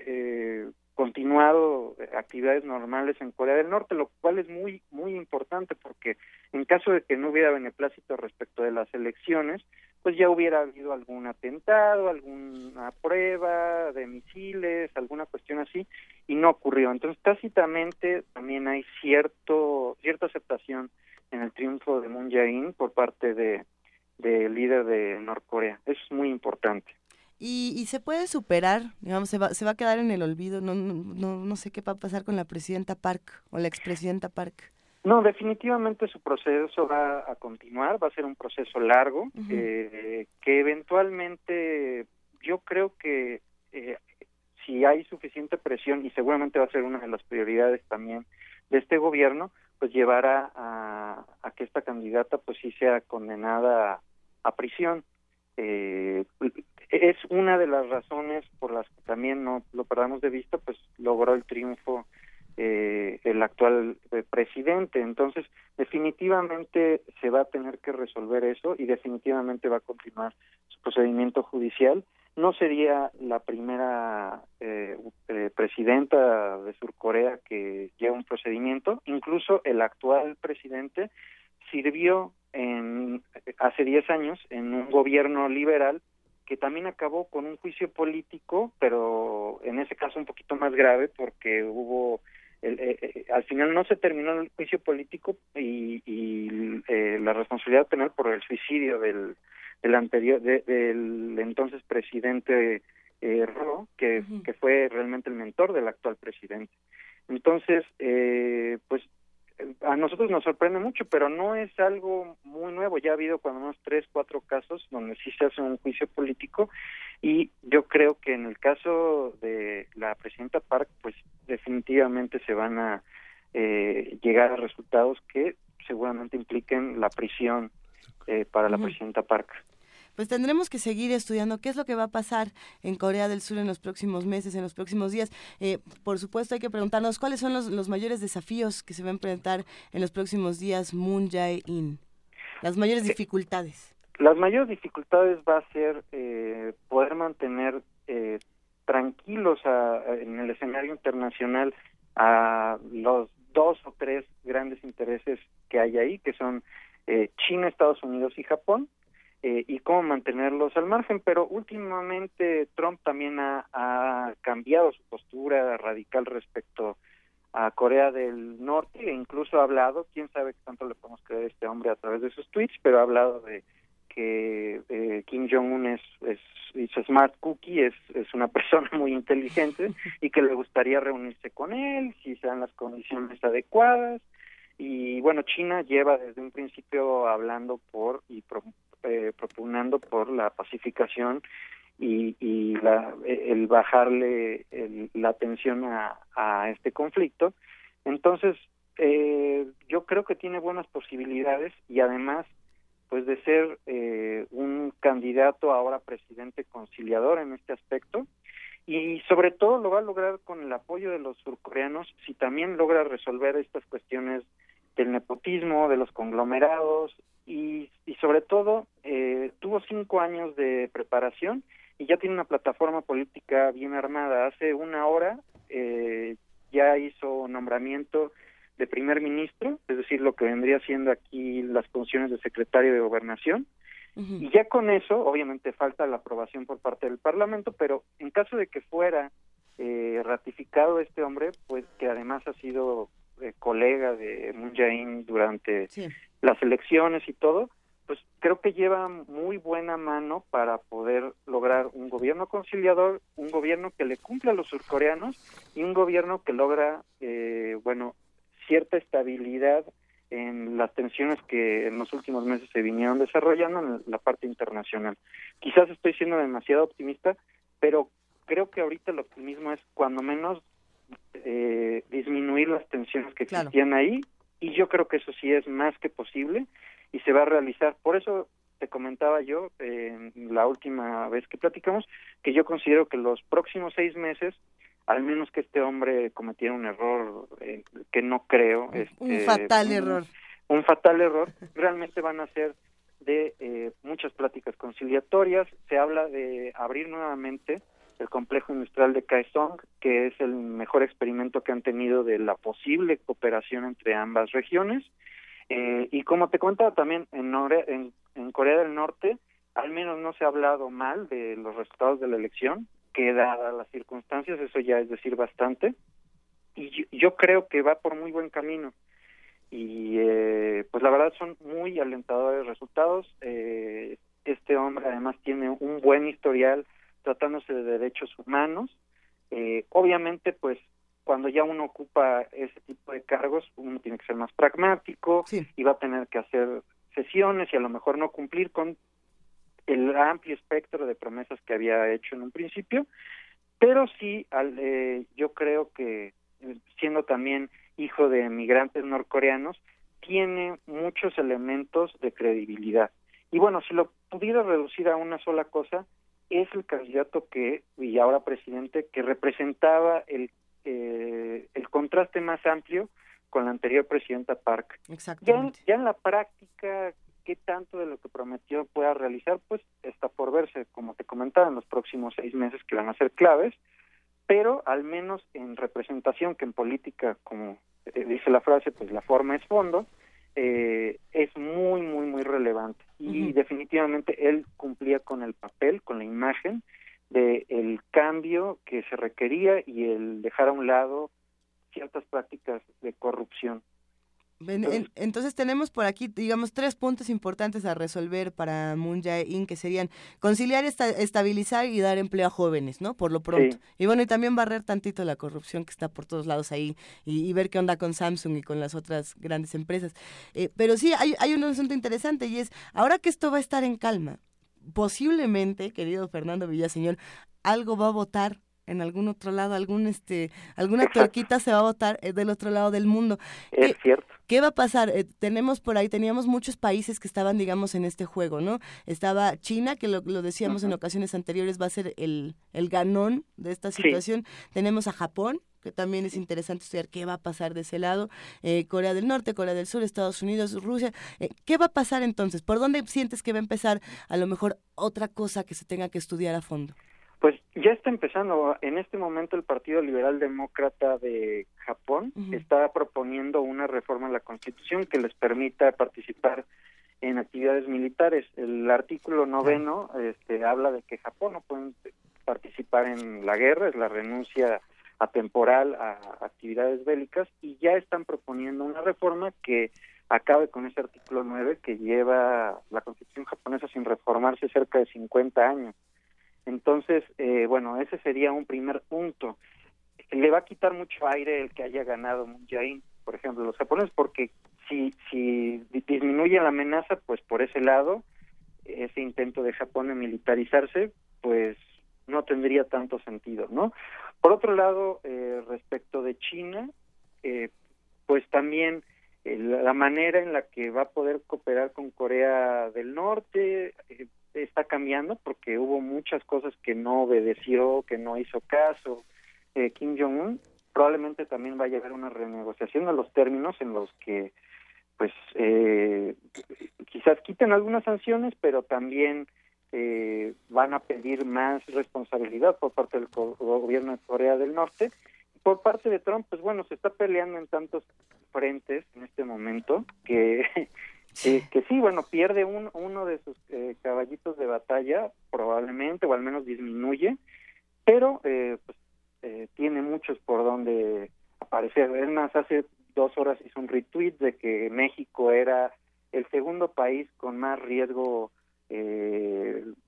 continuado actividades normales en Corea del Norte, lo cual es muy muy importante porque en caso de que no hubiera beneplácito respecto de las elecciones, pues ya hubiera habido algún atentado, alguna prueba de misiles, alguna cuestión así, y no ocurrió. Entonces, tácitamente también hay cierto cierta aceptación en el triunfo de Moon Jae-in por parte de del líder de Norcorea. Eso es muy importante.
Y, y, se puede superar, digamos, se va, se va a quedar en el olvido. No, no, no, no sé qué va a pasar con la presidenta Park o la expresidenta Park.
No, definitivamente su proceso va a continuar, va a ser un proceso largo, eh, que eventualmente yo creo que eh, si hay suficiente presión, y seguramente va a ser una de las prioridades también de este gobierno, pues llevará a, a que esta candidata pues sí sea condenada a, prisión. Eh, es una de las razones por las que también no lo perdamos de vista, pues logró el triunfo eh, el actual eh, presidente. Entonces, definitivamente se va a tener que resolver eso y definitivamente va a continuar su procedimiento judicial. No sería la primera eh, eh presidenta de Surcorea que lleva un procedimiento. Incluso el actual presidente sirvió en, hace 10 años en un gobierno liberal que también acabó con un juicio político, pero en ese caso un poquito más grave porque hubo el, eh, eh, al final no se terminó el juicio político y, y eh, la responsabilidad penal por el suicidio del, del anterior del entonces presidente eh, que, que fue realmente el mentor del actual presidente. Entonces eh, pues a nosotros nos sorprende mucho, pero no es algo muy nuevo. Ya ha habido cuando menos tres, cuatro casos donde sí se hace un juicio político y yo creo que en el caso de la presidenta Park, pues definitivamente se van a eh, llegar a resultados que seguramente impliquen la prisión eh, para la presidenta Park
pues tendremos que seguir estudiando qué es lo que va a pasar en Corea del Sur en los próximos meses, en los próximos días. Eh, por supuesto, hay que preguntarnos cuáles son los, mayores desafíos que se va a enfrentar en los próximos días Moon Jae-in, las mayores eh, dificultades.
Las mayores dificultades va a ser eh, poder mantener tranquilos en el escenario internacional a los dos o tres grandes intereses que hay ahí, que son China, Estados Unidos y Japón, eh, y cómo mantenerlos al margen, pero últimamente Trump también ha, cambiado su postura radical respecto a Corea del Norte e incluso ha hablado, quién sabe qué tanto le podemos creer a este hombre a través de sus tweets, pero ha hablado de que eh, Kim Jong-un es, es, smart cookie, es, es una <laughs> persona muy inteligente y que le gustaría reunirse con él si se dan las condiciones adecuadas. Y bueno, China lleva desde un principio hablando por y eh, propugnando por la pacificación y, y la, el bajarle la atención a, a, este conflicto. Entonces, eh, yo creo que tiene buenas posibilidades y además, pues de ser eh, un candidato ahora presidente conciliador en este aspecto y sobre todo lo va a lograr con el apoyo de los surcoreanos si también logra resolver estas cuestiones del nepotismo, de los conglomerados y, y sobre todo eh, tuvo cinco años de preparación y ya tiene una plataforma política bien armada. Hace una hora eh, ya hizo nombramiento de primer ministro, es decir, lo que vendría siendo aquí las funciones de secretario de gobernación. Y ya con eso, obviamente falta la aprobación por parte del Parlamento, pero en caso de que fuera eh, ratificado este hombre, pues que además ha sido eh, colega de Moon Jae-in durante las elecciones y todo, pues creo que lleva muy buena mano para poder lograr un gobierno conciliador, un gobierno que le cumple a los surcoreanos y un gobierno que logra eh, bueno, cierta estabilidad en las tensiones que en los últimos meses se vinieron desarrollando en la parte internacional. Quizás estoy siendo demasiado optimista, pero creo que ahorita el optimismo es cuando menos eh, disminuir las tensiones que existían ahí y yo creo que eso sí es más que posible y se va a realizar. Por eso te comentaba yo eh, la última vez que platicamos que yo considero que los próximos seis meses al menos que este hombre cometiera un error eh, que no creo.
un
este,
fatal error.
Un fatal error. Realmente van a ser de eh, muchas pláticas conciliatorias. Se habla de abrir nuevamente el complejo industrial de Kaesong, que es el mejor experimento que han tenido de la posible cooperación entre ambas regiones. Eh, y como te contaba también, en, Corea del Norte, al menos no se ha hablado mal de los resultados de la elección que dadas las circunstancias, eso ya es decir bastante, y yo, creo que va por muy buen camino. Y eh, pues la verdad son muy alentadores resultados. Eh, este hombre además tiene un buen historial tratándose de derechos humanos. Eh, obviamente, pues cuando ya uno ocupa ese tipo de cargos, uno tiene que ser más pragmático y va a tener que hacer sesiones y a lo mejor no cumplir con el amplio espectro de promesas que había hecho en un principio, pero sí, al, eh, yo creo que eh, siendo también hijo de migrantes norcoreanos, tiene muchos elementos de credibilidad. Y bueno, si lo pudiera reducir a una sola cosa, es el candidato que, y ahora presidente, que representaba el, eh, el contraste más amplio con la anterior presidenta Park. Ya, ya en la práctica qué tanto de lo que prometió pueda realizar, pues está por verse, como te comentaba, en los próximos seis meses que van a ser claves, pero al menos en representación, que en política, como eh, dice la frase, pues la forma es fondo, eh, es muy, muy, muy relevante. Y definitivamente él cumplía con el papel, con la imagen de el cambio que se requería y el dejar a un lado ciertas prácticas de corrupción
entonces tenemos por aquí, digamos, tres puntos importantes a resolver para Moon Jae-in, que serían conciliar, estabilizar y dar empleo a jóvenes, ¿no? Por lo pronto. Y bueno, y también barrer tantito la corrupción que está por todos lados ahí y, ver qué onda con Samsung y con las otras grandes empresas. Eh, pero sí, hay, hay un asunto interesante y es, ahora que esto va a estar en calma, posiblemente, querido Fernando Villaseñor, algo va a votar en algún otro lado, algún este, alguna tuerquita se va a votar eh, del otro lado del mundo.
Es cierto.
¿Qué va a pasar? Eh, tenemos por ahí, teníamos muchos países que estaban, digamos, en este juego, ¿no? Estaba China, que lo, decíamos en ocasiones anteriores, va a ser el, el ganón de esta situación. Tenemos a Japón, que también es interesante estudiar qué va a pasar de ese lado, eh, Corea del Norte, Corea del Sur, Estados Unidos, Rusia. ¿Qué va a pasar entonces? ¿Por dónde sientes que va a empezar a lo mejor otra cosa que se tenga que estudiar a fondo?
Pues ya está empezando. En este momento el Partido Liberal Demócrata de Japón está proponiendo una reforma a la Constitución que les permita participar en actividades militares. El artículo noveno este, habla de que Japón no puede participar en la guerra, es la renuncia atemporal a actividades bélicas y ya están proponiendo una reforma que acabe con ese artículo 9 que lleva la constitución japonesa sin reformarse cerca de 50 años. Entonces, eh, bueno, ese sería un primer punto. Le va a quitar mucho aire el que haya ganado Moon por ejemplo, los japoneses, porque si, si disminuye la amenaza, pues por ese lado, ese intento de Japón de militarizarse, pues no tendría tanto sentido, ¿no? Por otro lado, eh, respecto de China, eh, pues también la manera en la que va a poder cooperar con Corea del Norte, está cambiando porque hubo muchas cosas que no obedeció, que no hizo caso eh, Kim Jong-un. Probablemente también va a llegar una renegociación de los términos en los que, pues, eh, quizás quiten algunas sanciones, pero también eh, van a pedir más responsabilidad por parte del gobierno de Corea del Norte. Por parte de Trump, pues bueno, se está peleando en tantos frentes en este momento que <laughs> que sí, bueno, pierde un, uno de sus eh, caballitos de batalla, probablemente, o al menos disminuye, pero eh, pues, eh, tiene muchos por donde aparecer. Es más, hace dos horas hizo un retweet de que México era el segundo país con más riesgo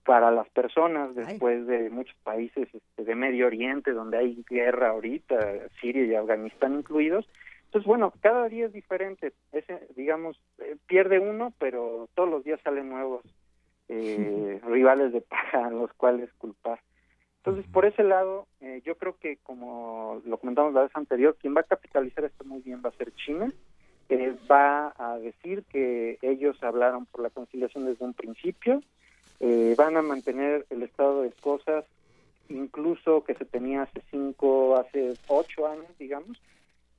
para las personas después de muchos países este, de Medio Oriente donde hay guerra ahorita, Siria y Afganistán incluidos, Entonces, bueno, cada día es diferente. Ese, digamos, eh, pierde uno, pero todos los días salen nuevos eh, <laughs> rivales de paja a los cuales culpar. Entonces, por ese lado, eh, yo creo que, como lo comentamos la vez anterior, quien va a capitalizar esto muy bien va a ser China. Eh, va a decir que ellos hablaron por la conciliación desde un principio, eh, van a mantener el estado de cosas, incluso que se tenía hace cinco, hace ocho años, digamos,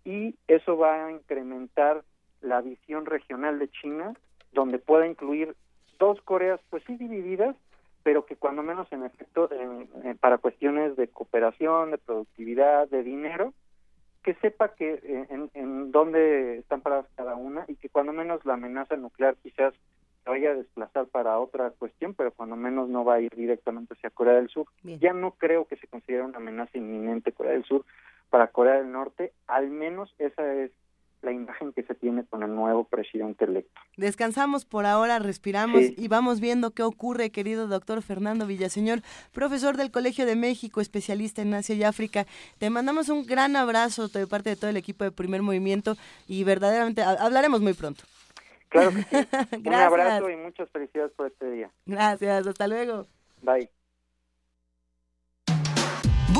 y eso va a incrementar la visión regional de China, donde pueda incluir dos Coreas, pues sí divididas, pero que cuando menos en efecto para cuestiones de cooperación, de productividad, de dinero, que sepa que eh, en, en dónde están paradas cada una y que cuando menos la amenaza nuclear quizás se vaya a desplazar para otra cuestión, pero cuando menos no va a ir directamente hacia Corea del Sur. Ya no creo que se considere una amenaza inminente Corea del Sur para Corea del Norte, al menos esa es la imagen que se tiene con el nuevo presidente electo.
Descansamos por ahora, respiramos y vamos viendo qué ocurre, querido doctor Fernando Villaseñor, profesor del Colegio de México, especialista en Asia y África. Te mandamos un gran abrazo de parte de todo el equipo de Primer Movimiento y verdaderamente hablaremos muy pronto.
Claro que sí. <laughs> un abrazo y muchas felicidades por este día.
Gracias, hasta luego.
Bye.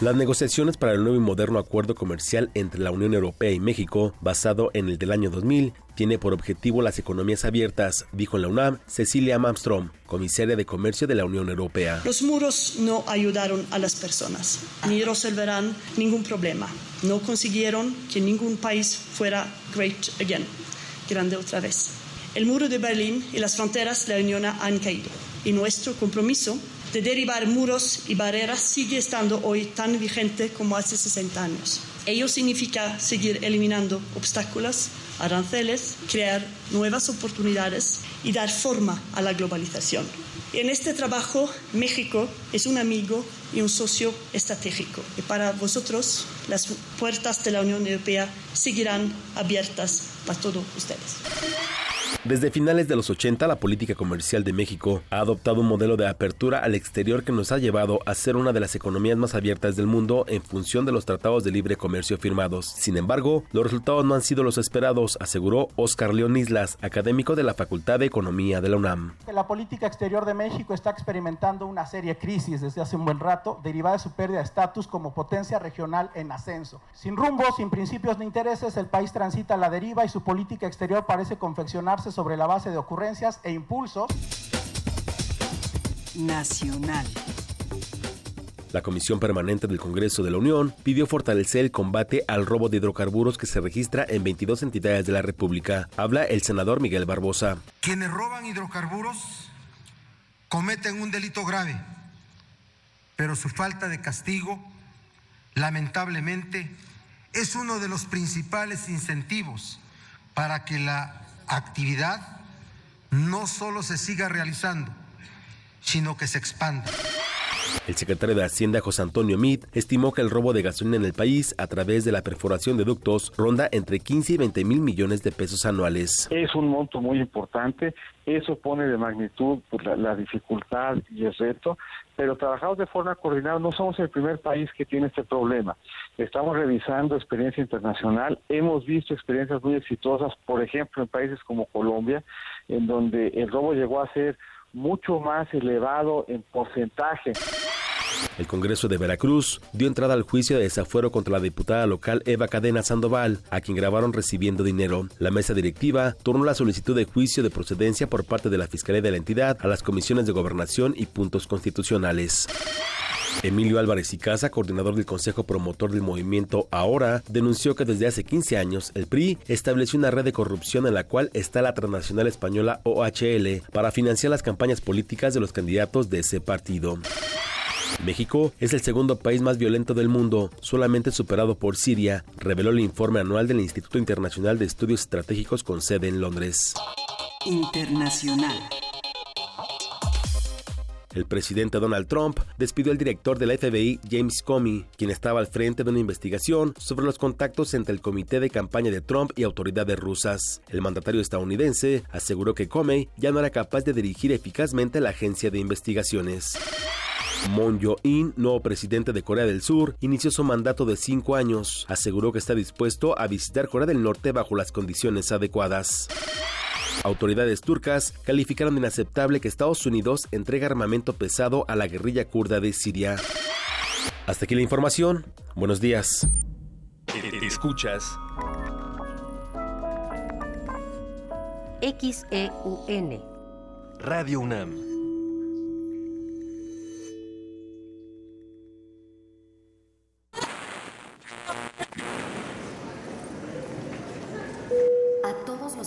las negociaciones para el nuevo y moderno acuerdo comercial entre la Unión Europea y México, basado en el del año 2000, tiene por objetivo las economías abiertas, dijo en la UNAM Cecilia Malmström, comisaria de Comercio de la Unión Europea.
Los muros no ayudaron a las personas, ni resolverán ningún problema. No consiguieron que ningún país fuera great again, grande otra vez. El muro de Berlín y las fronteras de la Unión han caído y nuestro compromiso de derribar muros y barreras sigue estando hoy tan vigente como hace 60 años. Ello significa seguir eliminando obstáculos, aranceles, crear nuevas oportunidades y dar forma a la globalización. En este trabajo, México es un amigo y un socio estratégico. Y para vosotros, las puertas de la Unión Europea seguirán abiertas para todos ustedes.
Desde finales de los 80, la política comercial de México ha adoptado un modelo de apertura al exterior que nos ha llevado a ser una de las economías más abiertas del mundo en función de los tratados de libre comercio firmados. Sin embargo, los resultados no han sido los esperados, aseguró Oscar León Islas, académico de la Facultad de Economía de la UNAM.
La política exterior de México está experimentando una seria crisis desde hace un buen rato, derivada de su pérdida de estatus como potencia regional en ascenso. Sin rumbo, sin principios ni intereses, el país transita a la deriva y su política exterior parece sobre la base de ocurrencias e impulsos.
Nacional.
La Comisión Permanente del Congreso de la Unión pidió fortalecer el combate al robo de hidrocarburos que se registra en 22 entidades de la República. Habla el senador Miguel Barbosa.
Quienes roban hidrocarburos cometen un delito grave, pero su falta de castigo, lamentablemente, es uno de los principales incentivos para que la actividad no solo se siga realizando, sino que se expanda.
El secretario de Hacienda, José Antonio Meade, estimó que el robo de gasolina en el país a través de la perforación de ductos ronda entre 15 y 20 mil millones de pesos anuales.
Es un monto muy importante, eso pone de magnitud pues, la, la, dificultad y el reto, pero trabajamos de forma coordinada, no somos el primer país que tiene este problema. Estamos revisando experiencia internacional, hemos visto experiencias muy exitosas, por ejemplo, en países como Colombia, en donde el robo llegó a ser mucho más elevado en porcentaje.
El Congreso de Veracruz dio entrada al juicio de desafuero contra la diputada local Eva Cadena Sandoval, a quien grabaron recibiendo dinero. La mesa directiva turnó la solicitud de juicio de procedencia por parte de la Fiscalía de la entidad a las comisiones de gobernación y puntos constitucionales. Emilio Álvarez y Casa, coordinador del Consejo Promotor del Movimiento Ahora, denunció que desde hace 15 años el PRI estableció una red de corrupción en la cual está la transnacional española OHL para financiar las campañas políticas de los candidatos de ese partido. México es el segundo país más violento del mundo, solamente superado por Siria, reveló el informe anual del Instituto Internacional de Estudios Estratégicos con sede en Londres.
Internacional.
El presidente Donald Trump despidió al director de la FBI, James Comey, quien estaba al frente de una investigación sobre los contactos entre el comité de campaña de Trump y autoridades rusas. El mandatario estadounidense aseguró que Comey ya no era capaz de dirigir eficazmente la agencia de investigaciones. Moon Jae-in, nuevo presidente de Corea del Sur, inició su mandato de cinco años. Aseguró que está dispuesto a visitar Corea del Norte bajo las condiciones adecuadas. Autoridades turcas calificaron de inaceptable que Estados Unidos entregue armamento pesado a la guerrilla kurda de Siria. Hasta aquí la información. Buenos días.
Escuchas
XEUN
Radio UNAM.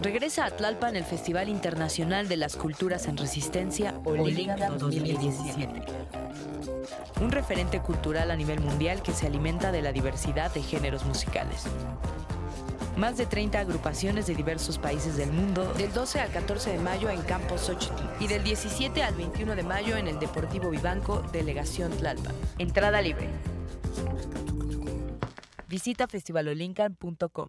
Regresa a Tlalpan el Festival Internacional de las Culturas en Resistencia Olinka 2017. Un referente cultural a nivel mundial que se alimenta de la diversidad de géneros musicales. Más de 30 agrupaciones de diversos países del mundo, del 12 al 14 de mayo en Campo Xochitl y del 17 al 21 de mayo en el Deportivo Vivanco, Delegación Tlalpan. Entrada libre. Visita festivalolincan.com.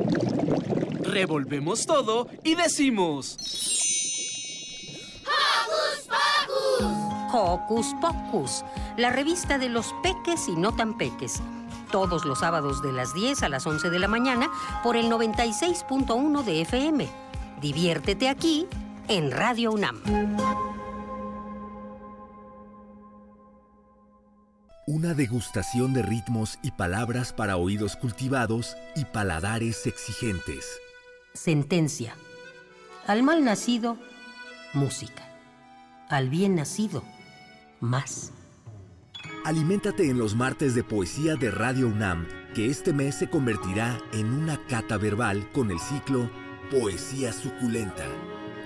Revolvemos todo y decimos.
¡Hocus Pocus!
Hocus Pocus, la revista de los peques y no tan peques. Todos los sábados de las 10 a las 11 de la mañana por el 96.1 de FM. Diviértete aquí en Radio UNAM.
Una degustación de ritmos y palabras para oídos cultivados y paladares exigentes.
Sentencia. Al mal nacido, música. Al bien nacido, más.
Aliméntate en los martes de poesía de Radio UNAM, que este mes se convertirá en una cata verbal con el ciclo Poesía Suculenta.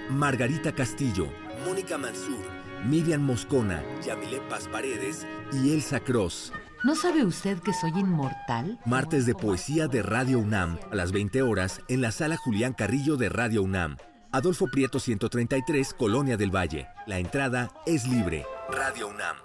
Margarita Castillo, Mónica Mansur, Miriam Moscona, Yamile Paz Paredes y Elsa Cross.
¿No sabe usted que soy inmortal?
Martes de poesía de Radio UNAM, a las 20 horas, en la sala Julián Carrillo de Radio UNAM. Adolfo Prieto 133, Colonia del Valle. La entrada es libre. Radio UNAM.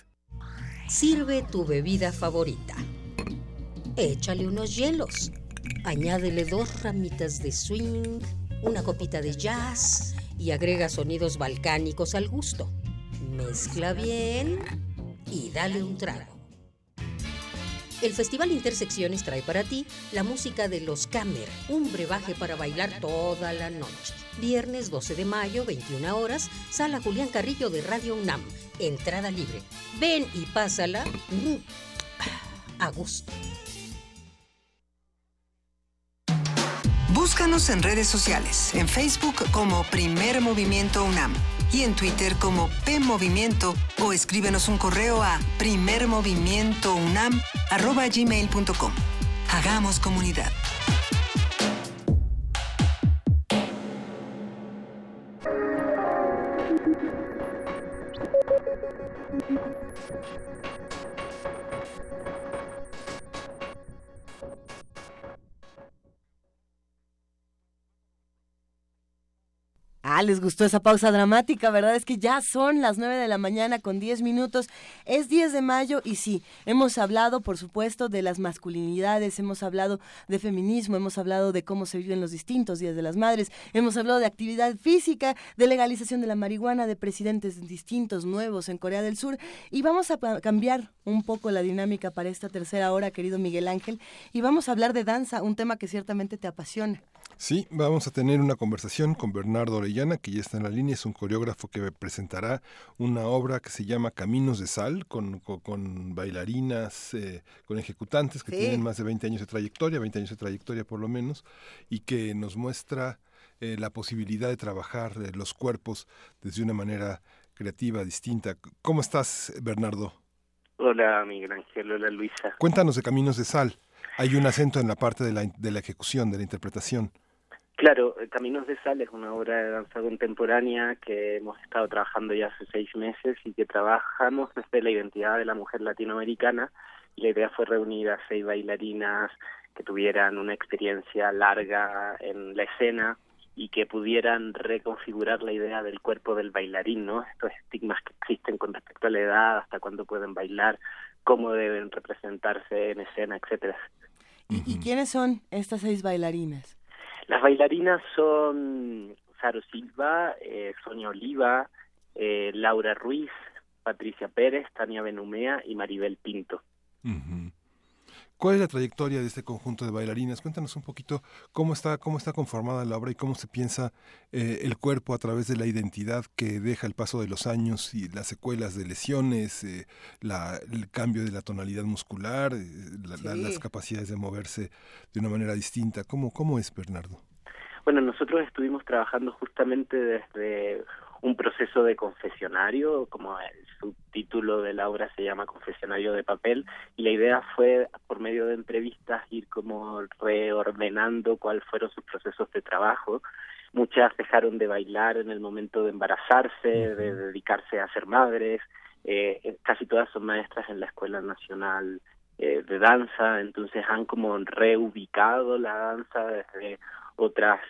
Sirve tu bebida favorita. Échale unos hielos. Añádele dos ramitas de swing, una copita de jazz y agrega sonidos balcánicos al gusto.
Mezcla bien y dale un trago. El Festival Intersecciones trae para ti la música de Los Camer, un brebaje para bailar toda la noche. Viernes 12 de mayo, 21 horas, Sala Julián Carrillo de Radio UNAM. Entrada libre. Ven y pásala mm, a gusto.
Búscanos en redes sociales, en Facebook como Primer Movimiento UNAM y en Twitter como P Movimiento o escríbenos un correo a primermovimientounam@gmail.com. Hagamos comunidad. Thank you.
Ah, les gustó esa pausa dramática, ¿verdad? Es que ya son las 9 de la mañana con 10 minutos. Es 10 de mayo y sí, hemos hablado, por supuesto, de las masculinidades, hemos hablado de feminismo, hemos hablado de cómo se viven los distintos días de las madres, hemos hablado de actividad física, de legalización de la marihuana, de presidentes distintos, nuevos en Corea del Sur. Y vamos a cambiar un poco la dinámica para esta tercera hora, querido Miguel Ángel, y vamos a hablar de danza, un tema que ciertamente te apasiona.
Sí, vamos a tener una conversación con Bernardo Orellana, que ya está en la línea, es un coreógrafo que presentará una obra que se llama Caminos de Sal, con, con, bailarinas, eh, con ejecutantes que tienen más de 20 años de trayectoria, 20 años de trayectoria por lo menos, y que nos muestra eh, la posibilidad de trabajar eh, los cuerpos desde una manera creativa, distinta. ¿Cómo estás, Bernardo?
Hola, Miguel Ángel, hola, Luisa.
Cuéntanos de Caminos de Sal. Hay un acento en la parte de la, de la ejecución, de la interpretación.
Claro, Caminos de Sal es una obra de danza contemporánea que hemos estado trabajando ya hace seis meses y que trabajamos desde la identidad de la mujer latinoamericana. Y la idea fue reunir a seis bailarinas que tuvieran una experiencia larga en la escena y que pudieran reconfigurar la idea del cuerpo del bailarín, ¿no? Estos estigmas que existen con respecto a la edad, hasta cuándo pueden bailar, cómo deben representarse en escena, etcétera.
¿Y, ¿Y quiénes son estas seis bailarinas?
Las bailarinas son Saro Silva, eh, Sonia Oliva, eh, Laura Ruiz, Patricia Pérez, Tania Benumea y Maribel Pinto.
¿Cuál es la trayectoria de este conjunto de bailarinas? Cuéntanos un poquito cómo está, cómo está conformada la obra y cómo se piensa eh, el cuerpo a través de la identidad que deja el paso de los años y las secuelas de lesiones, eh, la, el cambio de la tonalidad muscular, eh, las capacidades de moverse de una manera distinta. ¿Cómo, cómo es, Bernardo?
Bueno, nosotros estuvimos trabajando justamente desde un proceso de confesionario, como el subtítulo de la obra se llama Confesionario de papel, y la idea fue, por medio de entrevistas, ir como reordenando cuáles fueron sus procesos de trabajo. Muchas dejaron de bailar en el momento de embarazarse, de dedicarse a ser madres, eh, casi todas son maestras en la Escuela Nacional eh, de Danza, entonces han como reubicado la danza desde otras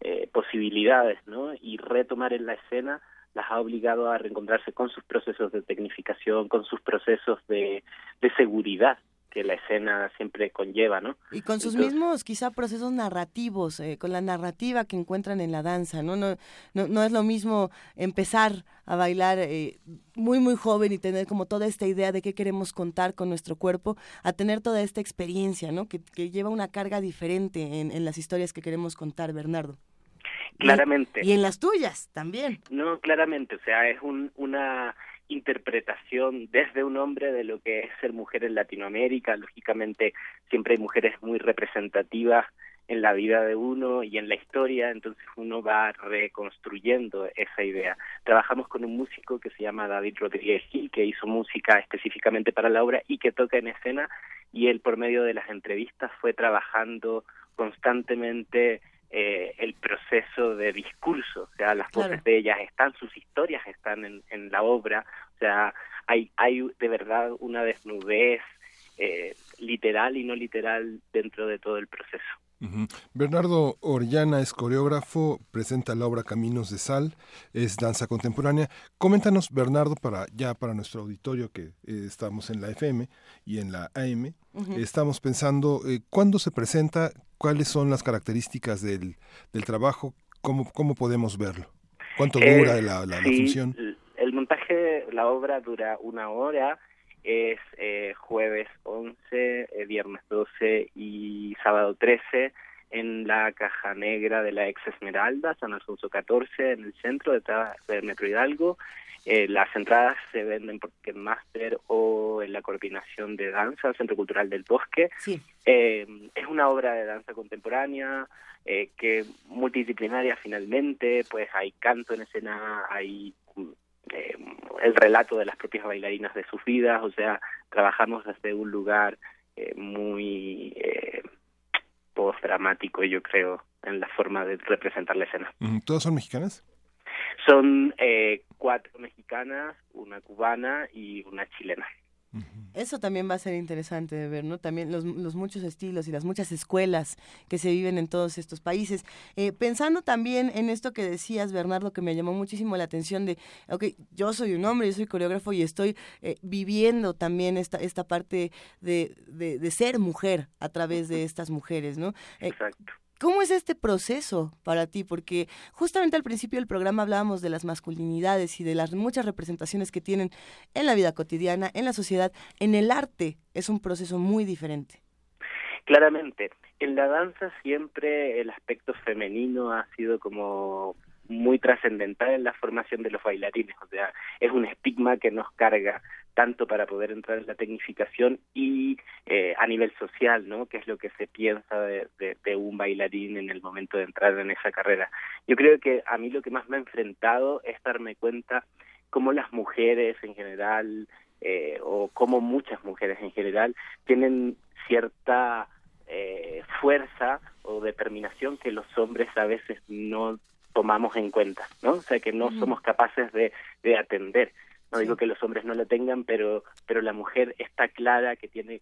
eh, posibilidades, ¿no? Y retomar en la escena las ha obligado a reencontrarse con sus procesos de tecnificación, con sus procesos de, de seguridad que la escena siempre conlleva, ¿no?
Y con sus mismos quizá procesos narrativos, eh, con la narrativa que encuentran en la danza, ¿no? No, no, no es lo mismo empezar a bailar eh, muy, muy joven y tener como toda esta idea de qué queremos contar con nuestro cuerpo, a tener toda esta experiencia, ¿no? Que, que lleva una carga diferente en, en las historias que queremos contar, Bernardo.
Claramente.
Y, en las tuyas también.
No, claramente, o sea, es un, una interpretación desde un hombre de lo que es ser mujer en Latinoamérica. Lógicamente, siempre hay mujeres muy representativas en la vida de uno y en la historia, entonces uno va reconstruyendo esa idea. Trabajamos con un músico que se llama David Rodríguez Gil, que hizo música específicamente para la obra y que toca en escena, y él por medio de las entrevistas fue trabajando constantemente eh, el proceso de discurso, o sea, las voces de ellas están, sus historias están en, en la obra, o sea, hay, hay de verdad una desnudez eh, literal y no literal dentro de todo el proceso.
Bernardo Orellana es coreógrafo, presenta la obra Caminos de Sal, es danza contemporánea. Coméntanos, Bernardo, para ya para nuestro auditorio que eh, estamos en la FM y en la AM, estamos pensando eh, cuándo se presenta, cuáles son las características del, del trabajo, cómo, cómo podemos verlo, cuánto dura
Eh,
la, la, la
sí,
función.
El, montaje la obra dura una hora, es eh, jueves 11, eh, viernes 12 y sábado 13 en la caja negra de la ex Esmeralda, San Alfonso 14, en el centro detrás del Metro Hidalgo. Eh, las entradas se venden por Master o en la coordinación de danza, Centro Cultural del Bosque. Eh, es una obra de danza contemporánea, eh, que multidisciplinaria finalmente, pues hay canto en escena, hay eh, el relato de las propias bailarinas de sus vidas, o sea, trabajamos desde un lugar eh, muy eh, post-dramático, yo creo, en la forma de representar la escena.
¿Todas son mexicanas?
Son eh, cuatro mexicanas, una cubana y una chilena.
Eso también va a ser interesante de ver, ¿no? También los, los, muchos estilos y las muchas escuelas que se viven en todos estos países. Eh, pensando también en esto que decías, Bernardo, que me llamó muchísimo la atención de, ok, yo soy un hombre, yo soy coreógrafo y estoy eh, viviendo también esta, esta parte de, de, de, ser mujer a través de estas mujeres, ¿no?
Eh, Exacto.
¿Cómo es este proceso para ti? Porque justamente al principio del programa hablábamos de las masculinidades y de las muchas representaciones que tienen en la vida cotidiana, en la sociedad, en el arte. Es un proceso muy diferente.
Claramente. En la danza siempre el aspecto femenino ha sido como muy trascendental en la formación de los bailarines, o sea, es un estigma que nos carga tanto para poder entrar en la tecnificación y eh, a nivel social, ¿no? Que es lo que se piensa de, de, de, un bailarín en el momento de entrar en esa carrera. Yo creo que a mí lo que más me ha enfrentado es darme cuenta cómo las mujeres en general, eh, o cómo muchas mujeres en general, tienen cierta eh, fuerza o determinación que los hombres a veces no tomamos en cuenta, ¿no? O sea, que no somos capaces de, de atender. No sí. digo que los hombres no lo tengan, pero, pero la mujer está clara que tiene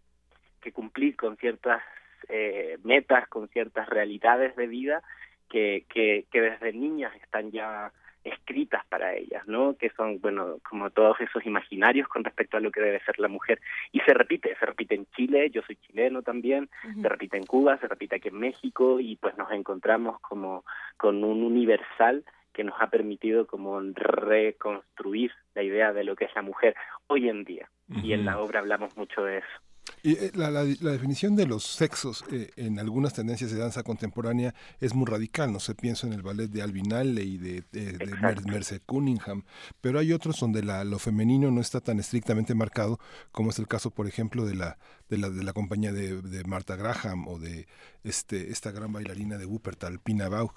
que cumplir con ciertas eh, metas, con ciertas realidades de vida que, que, que desde niñas están ya escritas para ellas, ¿no? Que son, bueno, como todos esos imaginarios con respecto a lo que debe ser la mujer. Y se repite, se repite en Chile, yo soy chileno también, uh -huh. se repite en Cuba, se repite aquí en México y pues nos encontramos como con un universal que nos ha permitido como reconstruir la idea de lo que es la mujer hoy en día. Uh -huh. Y en la obra hablamos mucho de eso.
Y eh, la, la, la, definición de los sexos eh, en algunas tendencias de danza contemporánea es muy radical. No sé, pienso en el ballet de Alvin Ailey, de, de, de Mer Merce Cunningham, pero hay otros donde la, lo femenino no está tan estrictamente marcado, como es el caso, por ejemplo, de la, de la, de la compañía de, de Martha Graham o de este, esta gran bailarina de Wuppertal, Pina Bausch,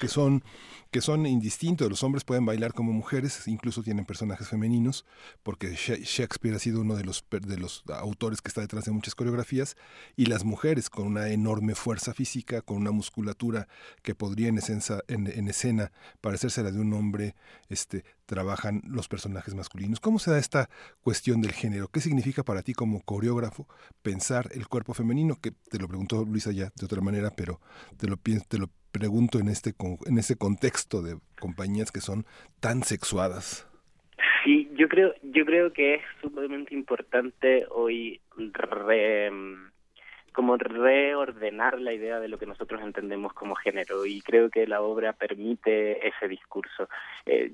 que, son, que son indistintos. Los hombres pueden bailar como mujeres, incluso tienen personajes femeninos, porque Shakespeare ha sido uno de los, de los autores que está detrás de muchas coreografías, y las mujeres con una enorme fuerza física, con una musculatura que podría en, esencia, en, en escena parecerse la de un hombre, este, trabajan los personajes masculinos. ¿Cómo se da esta cuestión del género? ¿Qué significa para ti como coreógrafo pensar el cuerpo femenino? Que te lo preguntó Luisa ya de otra manera, pero te lo, te lo pregunto en este, en ese contexto de compañías que son tan sexuadas.
Sí, yo creo, yo creo que es sumamente importante hoy re, como reordenar la idea de lo que nosotros entendemos como género y creo que la obra permite ese discurso. Eh,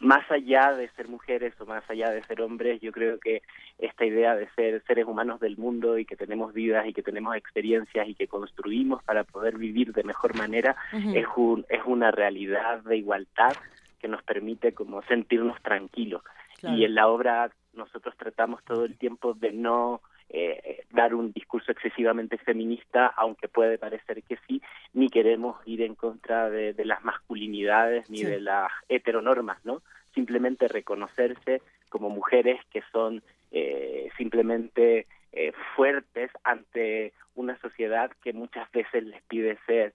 más allá de ser mujeres o más allá de ser hombres, yo creo que esta idea de ser seres humanos del mundo y que tenemos vidas y que tenemos experiencias y que construimos para poder vivir de mejor manera uh -huh. es un es una realidad de igualdad que nos permite como sentirnos tranquilos. Claro. Y en la obra nosotros tratamos todo el tiempo de no eh, dar un discurso excesivamente feminista, aunque puede parecer que sí, ni queremos ir en contra de, de las masculinidades ni sí. de las heteronormas, ¿no? Simplemente reconocerse como mujeres que son eh, simplemente eh, fuertes ante una sociedad que muchas veces les pide ser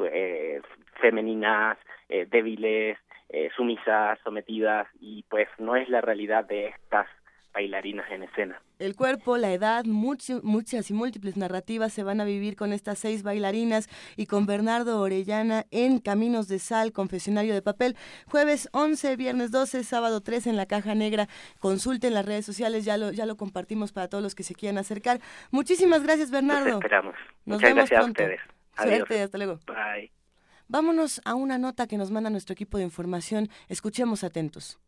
eh, femeninas, eh, débiles, eh, sumisas, sometidas, y pues no es la realidad de estas bailarinas en escena.
El cuerpo, la edad, muchas y múltiples narrativas se van a vivir con estas seis bailarinas y con Bernardo Orellana en Caminos de Sal, Confesionario de Papel. Jueves 11, viernes 12, sábado 13 en la Caja Negra. Consulten las redes sociales, ya lo, ya lo compartimos para todos los que se quieran acercar. Muchísimas gracias, Bernardo.
Nos esperamos.
Nos
Muchas
vemos
gracias
pronto.
a ustedes.
Suerte, hasta luego.
Bye.
Vámonos a una nota que nos manda nuestro equipo de información. Escuchemos atentos.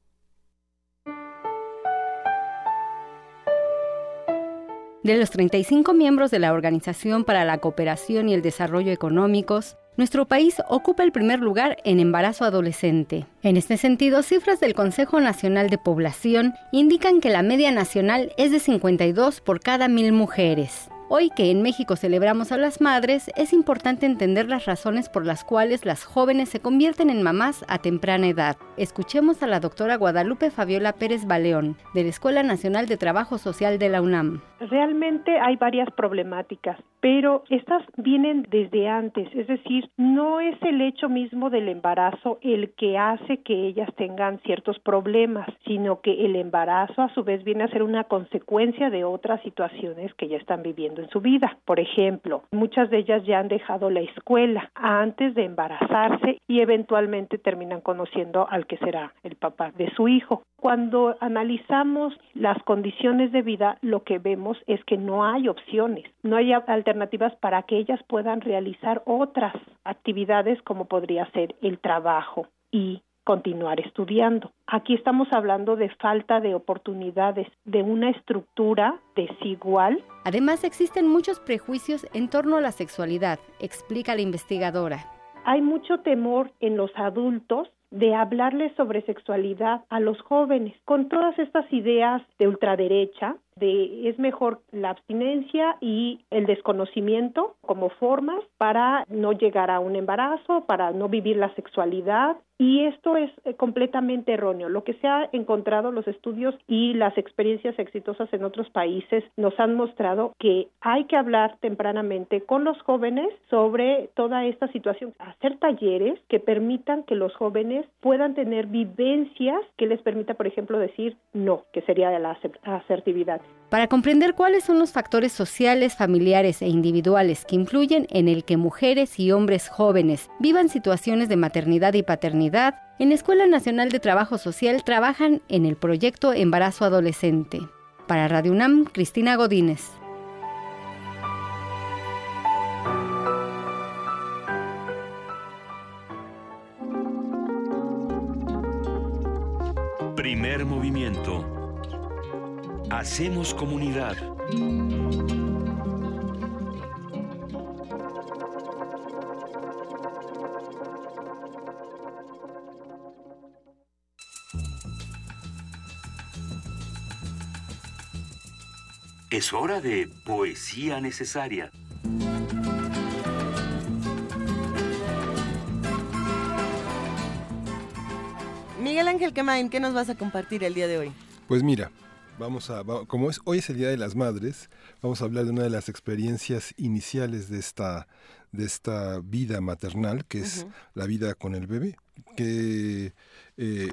De los 35 miembros de la Organización para la Cooperación y el Desarrollo Económicos, nuestro país ocupa el primer lugar en embarazo adolescente. En este sentido, cifras del Consejo Nacional de Población indican que la media nacional es de 52 por cada mil mujeres. Hoy que en México celebramos a las madres, es importante entender las razones por las cuales las jóvenes se convierten en mamás a temprana edad. Escuchemos a la doctora Guadalupe Fabiola Pérez Baleón, de la Escuela Nacional de Trabajo Social de la UNAM.
Realmente hay varias problemáticas, pero estas vienen desde antes, es decir, no es el hecho mismo del embarazo el que hace que ellas tengan ciertos problemas, sino que el embarazo a su vez viene a ser una consecuencia de otras situaciones que ya están viviendo su vida. Por ejemplo, muchas de ellas ya han dejado la escuela antes de embarazarse y eventualmente terminan conociendo al que será el papá de su hijo. Cuando analizamos las condiciones de vida, lo que vemos es que no hay opciones, no hay alternativas para que ellas puedan realizar otras actividades como podría ser el trabajo y continuar estudiando. Aquí estamos hablando de falta de oportunidades, de una estructura desigual.
Además, existen muchos prejuicios en torno a la sexualidad, explica la investigadora.
Hay mucho temor en los adultos de hablarles sobre sexualidad a los jóvenes, con todas estas ideas de ultraderecha, de es mejor la abstinencia y el desconocimiento como formas para no llegar a un embarazo, para no vivir la sexualidad y esto es eh, completamente erróneo. Lo que se ha encontrado los estudios y las experiencias exitosas en otros países nos han mostrado que hay que hablar tempranamente con los jóvenes sobre toda esta situación, hacer talleres que permitan que los jóvenes puedan tener vivencias que les permita, por ejemplo, decir no, que sería la asertividad.
Para comprender cuáles son los factores sociales, familiares e individuales que influyen en el que mujeres y hombres jóvenes vivan situaciones de maternidad y paternidad, en la Escuela Nacional de Trabajo Social trabajan en el proyecto Embarazo Adolescente. Para Radio UNAM, Cristina Godínez.
Primer movimiento Hacemos comunidad. Es hora de poesía necesaria.
Miguel Ángel Quemain, ¿qué nos vas a compartir el día de hoy?
Pues mira, Vamos a, como es, hoy es el Día de las Madres, vamos a hablar de una de las experiencias iniciales de esta, de esta vida maternal, que es la vida con el bebé, que eh,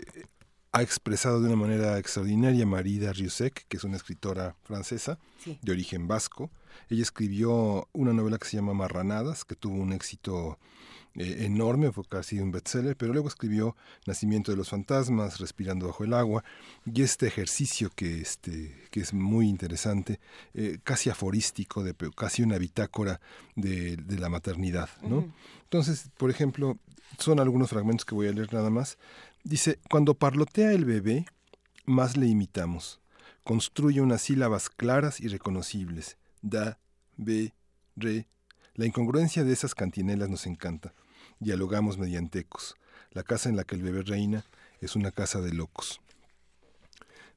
ha expresado de una manera extraordinaria Marida Riusek, que es una escritora francesa de origen vasco. Ella escribió una novela que se llama Marranadas, que tuvo un éxito eh, enorme, fue casi un bestseller, pero luego escribió Nacimiento de los Fantasmas, Respirando bajo el agua, y este ejercicio que, este, que es muy interesante, eh, casi aforístico, de, casi una bitácora de, la maternidad. ¿no? Entonces, por ejemplo, son algunos fragmentos que voy a leer nada más. Dice, cuando parlotea el bebé, más le imitamos. Construye unas sílabas claras y reconocibles. Da, be, re. La incongruencia de esas cantinelas nos encanta. Dialogamos mediante ecos. La casa en la que el bebé reina es una casa de locos.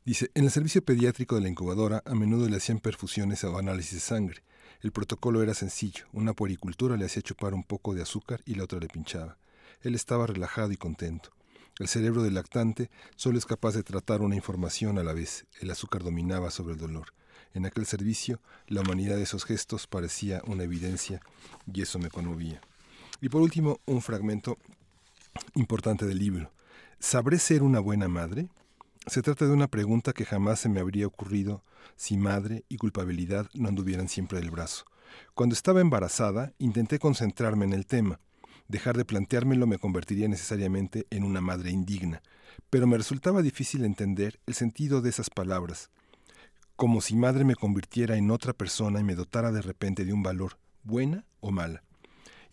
Dice, en el servicio pediátrico de la incubadora a menudo le hacían perfusiones o análisis de sangre. El protocolo era sencillo. Una puericultura le hacía chupar un poco de azúcar y la otra le pinchaba. Él estaba relajado y contento. El cerebro del lactante solo es capaz de tratar una información a la vez. El azúcar dominaba sobre el dolor. En aquel servicio, la humanidad de esos gestos parecía una evidencia y eso me conmovía. Y por último, un fragmento importante del libro. ¿Sabré ser una buena madre? Se trata de una pregunta que jamás se me habría ocurrido si madre y culpabilidad no anduvieran siempre del brazo. Cuando estaba embarazada, intenté concentrarme en el tema. Dejar de planteármelo me convertiría necesariamente en una madre indigna, pero me resultaba difícil entender el sentido de esas palabras, como si madre me convirtiera en otra persona y me dotara de repente de un valor, buena o mala.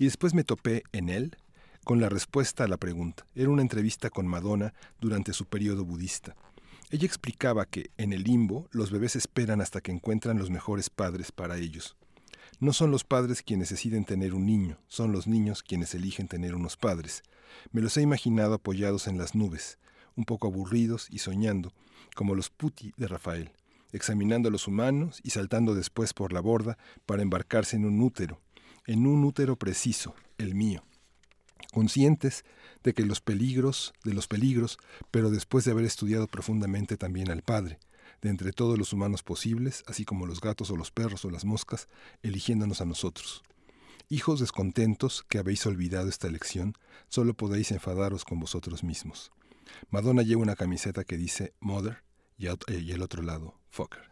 Y después me topé en él con la respuesta a la pregunta. Era una entrevista con Madonna durante su periodo budista. Ella explicaba que en el limbo los bebés esperan hasta que encuentran los mejores padres para ellos. No son los padres quienes deciden tener un niño, son los niños quienes eligen tener unos padres. Me los he imaginado apoyados en las nubes, un poco aburridos y soñando, como los putti de Rafael, examinando a los humanos y saltando después por la borda para embarcarse en un útero, en un útero preciso, el mío conscientes de que los peligros, de los peligros, pero después de haber estudiado profundamente también al Padre, de entre todos los humanos posibles, así como los gatos o los perros o las moscas, eligiéndonos a nosotros. Hijos descontentos que habéis olvidado esta lección, solo podéis enfadaros con vosotros mismos. Madonna lleva una camiseta que dice Mother y, y el otro lado, Fucker.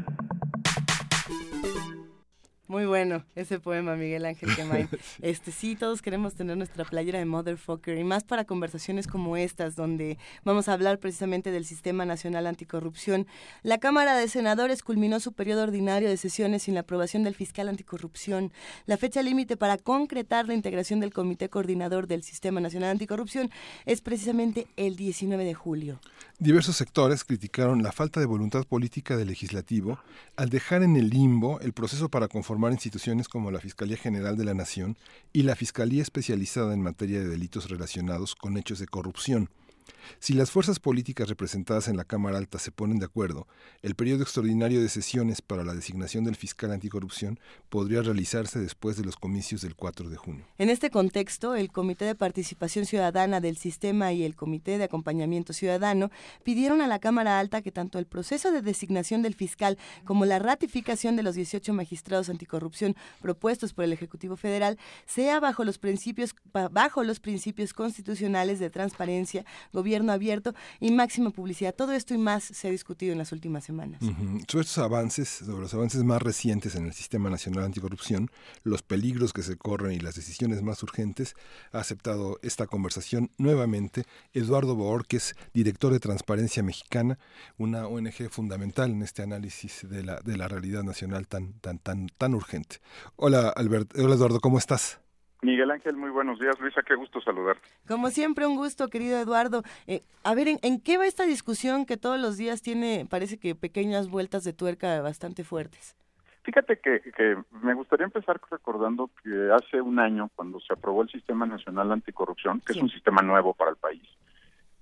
Muy bueno ese poema, Miguel Ángel <laughs> Quemain. Este sí, todos queremos tener nuestra playera de Motherfucker y más para conversaciones como estas, donde vamos a hablar precisamente del Sistema Nacional Anticorrupción. La Cámara de Senadores culminó su periodo ordinario de sesiones sin la aprobación del fiscal anticorrupción. La fecha límite para concretar la integración del Comité Coordinador del Sistema Nacional Anticorrupción es precisamente el 19 de julio.
Diversos sectores criticaron la falta de voluntad política del legislativo al dejar en el limbo el proceso para conformar instituciones como la Fiscalía General de la Nación y la Fiscalía Especializada en materia de delitos relacionados con hechos de corrupción. Si las fuerzas políticas representadas en la Cámara Alta se ponen de acuerdo, el periodo extraordinario de sesiones para la designación del fiscal anticorrupción podría realizarse después de los comicios del 4 de junio.
En este contexto, el Comité de Participación Ciudadana del Sistema y el Comité de Acompañamiento Ciudadano pidieron a la Cámara Alta que tanto el proceso de designación del fiscal como la ratificación de los 18 magistrados anticorrupción propuestos por el Ejecutivo Federal sea bajo los principios bajo los principios constitucionales de transparencia, gobierno abierto y máxima publicidad. Todo esto y más se ha discutido en las últimas semanas.
Sobre estos avances, sobre los avances más recientes en el Sistema Nacional Anticorrupción, los peligros que se corren y las decisiones más urgentes, ha aceptado esta conversación nuevamente Eduardo Boorques, director de Transparencia Mexicana, una ONG fundamental en este análisis de la, realidad nacional tan, urgente. Hola, hola Eduardo, ¿cómo estás?
Miguel Ángel, muy buenos días. Luisa, qué gusto saludarte.
Como siempre, un gusto, querido Eduardo. Eh, a ver, ¿en, qué va esta discusión que todos los días tiene, parece que pequeñas vueltas de tuerca bastante fuertes?
Fíjate que, que me gustaría empezar recordando que hace un año, cuando se aprobó el Sistema Nacional Anticorrupción, que es un sistema nuevo para el país,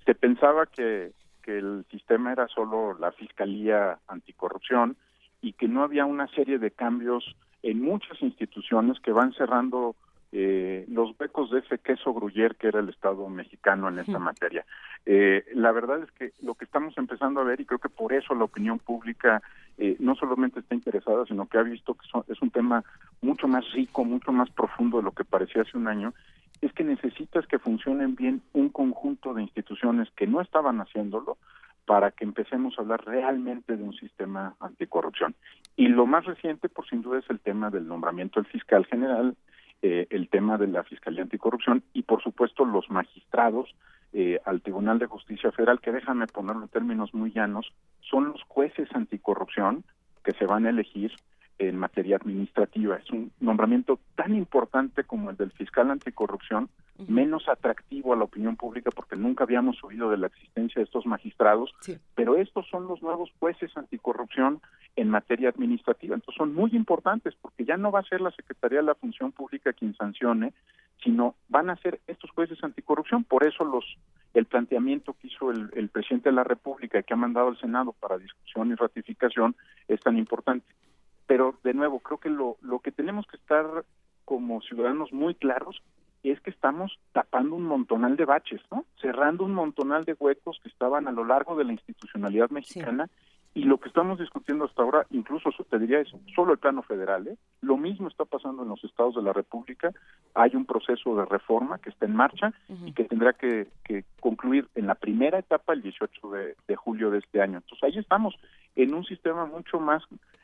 se pensaba que, que el sistema era solo la Fiscalía Anticorrupción y que no había una serie de cambios en muchas instituciones que van cerrando eh, los becos de ese queso gruyer que era el Estado mexicano en esta materia. Eh, la verdad es que lo que estamos empezando a ver, y creo que por eso la opinión pública eh, no solamente está interesada, sino que ha visto que es un tema mucho más rico, mucho más profundo de lo que parecía hace un año, es que necesitas que funcionen bien un conjunto de instituciones que no estaban haciéndolo para que empecemos a hablar realmente de un sistema anticorrupción. Y lo más reciente, por sin duda, es el tema del nombramiento del fiscal general eh, el tema de la Fiscalía Anticorrupción y, por supuesto, los magistrados eh, al Tribunal de Justicia Federal, que déjame ponerlo en términos muy llanos, son los jueces anticorrupción que se van a elegir en materia administrativa. Es un nombramiento tan importante como el del fiscal anticorrupción, menos atractivo a la opinión pública porque nunca habíamos oído de la existencia de estos magistrados, pero estos son los nuevos jueces anticorrupción en materia administrativa. Entonces son muy importantes porque ya no va a ser la Secretaría de la Función Pública quien sancione, sino van a ser estos jueces anticorrupción. Por eso los el planteamiento que hizo el, el presidente de la República y que ha mandado al Senado para discusión y ratificación es tan importante. Pero de nuevo, creo que lo, lo que tenemos que estar como ciudadanos muy claros es que estamos tapando un montonal de baches, ¿no? Cerrando un montonal de huecos que estaban a lo largo de la institucionalidad mexicana y lo que estamos discutiendo hasta ahora, incluso te diría es solo el plano federal, ¿eh? Lo mismo está pasando en los estados de la República. Hay un proceso de reforma que está en marcha y que tendrá que, concluir en la primera etapa el 18 de, julio de este año. Entonces ahí estamos en un sistema mucho más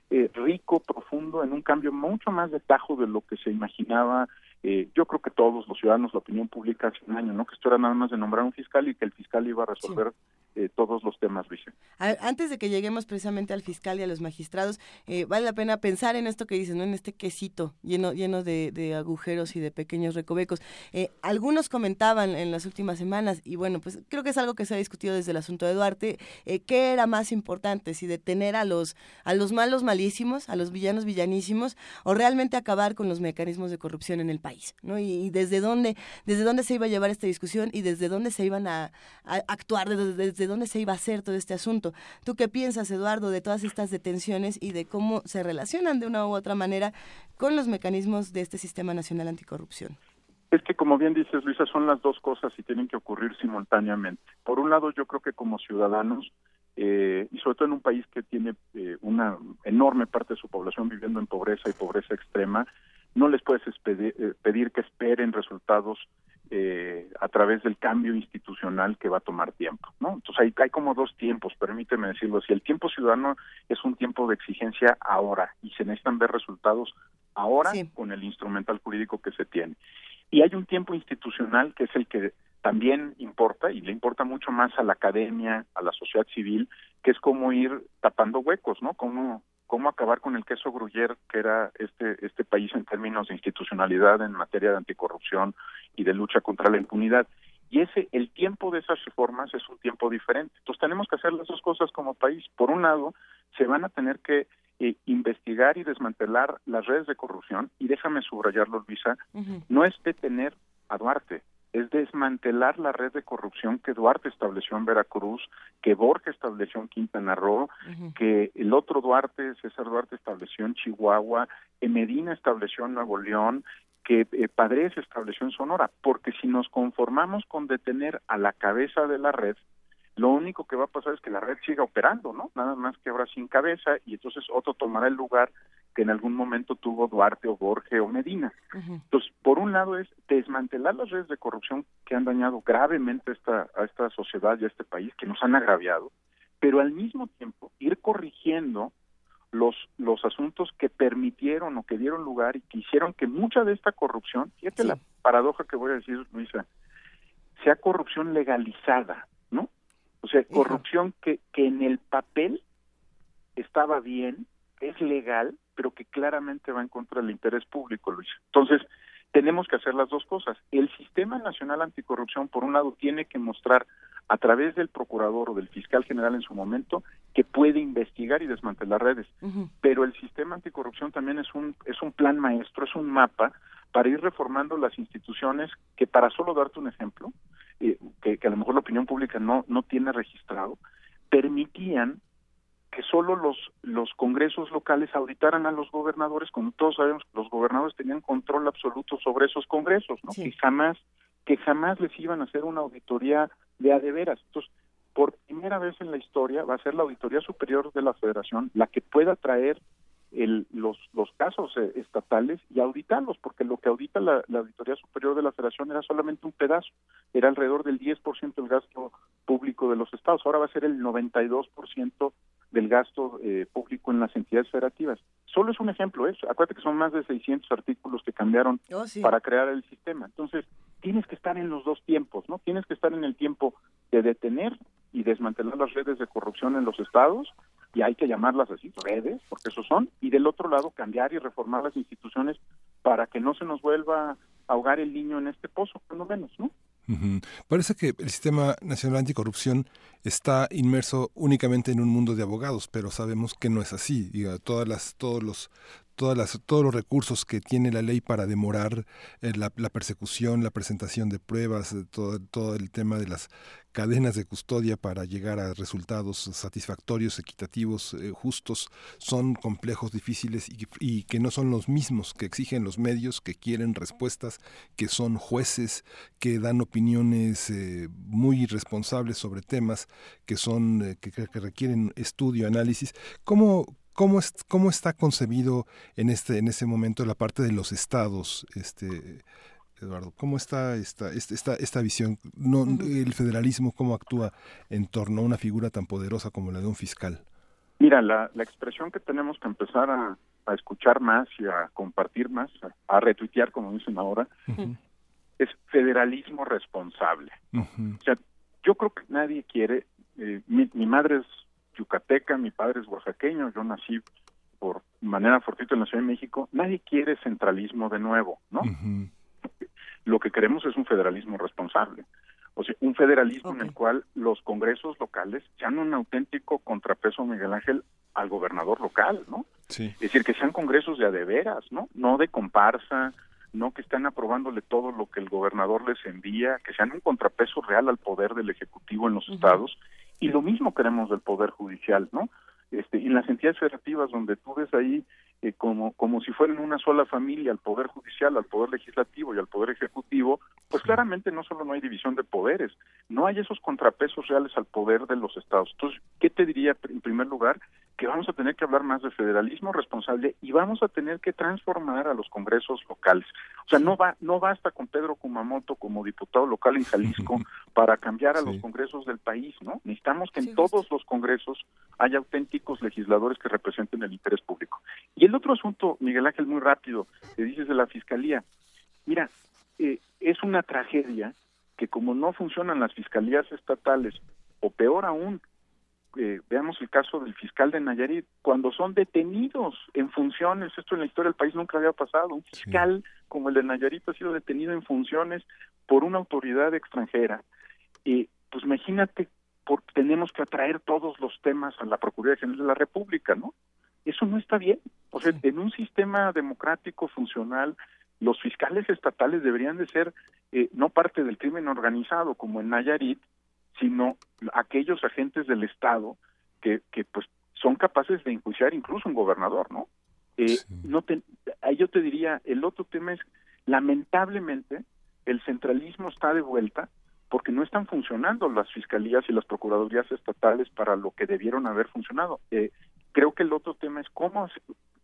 eh, rico, profundo, en un cambio mucho más de tajo de lo que se imaginaba eh, yo creo que todos los ciudadanos, la opinión pública hace un año, ¿no? Que esto era nada más de nombrar un fiscal y que el fiscal iba a resolver eh, todos los temas, Luisa.
Antes de que lleguemos precisamente al fiscal y a los magistrados, eh, vale la pena pensar en esto que dices, ¿no? En este quesito lleno, lleno de, agujeros y de pequeños recovecos. Eh, algunos comentaban en las últimas semanas, y bueno, pues creo que es algo que se ha discutido desde el asunto de Duarte, ¿qué era más importante? Si detener a los, a los malos malísimos, a los villanos villanísimos, o realmente acabar con los mecanismos de corrupción en el país, ¿no? Y, desde dónde, desde dónde se iba a llevar esta discusión y desde dónde se iban a, actuar, desde dónde se iba a hacer todo este asunto. ¿Tú qué piensas, Eduardo, de todas estas detenciones y de cómo se relacionan de una u otra manera con los mecanismos de este Sistema Nacional Anticorrupción?
Es que, como bien dices, Luisa, son las dos cosas y tienen que ocurrir simultáneamente. Por un lado, yo creo que como ciudadanos, eh, y sobre todo en un país que tiene eh, una enorme parte de su población viviendo en pobreza y pobreza extrema, no les puedes eh, pedir que esperen resultados eh, a través del cambio institucional que va a tomar tiempo, ¿no? Entonces hay, hay como dos tiempos, permíteme decirlo así. El tiempo ciudadano es un tiempo de exigencia ahora y se necesitan ver resultados ahora con el instrumental jurídico que se tiene. Y hay un tiempo institucional que es el que también importa y le importa mucho más a la academia, a la sociedad civil, que es cómo ir tapando huecos, ¿no? Cómo cómo acabar con el queso gruyer que era este este país en términos de institucionalidad en materia de anticorrupción y de lucha contra la impunidad. Y ese el tiempo de esas reformas es un tiempo diferente. Entonces tenemos que hacer las dos cosas como país. Por un lado se van a tener que eh, investigar y desmantelar las redes de corrupción y déjame subrayarlo Luisa no es detener a Duarte es desmantelar la red de corrupción que Duarte estableció en Veracruz, que Borges estableció en Quintana Roo, que el otro Duarte, César Duarte, estableció en Chihuahua, que Medina estableció en Nuevo León, que eh, Padres estableció en Sonora, porque si nos conformamos con detener a la cabeza de la red, lo único que va a pasar es que la red siga operando, ¿no? Nada más que ahora sin cabeza y entonces otro tomará el lugar que en algún momento tuvo Duarte o Borges o Medina. Entonces, por un lado es desmantelar las redes de corrupción que han dañado gravemente a esta, a esta sociedad y a este país, que nos han agraviado, pero al mismo tiempo ir corrigiendo los, los asuntos que permitieron o que dieron lugar y que hicieron que mucha de esta corrupción, fíjate la paradoja que voy a decir, Luisa, sea corrupción legalizada, ¿no? O sea, corrupción que, que en el papel estaba bien, es legal, pero que claramente va en contra del interés público, Luis. Entonces, tenemos que hacer las dos cosas. El Sistema Nacional Anticorrupción, por un lado, tiene que mostrar a través del procurador o del fiscal general en su momento que puede investigar y desmantelar redes. Pero el sistema anticorrupción también es un es un plan maestro, es un mapa para ir reformando las instituciones que para solo darte un ejemplo, eh, que, a lo mejor la opinión pública no, no tiene registrado, permitían que solo los, los congresos locales auditaran a los gobernadores, como todos sabemos los gobernadores tenían control absoluto sobre esos congresos, ¿no? que jamás que jamás les iban a hacer una auditoría de a de veras. Entonces, por primera vez en la historia va a ser la Auditoría Superior de la Federación la que pueda traer el, los, los casos eh, estatales y auditarlos, porque lo que audita la, Auditoría Superior de la Federación era solamente un pedazo, era alrededor del 10% del gasto público de los estados, ahora va a ser el 92% del gasto eh, público en las entidades federativas. Solo es un ejemplo eso, acuérdate que son más de 600 artículos que cambiaron oh, para crear el sistema. Entonces, tienes que estar en los dos tiempos, ¿no? Tienes que estar en el tiempo de detener y desmantelar las redes de corrupción en los estados y hay que llamarlas así, redes, porque eso son, y del otro lado cambiar y reformar las instituciones para que no se nos vuelva a ahogar el niño en este pozo, por lo menos, ¿no?
Parece que el sistema nacional anticorrupción está inmerso únicamente en un mundo de abogados, pero sabemos que no es así. todas las, todos los todas las, todos los recursos que tiene la ley para demorar eh, la, persecución, la presentación de pruebas, eh, todo, el tema de las cadenas de custodia para llegar a resultados satisfactorios, equitativos, eh, justos, son complejos, difíciles y, que no son los mismos que exigen los medios, que quieren respuestas, que son jueces, que dan opiniones muy irresponsables sobre temas que son que requieren estudio, análisis. ¿Cómo, ¿Cómo, es, ¿Cómo está concebido en este en ese momento la parte de los estados, este Eduardo? ¿Cómo está esta, esta, esta visión? No, el federalismo, ¿cómo actúa en torno a una figura tan poderosa como la de un fiscal?
Mira, la, la expresión que tenemos que empezar a, a escuchar más y a compartir más, a, a retuitear, como dicen ahora, es federalismo responsable. O sea, yo creo que nadie quiere, eh, mi, mi madre es yucateca, mi padre es oaxaqueño, yo nací por manera fortuita en la Ciudad de México, nadie quiere centralismo de nuevo, ¿no? Lo que queremos es un federalismo responsable. O sea, un federalismo en el cual los congresos locales sean un auténtico contrapeso, Miguel Ángel, al gobernador local, ¿no?
Sí.
Es decir, que sean congresos de adeveras, ¿no? No de comparsa, no que están aprobándole todo lo que el gobernador les envía, que sean un contrapeso real al poder del Ejecutivo en los estados. Y lo mismo queremos del Poder Judicial, ¿no? Este, en las entidades federativas donde tú ves ahí eh, como, como si fueran una sola familia, al Poder Judicial, al Poder Legislativo y al Poder Ejecutivo, pues claramente no solo no hay división de poderes, no hay esos contrapesos reales al poder de los estados. Entonces, ¿qué te diría en primer lugar? Que vamos a tener que hablar más de federalismo responsable y vamos a tener que transformar a los congresos locales. O sea, no va no basta con Pedro Kumamoto como diputado local en Jalisco <laughs> para cambiar a los congresos del país, ¿no? Necesitamos que en todos los congresos haya auténticos legisladores que representen el interés público. Y el otro asunto, Miguel Ángel, muy rápido, que dices de la fiscalía. Mira, eh, es una tragedia que como no funcionan las fiscalías estatales, o peor aún, eh, veamos el caso del fiscal de Nayarit, cuando son detenidos en funciones, esto en la historia del país nunca había pasado, un fiscal como el de Nayarit ha sido detenido en funciones por una autoridad extranjera. Y pues imagínate, por, tenemos que atraer todos los temas a la Procuraduría General de la República, ¿no? Eso no está bien. O sea, en un sistema democrático funcional, los fiscales estatales deberían de ser eh, no parte del crimen organizado como en Nayarit, sino aquellos agentes del Estado que, que pues son capaces de enjuiciar incluso un gobernador, ¿no? Eh, no te, ahí yo te diría, el otro tema es, lamentablemente, el centralismo está de vuelta porque no están funcionando las fiscalías y las procuradurías estatales para lo que debieron haber funcionado. Eh, creo que el otro tema es cómo,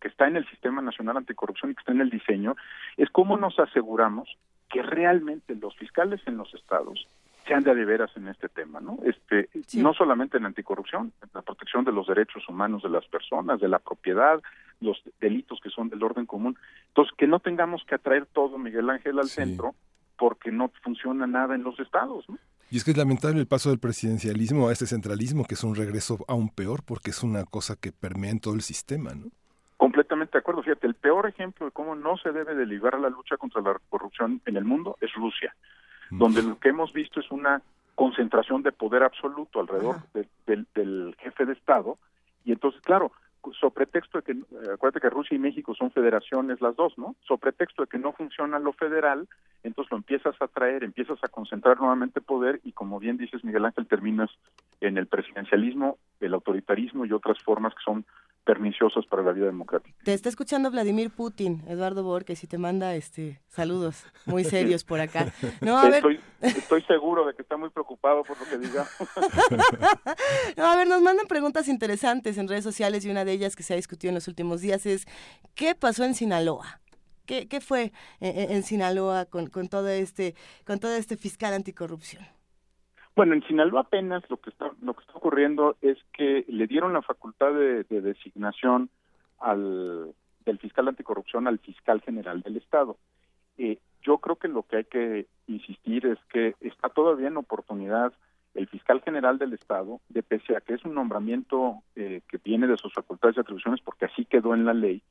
que está en el Sistema Nacional Anticorrupción y que está en el diseño, es cómo nos aseguramos que realmente los fiscales en los estados sean de veras en este tema, ¿no? Este, no solamente en anticorrupción, en la protección de los derechos humanos de las personas, de la propiedad, los delitos que son del orden común. Entonces, que no tengamos que atraer todo, Miguel Ángel, al centro, porque no funciona nada en los estados, ¿no?
Y es que es lamentable el paso del presidencialismo a este centralismo, que es un regreso aún peor, porque es una cosa que permea en todo el sistema, ¿no?
Completamente de acuerdo. Fíjate, el peor ejemplo de cómo no se debe de librar la lucha contra la corrupción en el mundo es Rusia, donde lo que hemos visto es una concentración de poder absoluto alrededor de- del, del jefe de Estado. Y entonces, claro, sobre pretexto de que, eh, acuérdate que Rusia y México son federaciones las dos, ¿no? Sobre pretexto de que no funciona lo federal, entonces lo empiezas a traer, empiezas a concentrar nuevamente poder y como bien dices Miguel Ángel, terminas en el presidencialismo, el autoritarismo y otras formas que son perniciosas para la vida democrática.
Te está escuchando Vladimir Putin, Eduardo Borges, y te manda este saludos muy serios por acá. <laughs> No, a ver,
Estoy, estoy seguro de que está muy preocupado por lo que diga. <laughs>
no, a ver, nos mandan preguntas interesantes en redes sociales y una de ellas que se ha discutido en los últimos días es ¿qué pasó en Sinaloa? ¿Qué, qué fue en, en- en Sinaloa con, con todo este con todo este fiscal anticorrupción?
Bueno, en Sinaloa apenas lo que está lo que está ocurriendo es que le dieron la facultad de, de designación al del fiscal anticorrupción al fiscal general del estado. Eh, yo creo que lo que hay que insistir es que está todavía en oportunidad el fiscal general del estado, de pese a que es un nombramiento eh, que viene de sus facultades y atribuciones, porque así quedó en la ley,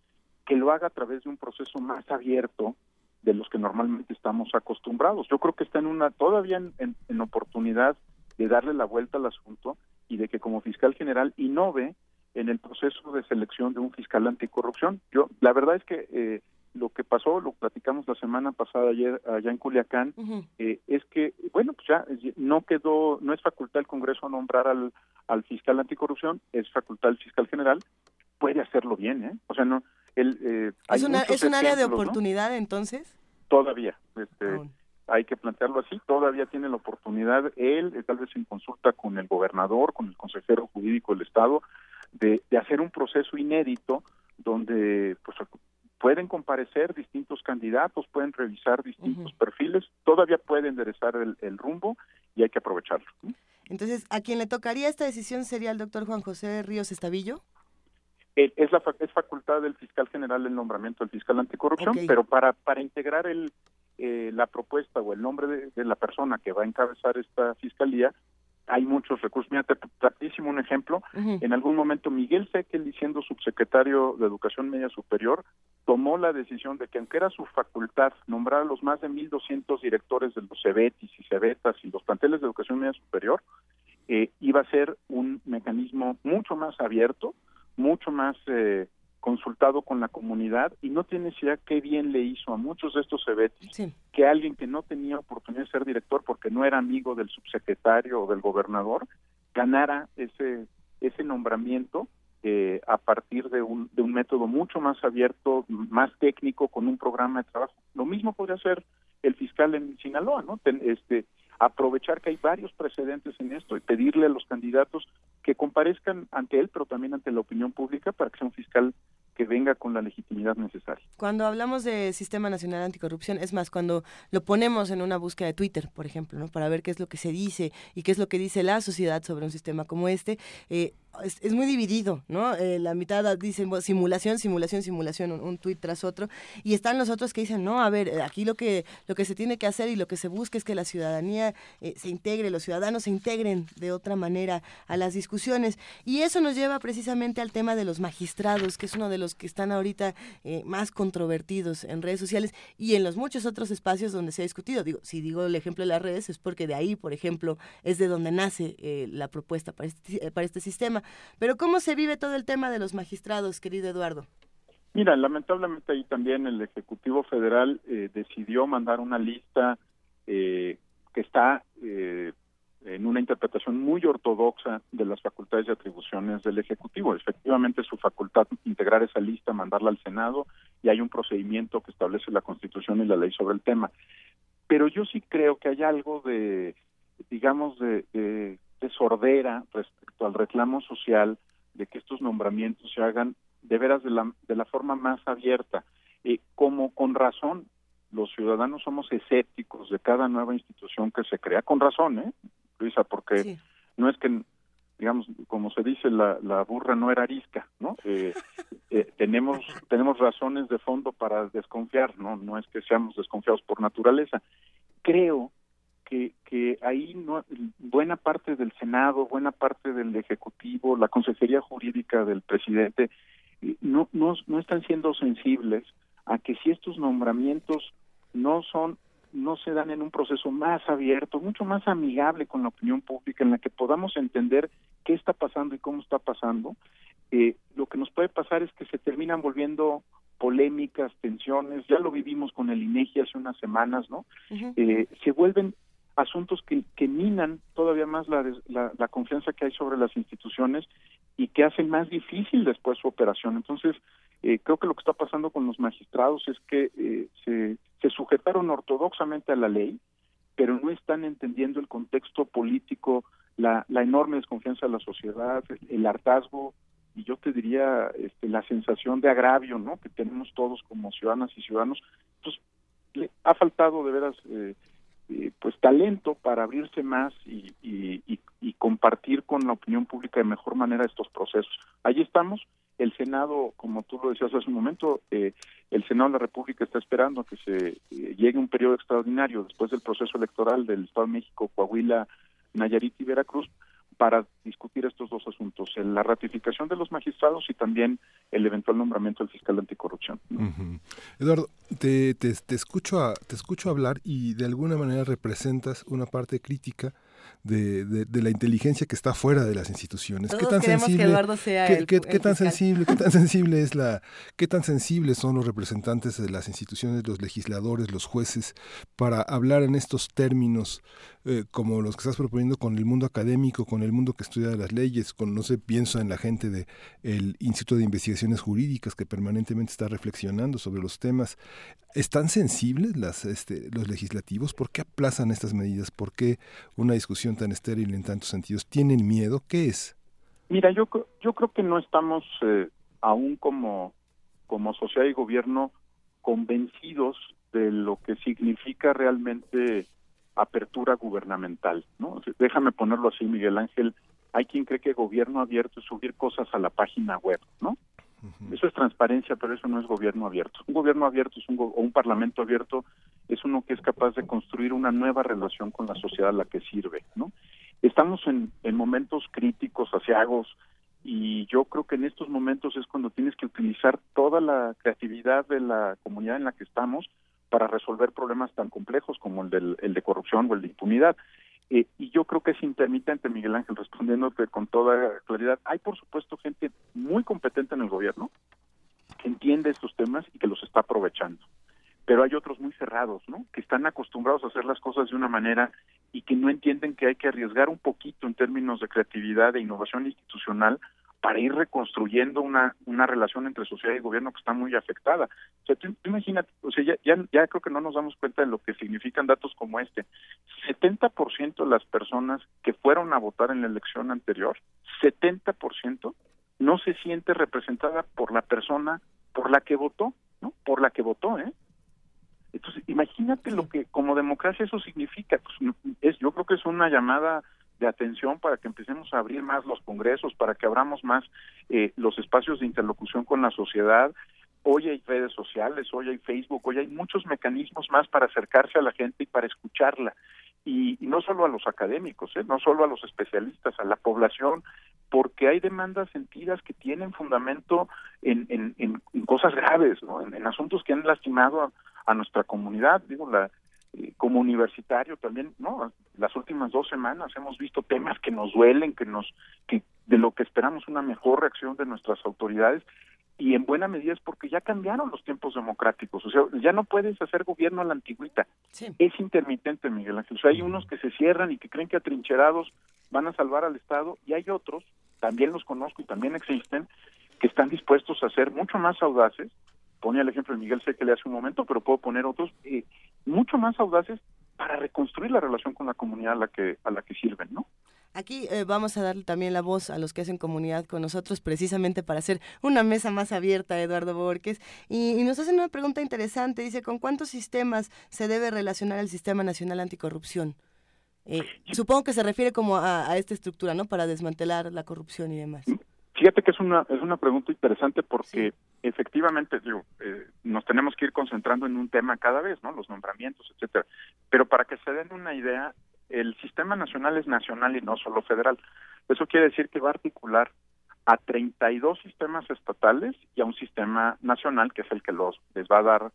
que lo haga a través de un proceso más abierto de los que normalmente estamos acostumbrados. Yo creo que está en una todavía en, en- en oportunidad de darle la vuelta al asunto y de que como fiscal general innove en el proceso de selección de un fiscal anticorrupción. Yo, la verdad es que eh, lo que pasó, lo platicamos la semana pasada ayer allá en Culiacán, eh, es que, bueno, pues ya no quedó, no es facultad del Congreso nombrar al, al fiscal anticorrupción, es facultad del fiscal general, puede hacerlo bien, ¿eh? O sea, no, él, eh,
¿Es, una,
muchos
¿Es un área de oportunidad entonces?
Todavía, este, hay que plantearlo así, todavía tiene la oportunidad él, eh, tal vez en consulta con el gobernador, con el consejero jurídico del Estado, de, de hacer un proceso inédito donde pues pueden comparecer distintos candidatos, pueden revisar distintos perfiles, todavía puede enderezar el, el rumbo y y hay que aprovecharlo.
Entonces, ¿a quien le tocaría esta decisión sería el doctor Juan José Ríos Estavillo?
Eh, es, la, es facultad del fiscal general el nombramiento del fiscal anticorrupción, pero para, para integrar el, eh, la propuesta o el nombre de, la persona que va a encabezar esta fiscalía, hay muchos recursos. Mira, te, un ejemplo. En algún momento Miguel Sequel, siendo subsecretario de Educación Media Superior, tomó la decisión de que aunque era su facultad nombrar a los más de 1.200 directores de los CEBETIS y CEBETAS y los planteles de Educación Media Superior, eh, iba a ser un mecanismo mucho más abierto, mucho más eh, consultado con la comunidad y no tiene idea qué bien le hizo a muchos de estos CEBETIS que alguien que no tenía oportunidad de ser director porque no era amigo del subsecretario o del gobernador ganara ese ese nombramiento eh, a partir de un, de un método mucho más abierto, más técnico, con un programa de trabajo. Lo mismo podría hacer el fiscal en Sinaloa, ¿no? este, aprovechar que hay varios precedentes en esto y pedirle a los candidatos que comparezcan ante él, pero también ante la opinión pública para que sea un fiscal que venga con la legitimidad necesaria.
Cuando hablamos de Sistema Nacional Anticorrupción, es más, cuando lo ponemos en una búsqueda de Twitter, por ejemplo, ¿no? para ver qué es lo que se dice y qué es lo que dice la sociedad sobre un sistema como este, eh, es, muy dividido, ¿no? Eh, la mitad dicen simulación, simulación, simulación, un, tuit tras otro, y están los otros que dicen, no, a ver, eh, aquí lo que, lo que se tiene que hacer y lo que se busca es que la ciudadanía se integre, los ciudadanos se integren de otra manera a las discusiones. Y eso nos lleva precisamente al tema de los magistrados, que es uno de los que están ahorita eh, más controvertidos en redes sociales y en los muchos otros espacios donde se ha discutido. Digo, si digo el ejemplo de las redes es porque de ahí, por ejemplo, es de donde nace eh, la propuesta para este, eh, para este sistema. Pero ¿cómo se vive todo el tema de los magistrados, querido Eduardo?
Mira, lamentablemente ahí también el Ejecutivo Federal decidió mandar una lista que está en una interpretación muy ortodoxa de las facultades y atribuciones del Ejecutivo. Efectivamente, su facultad integrar esa lista, mandarla al Senado, y hay un procedimiento que establece la Constitución y la ley sobre el tema. Pero yo sí creo que hay algo de, digamos, de, sordera respecto al reclamo social de que estos nombramientos se hagan de veras de la, de la forma más abierta. Eh, como con razón los ciudadanos somos escépticos de cada nueva institución que se crea, con razón, ¿eh? Luisa, porque no es que, digamos, como se dice, la, la burra no era arisca, ¿no? Eh, <laughs> eh, tenemos, tenemos razones de fondo para desconfiar, ¿no? No es que seamos desconfiados por naturaleza. Creo que, que ahí no, buena parte del Senado, buena parte del Ejecutivo, la Consejería Jurídica del presidente, eh, no, no, no están siendo sensibles a que si estos nombramientos no son no se dan en un proceso más abierto, mucho más amigable con la opinión pública, en la que podamos entender qué está pasando y cómo está pasando, eh, lo que nos puede pasar es que se terminan volviendo polémicas, tensiones, ya lo vivimos con el INEGI hace unas semanas, ¿no? eh, se vuelven asuntos que, minan todavía más la, la, la, confianza que hay sobre las instituciones y que hacen más difícil después su operación. Entonces, eh, creo que lo que está pasando con los magistrados es que eh, se, sujetaron ortodoxamente a la ley, pero no están entendiendo el contexto político, la, la enorme desconfianza de la sociedad, el hartazgo y yo te diría este, la sensación de agravio ¿no? que tenemos todos como ciudadanas y ciudadanos. Entonces, le ha faltado de veras eh, eh, pues talento para abrirse más y, y, y, compartir con la opinión pública de mejor manera estos procesos. Allí estamos. El Senado, como tú lo decías hace un momento, eh, el Senado de la República está esperando que se eh, llegue un periodo extraordinario después del proceso electoral del Estado de México, Coahuila, Nayarit y Veracruz para discutir estos dos asuntos, la ratificación de los magistrados y también el eventual nombramiento del fiscal anticorrupción.
Eduardo, te, te, te, escucho te escucho hablar y de alguna manera representas una parte crítica de, de, la inteligencia que está fuera de las instituciones.
¿Qué tan sensible,
qué, tan sensible, qué tan sensible es la, qué tan sensibles son los representantes de las instituciones, los legisladores, los jueces, para hablar en estos términos eh, como los que estás proponiendo con el mundo académico, con el mundo que estudia las leyes, con no sé, pienso en la gente de el Instituto de Investigaciones Jurídicas que permanentemente está reflexionando sobre los temas. ¿Están sensibles las, este, los legislativos? ¿Por qué aplazan estas medidas? ¿Por qué una discusión tan estéril en tantos sentidos? ¿Tienen miedo? ¿Qué es?
Mira, yo, yo creo que no estamos eh, aún como, como sociedad y gobierno convencidos de lo que significa realmente apertura gubernamental, ¿no? Déjame ponerlo así, Miguel Ángel, hay quien cree que gobierno abierto es subir cosas a la página web, ¿no? Eso es transparencia, pero eso no es gobierno abierto. Un gobierno abierto es un o un parlamento abierto es uno que es capaz de construir una nueva relación con la sociedad a la que sirve, ¿no? Estamos en, en momentos críticos, asiagos, y yo creo que en estos momentos es cuando tienes que utilizar toda la creatividad de la comunidad en la que estamos para resolver problemas tan complejos como el, del, el de corrupción o el de impunidad. Eh, y yo creo que es intermitente, Miguel Ángel, respondiéndote con toda claridad. Hay, por supuesto, gente muy competente en el gobierno que entiende estos temas y que los está aprovechando. Pero hay otros muy cerrados, ¿no? Que están acostumbrados a hacer las cosas de una manera y que no entienden que hay que arriesgar un poquito en términos de creatividad e innovación institucional para ir reconstruyendo una, una relación entre sociedad y gobierno que está muy afectada. O sea, tú, imagínate, o sea, ya, ya, ya, creo que no nos damos cuenta de lo que significan datos como este. 70% de las personas que fueron a votar en la elección anterior, 70% no se siente representada por la persona por la que votó, ¿no? Por la que votó, ¿eh? Entonces, imagínate lo que como democracia eso significa. Pues, es, yo creo que es una llamada de atención para que empecemos a abrir más los congresos, para que abramos más eh, los espacios de interlocución con la sociedad. Hoy hay redes sociales, hoy hay Facebook, hoy hay muchos mecanismos más para acercarse a la gente y para escucharla. Y, no solo a los académicos, ¿eh? no solo a los especialistas, a la población, porque hay demandas sentidas que tienen fundamento en, en, en, cosas graves, ¿no? en, asuntos que han lastimado a, a nuestra comunidad. Digo, la, como universitario también, ¿no? Las últimas dos semanas hemos visto temas que nos duelen, que nos, que de lo que esperamos una mejor reacción de nuestras autoridades y en buena medida es porque ya cambiaron los tiempos democráticos, o sea, ya no puedes hacer gobierno a la antigüita, es intermitente, Miguel Ángel, o sea, hay unos que se cierran y que creen que atrincherados van a salvar al Estado y hay otros, también los conozco y también existen, que están dispuestos a ser mucho más audaces, ponía el ejemplo de Miguel Sé que le hace un momento, pero puedo poner otros eh, mucho más audaces para reconstruir la relación con la comunidad a la que a la que sirven, ¿no?
Aquí eh, vamos a darle también la voz a los que hacen comunidad con nosotros, precisamente para hacer una mesa más abierta, Eduardo Borges. Y, nos hacen una pregunta interesante. Dice, ¿con cuántos sistemas se debe relacionar el Sistema Nacional Anticorrupción? Eh, supongo que se refiere como a, esta estructura, ¿no? Para desmantelar la corrupción y demás.
Fíjate que es una, es una pregunta interesante porque efectivamente digo, eh, nos tenemos que ir concentrando en un tema cada vez, ¿no? Los nombramientos, etcétera. Pero para que se den una idea, el sistema nacional es nacional y no solo federal. Eso quiere decir que va a articular a 32 sistemas estatales y a un sistema nacional que es el que los les va a dar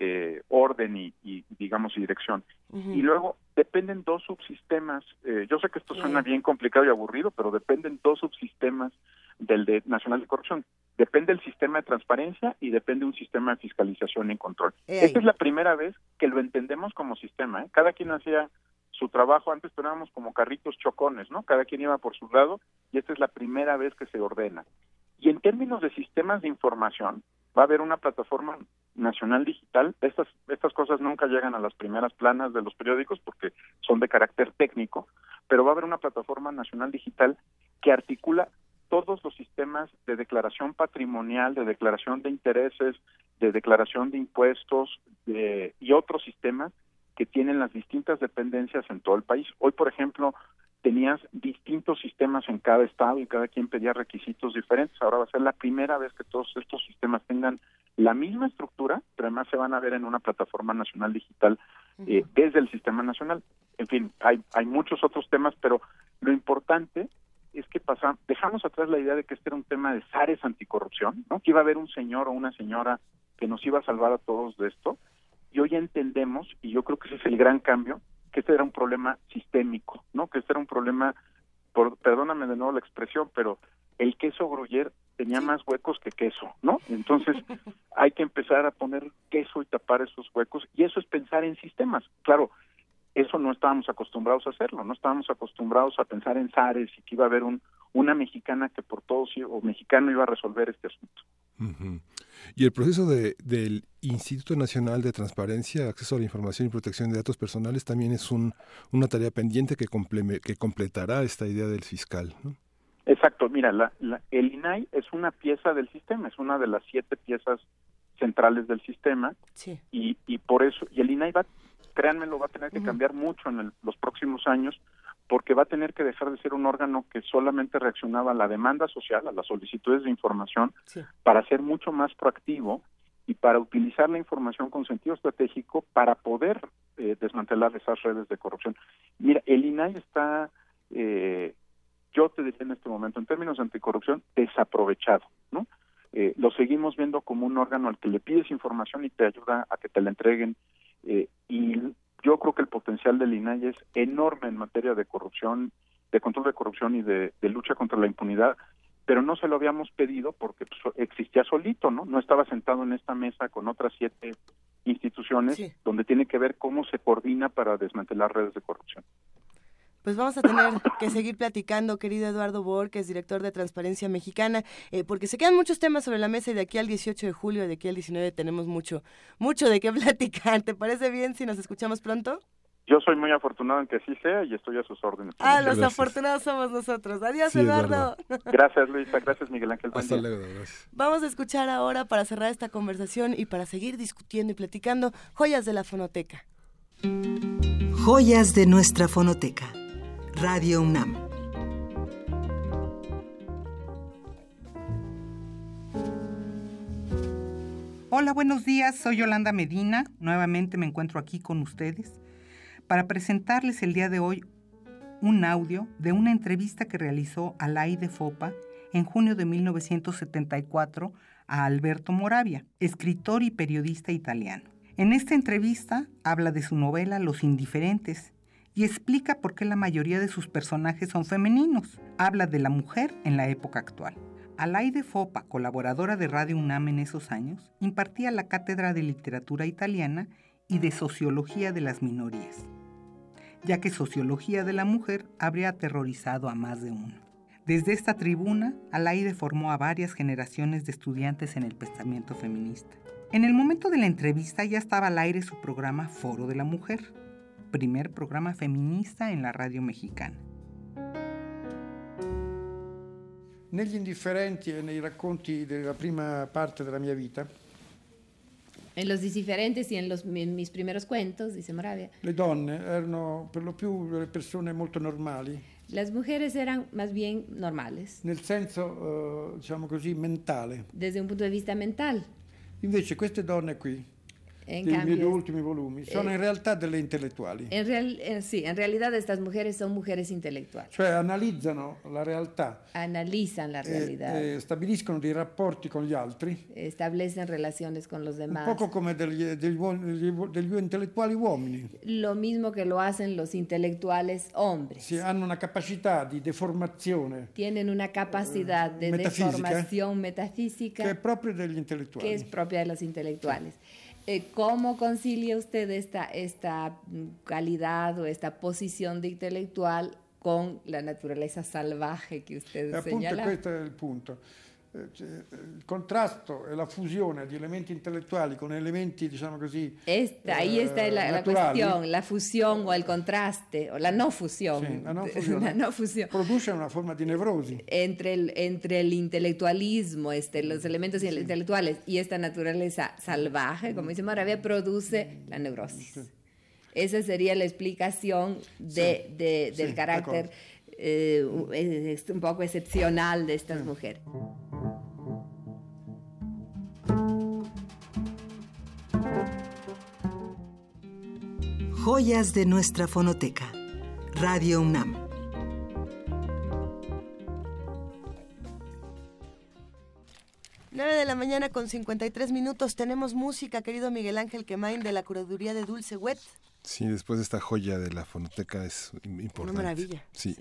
eh, orden y, digamos dirección. Y luego dependen dos subsistemas. Eh, yo sé que esto suena bien complicado y aburrido, pero dependen dos subsistemas del de Nacional de Corrupción. Depende el sistema de transparencia y depende un sistema de fiscalización y control. Esta es la primera vez que lo entendemos como sistema. ¿eh? Cada quien hacía su trabajo, antes teníamos como carritos chocones, ¿no? Cada quien iba por su lado y esta es la primera vez que se ordena. Y en términos de sistemas de información, va a haber una plataforma nacional digital. Estas, estas cosas nunca llegan a las primeras planas de los periódicos porque son de carácter técnico, pero va a haber una plataforma nacional digital que articula todos los sistemas de declaración patrimonial, de declaración de intereses, de declaración de impuestos y otros sistemas que tienen las distintas dependencias en todo el país. Hoy, por ejemplo, tenías distintos sistemas en cada estado y cada quien pedía requisitos diferentes. Ahora va a ser la primera vez que todos estos sistemas tengan la misma estructura, pero además se van a ver en una plataforma nacional digital eh, desde el sistema nacional. En fin, hay, hay muchos otros temas, pero lo importante es que pasa, dejamos atrás la idea de que este era un tema de SARES anticorrupción, ¿no? que iba a haber un señor o una señora que nos iba a salvar a todos de esto, y hoy entendemos, y yo creo que ese es el gran cambio, que este era un problema sistémico, ¿no? que este era un problema, por, perdóname de nuevo la expresión, pero el queso gruyer tenía más huecos que queso, ¿no? Entonces <laughs> hay que empezar a poner queso y tapar esos huecos, y eso es pensar en sistemas. Claro, eso no estábamos acostumbrados a hacerlo, no estábamos acostumbrados a pensar en Sares y que iba a haber un, una mexicana que por todos o mexicano iba a resolver este asunto.
Y el proceso de, del Instituto Nacional de Transparencia, Acceso a la Información y Protección de Datos Personales también es un, una tarea pendiente que, que completará esta idea del fiscal.
Exacto, mira, la, el INAI es una pieza del sistema, es una de las siete piezas centrales del sistema sí. y, y por eso, y el INAI va créanmelo, va a tener que cambiar mucho en los próximos años porque va a tener que dejar de ser un órgano que solamente reaccionaba a la demanda social, a las solicitudes de información, para ser mucho más proactivo y para utilizar la información con sentido estratégico para poder eh, desmantelar esas redes de corrupción. Mira, el INAI está, eh, yo te diría en este momento, en términos de anticorrupción, desaprovechado, ¿no? Eh, lo seguimos viendo como un órgano al que le pides información y te ayuda a que te la entreguen. y yo creo que el potencial del INAI es enorme en materia de corrupción, de control de corrupción y de lucha contra la impunidad, pero no se lo habíamos pedido porque pues, existía solito, ¿no? No estaba sentado en esta mesa con otras siete instituciones donde tiene que ver cómo se coordina para desmantelar redes de corrupción.
Pues vamos a tener que seguir platicando, querido Eduardo Bor, que es director de Transparencia Mexicana, eh, porque se quedan muchos temas sobre la mesa y de aquí al 18 de julio, de aquí al 19 tenemos mucho, mucho de qué <laughs> platicar. ¿Te parece bien si nos escuchamos pronto?
Yo soy muy afortunado en que así sea y estoy a sus órdenes.
Ah, los afortunados somos nosotros. Adiós, Eduardo. <laughs>
Gracias, Luisa. Gracias, Miguel Ángel.
Hasta luego.
Vamos a escuchar ahora, para cerrar esta conversación y para seguir discutiendo y platicando, joyas de la fonoteca.
Joyas de nuestra fonoteca. Radio UNAM.
Hola, buenos días. Soy Yolanda Medina. Nuevamente me encuentro aquí con ustedes para presentarles el día de hoy un audio de una entrevista que realizó Alay de Fopa en junio de 1974 a Alberto Moravia, escritor y periodista italiano. En esta entrevista habla de su novela Los Indiferentes y explica por qué la mayoría de sus personajes son femeninos. Habla de la mujer en la época actual. Alay de Fopa, colaboradora de Radio UNAM en esos años, impartía la cátedra de literatura italiana y de sociología de las minorías ya que Sociología de la Mujer habría aterrorizado a más de uno. Desde esta tribuna, Alaide formó a varias generaciones de estudiantes en el pensamiento feminista. En el momento de la entrevista ya estaba al aire su programa Foro de la Mujer, primer programa feminista en la radio mexicana.
Negli indifferenti e nei racconti della prima parte della mia vita,
en los diferentes y en, los, en mis primeros cuentos, dice Moravia.
Le donne erano per lo più persone molto normali.
Las mujeres eran más bien normales.
Nel senso, uh, diciamo così, mentale.
Desde un punto de vista mental.
Invece queste donne qui, en dei cambio, miei ultimi volumi, sono eh, in realtà delle intellettuali.
En real, eh, sí, en realidad estas mujeres son mujeres intelectuales.
Cioè analizzano la realtà.
Analizan la realidad.
E, e stabiliscono dei rapporti con gli altri.
Establecen relaciones con los demás.
Un poco come degli, degli, degli, intellettuali uomini.
Lo mismo que lo hacen los intelectuales hombres.
Sì, hanno una capacità di deformazione.
Tienen una capacidad de deformación metafísica.
Che è proprio degli intellettuali.
Que es propia de los intelectuales. Sì. Eh, ¿Cómo concilia usted esta, esta calidad o esta posición de intelectual con la naturaleza salvaje que usted señala?
Questo è il punto. Eh, il contrasto e la fusione di elementi intellettuali con elementi, diciamo così,
esta, ahí está la, la, cuestión, la fusión o el contraste, o la no fusión.
La, no fusione, <laughs>
la no fusión.
Produce una forma di nevrosi.
Entre el, entre el intelectualismo, este, los elementos sí. intelectuales y esta naturaleza salvaje, como dice Maravilla, produce la neurosis. Sí. Esa sería la explicación de, de, del carácter eh, un poco excepcional de estas mujeres.
Joyas de nuestra fonoteca. Radio UNAM.
Nueve de la mañana con 53 minutos. Tenemos música, querido Miguel Ángel Quemain, de la curaduría de Dulce Wet.
Sí, después de esta joya de la fonoteca es importante.
Una maravilla.
Sí.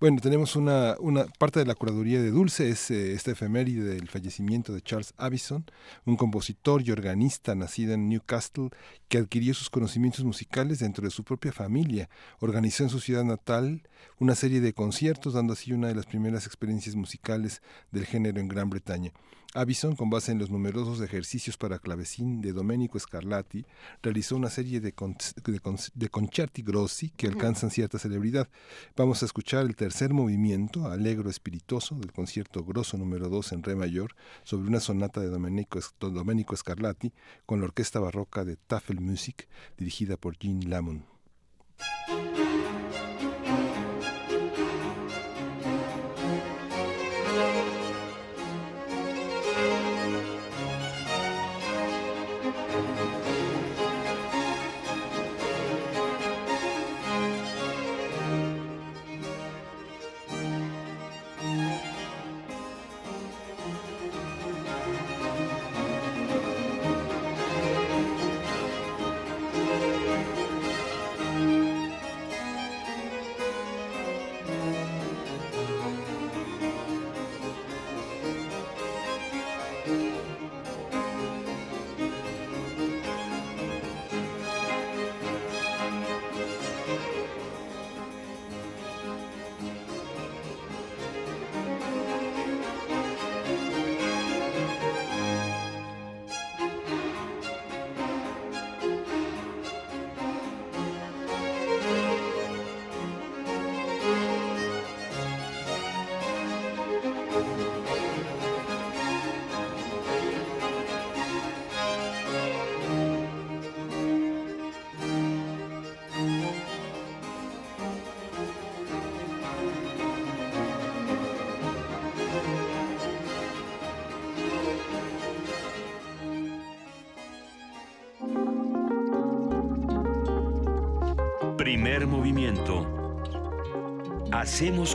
Bueno, tenemos una, una parte de la curaduría de Dulce, es eh, esta efeméride del fallecimiento de Charles Avison, un compositor y organista nacido en Newcastle que adquirió sus conocimientos musicales dentro de su propia familia. Organizó en su ciudad natal una serie de conciertos, dando así una de las primeras experiencias musicales del género en Gran Bretaña. Avison, con base en los numerosos ejercicios para clavecín de Domenico Scarlatti, realizó una serie de, de, concerti grossi que alcanzan cierta celebridad. Vamos a escuchar el tercer movimiento, alegro espirituoso, del concierto grosso número 2 en re mayor, sobre una sonata de Domenico, Domenico Scarlatti, con la orquesta barroca de Tafel Music, dirigida por Jean Lamont.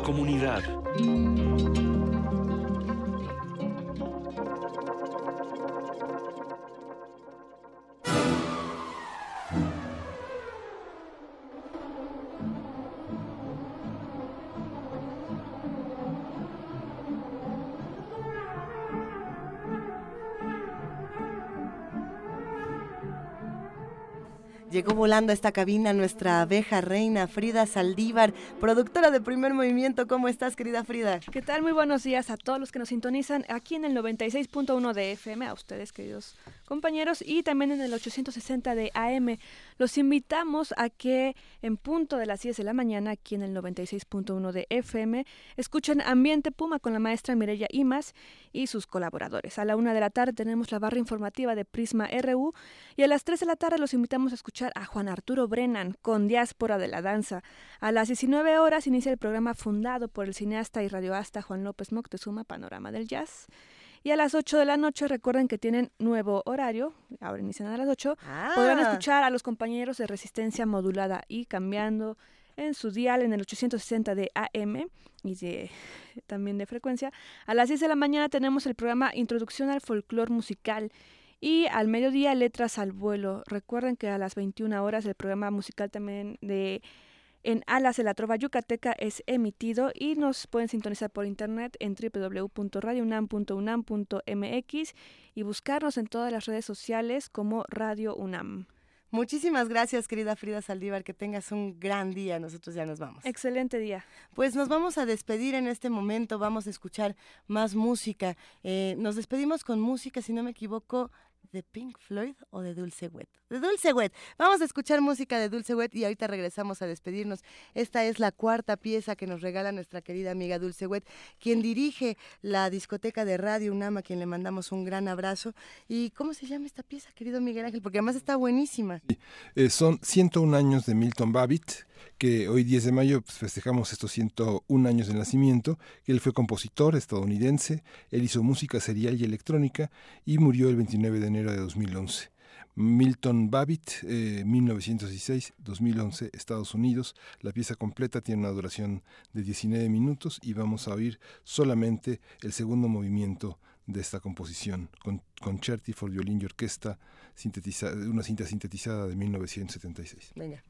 Comunidad.
Llegó volando a esta cabina nuestra abeja reina Frida Saldívar, productora de Primer Movimiento. ¿Cómo estás, querida Frida?
¿Qué tal? Muy buenos días a todos los que nos sintonizan aquí en el 96.1 de FM, a ustedes, queridos compañeros, y también en el 860 de AM. Los invitamos a que en punto de las 10 de la mañana, aquí en el 96.1 de FM, escuchen Ambiente Puma con la maestra Mireya Imas y sus colaboradores. A la una de la tarde tenemos la barra informativa de Prisma RU y a las 3 de la tarde los invitamos a escuchar a Juan Arturo Brennan con Diáspora de la Danza. A las 19 horas inicia el programa fundado por el cineasta y radioasta Juan López Moctezuma, Panorama del Jazz. Y a las 8 de la noche recuerden que tienen nuevo horario, ahora inician a las 8, podrán
Ah.
escuchar a los compañeros de resistencia modulada y cambiando en su dial en el 860 de AM y de, también de frecuencia. A las 10 de la mañana tenemos el programa Introducción al Folclor Musical y al mediodía Letras al Vuelo. Recuerden que a las 21 horas el programa musical también de en Alas de la Trova Yucateca es emitido y nos pueden sintonizar por internet en www.radiounam.unam.mx y buscarnos en todas las redes sociales como Radio UNAM.
Muchísimas gracias, querida Frida Saldívar. Que tengas un gran día. Nosotros ya nos vamos.
Excelente día.
Pues nos vamos a despedir en este momento. Vamos a escuchar más música. Eh, nos despedimos con música, si no me equivoco, de Pink Floyd o de Dulce Wet. De Dulce Wet. Vamos a escuchar música de Dulce Wet y ahorita regresamos a despedirnos. Esta es la cuarta pieza que nos regala nuestra querida amiga Dulce Wet, quien dirige la discoteca de Radio UNAM, a quien le mandamos un gran abrazo. ¿Y cómo se llama esta pieza, querido Miguel Ángel? Porque además está buenísima.
Eh, son 101 años de Milton Babbitt, que hoy 10 de mayo pues, festejamos estos 101 años de nacimiento. Él fue compositor estadounidense, él hizo música serial y electrónica y murió el 29 de enero de 2011. Milton Babbitt, eh, 1916-2011, Estados Unidos. La pieza completa tiene una duración de 19 minutos y vamos a oír solamente el segundo movimiento de esta composición, con Concerti for Violín y Orquesta, una cinta sintetizada de 1976.
Venga.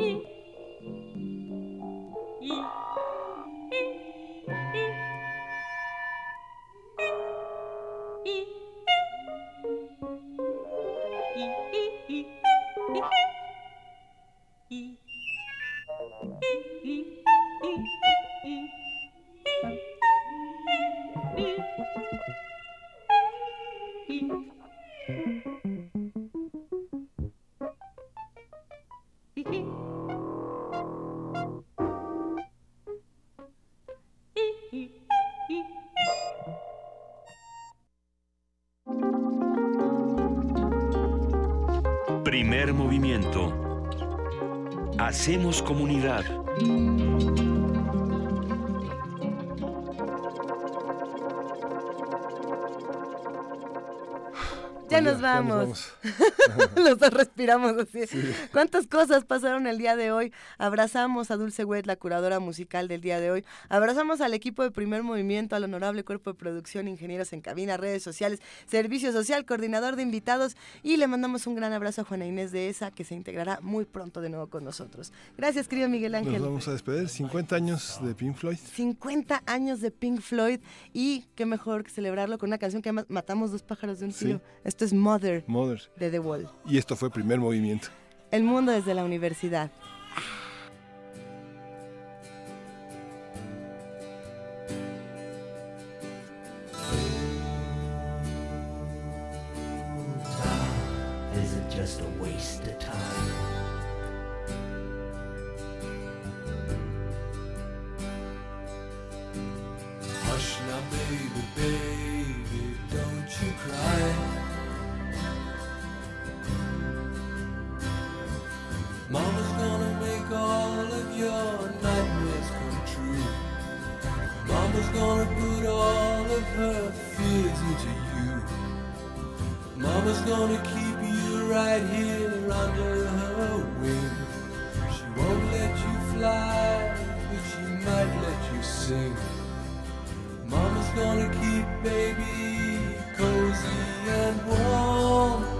你 Hacemos comunidad.
Ya nos vamos. Los dos <laughs> respiramos así. ¿Cuántas cosas pasaron el día de hoy? Abrazamos a Dulce Wet, la curadora musical del día de hoy. Abrazamos al equipo de primer movimiento, al honorable cuerpo de producción, ingenieros en cabina, redes sociales, servicio social, coordinador de invitados. Y le mandamos un gran abrazo a Juana Inés de ESA, que se integrará muy pronto de nuevo con nosotros. Gracias, querido Miguel Ángel.
Nos vamos a despedir. 50 años de Pink Floyd.
50 años de Pink Floyd. Y qué mejor que celebrarlo con una canción que matamos dos pájaros de un tiro. Esto es Mother,
Mother
de The Wall.
Y esto fue primer movimiento.
El mundo desde la universidad.
Is it just a waste of time? Your nightmares come true. Mama's gonna put all of her fears into you. Mama's gonna keep you right here under her wing. She won't let you fly, but she might let you sing. Mama's gonna keep baby cozy and warm.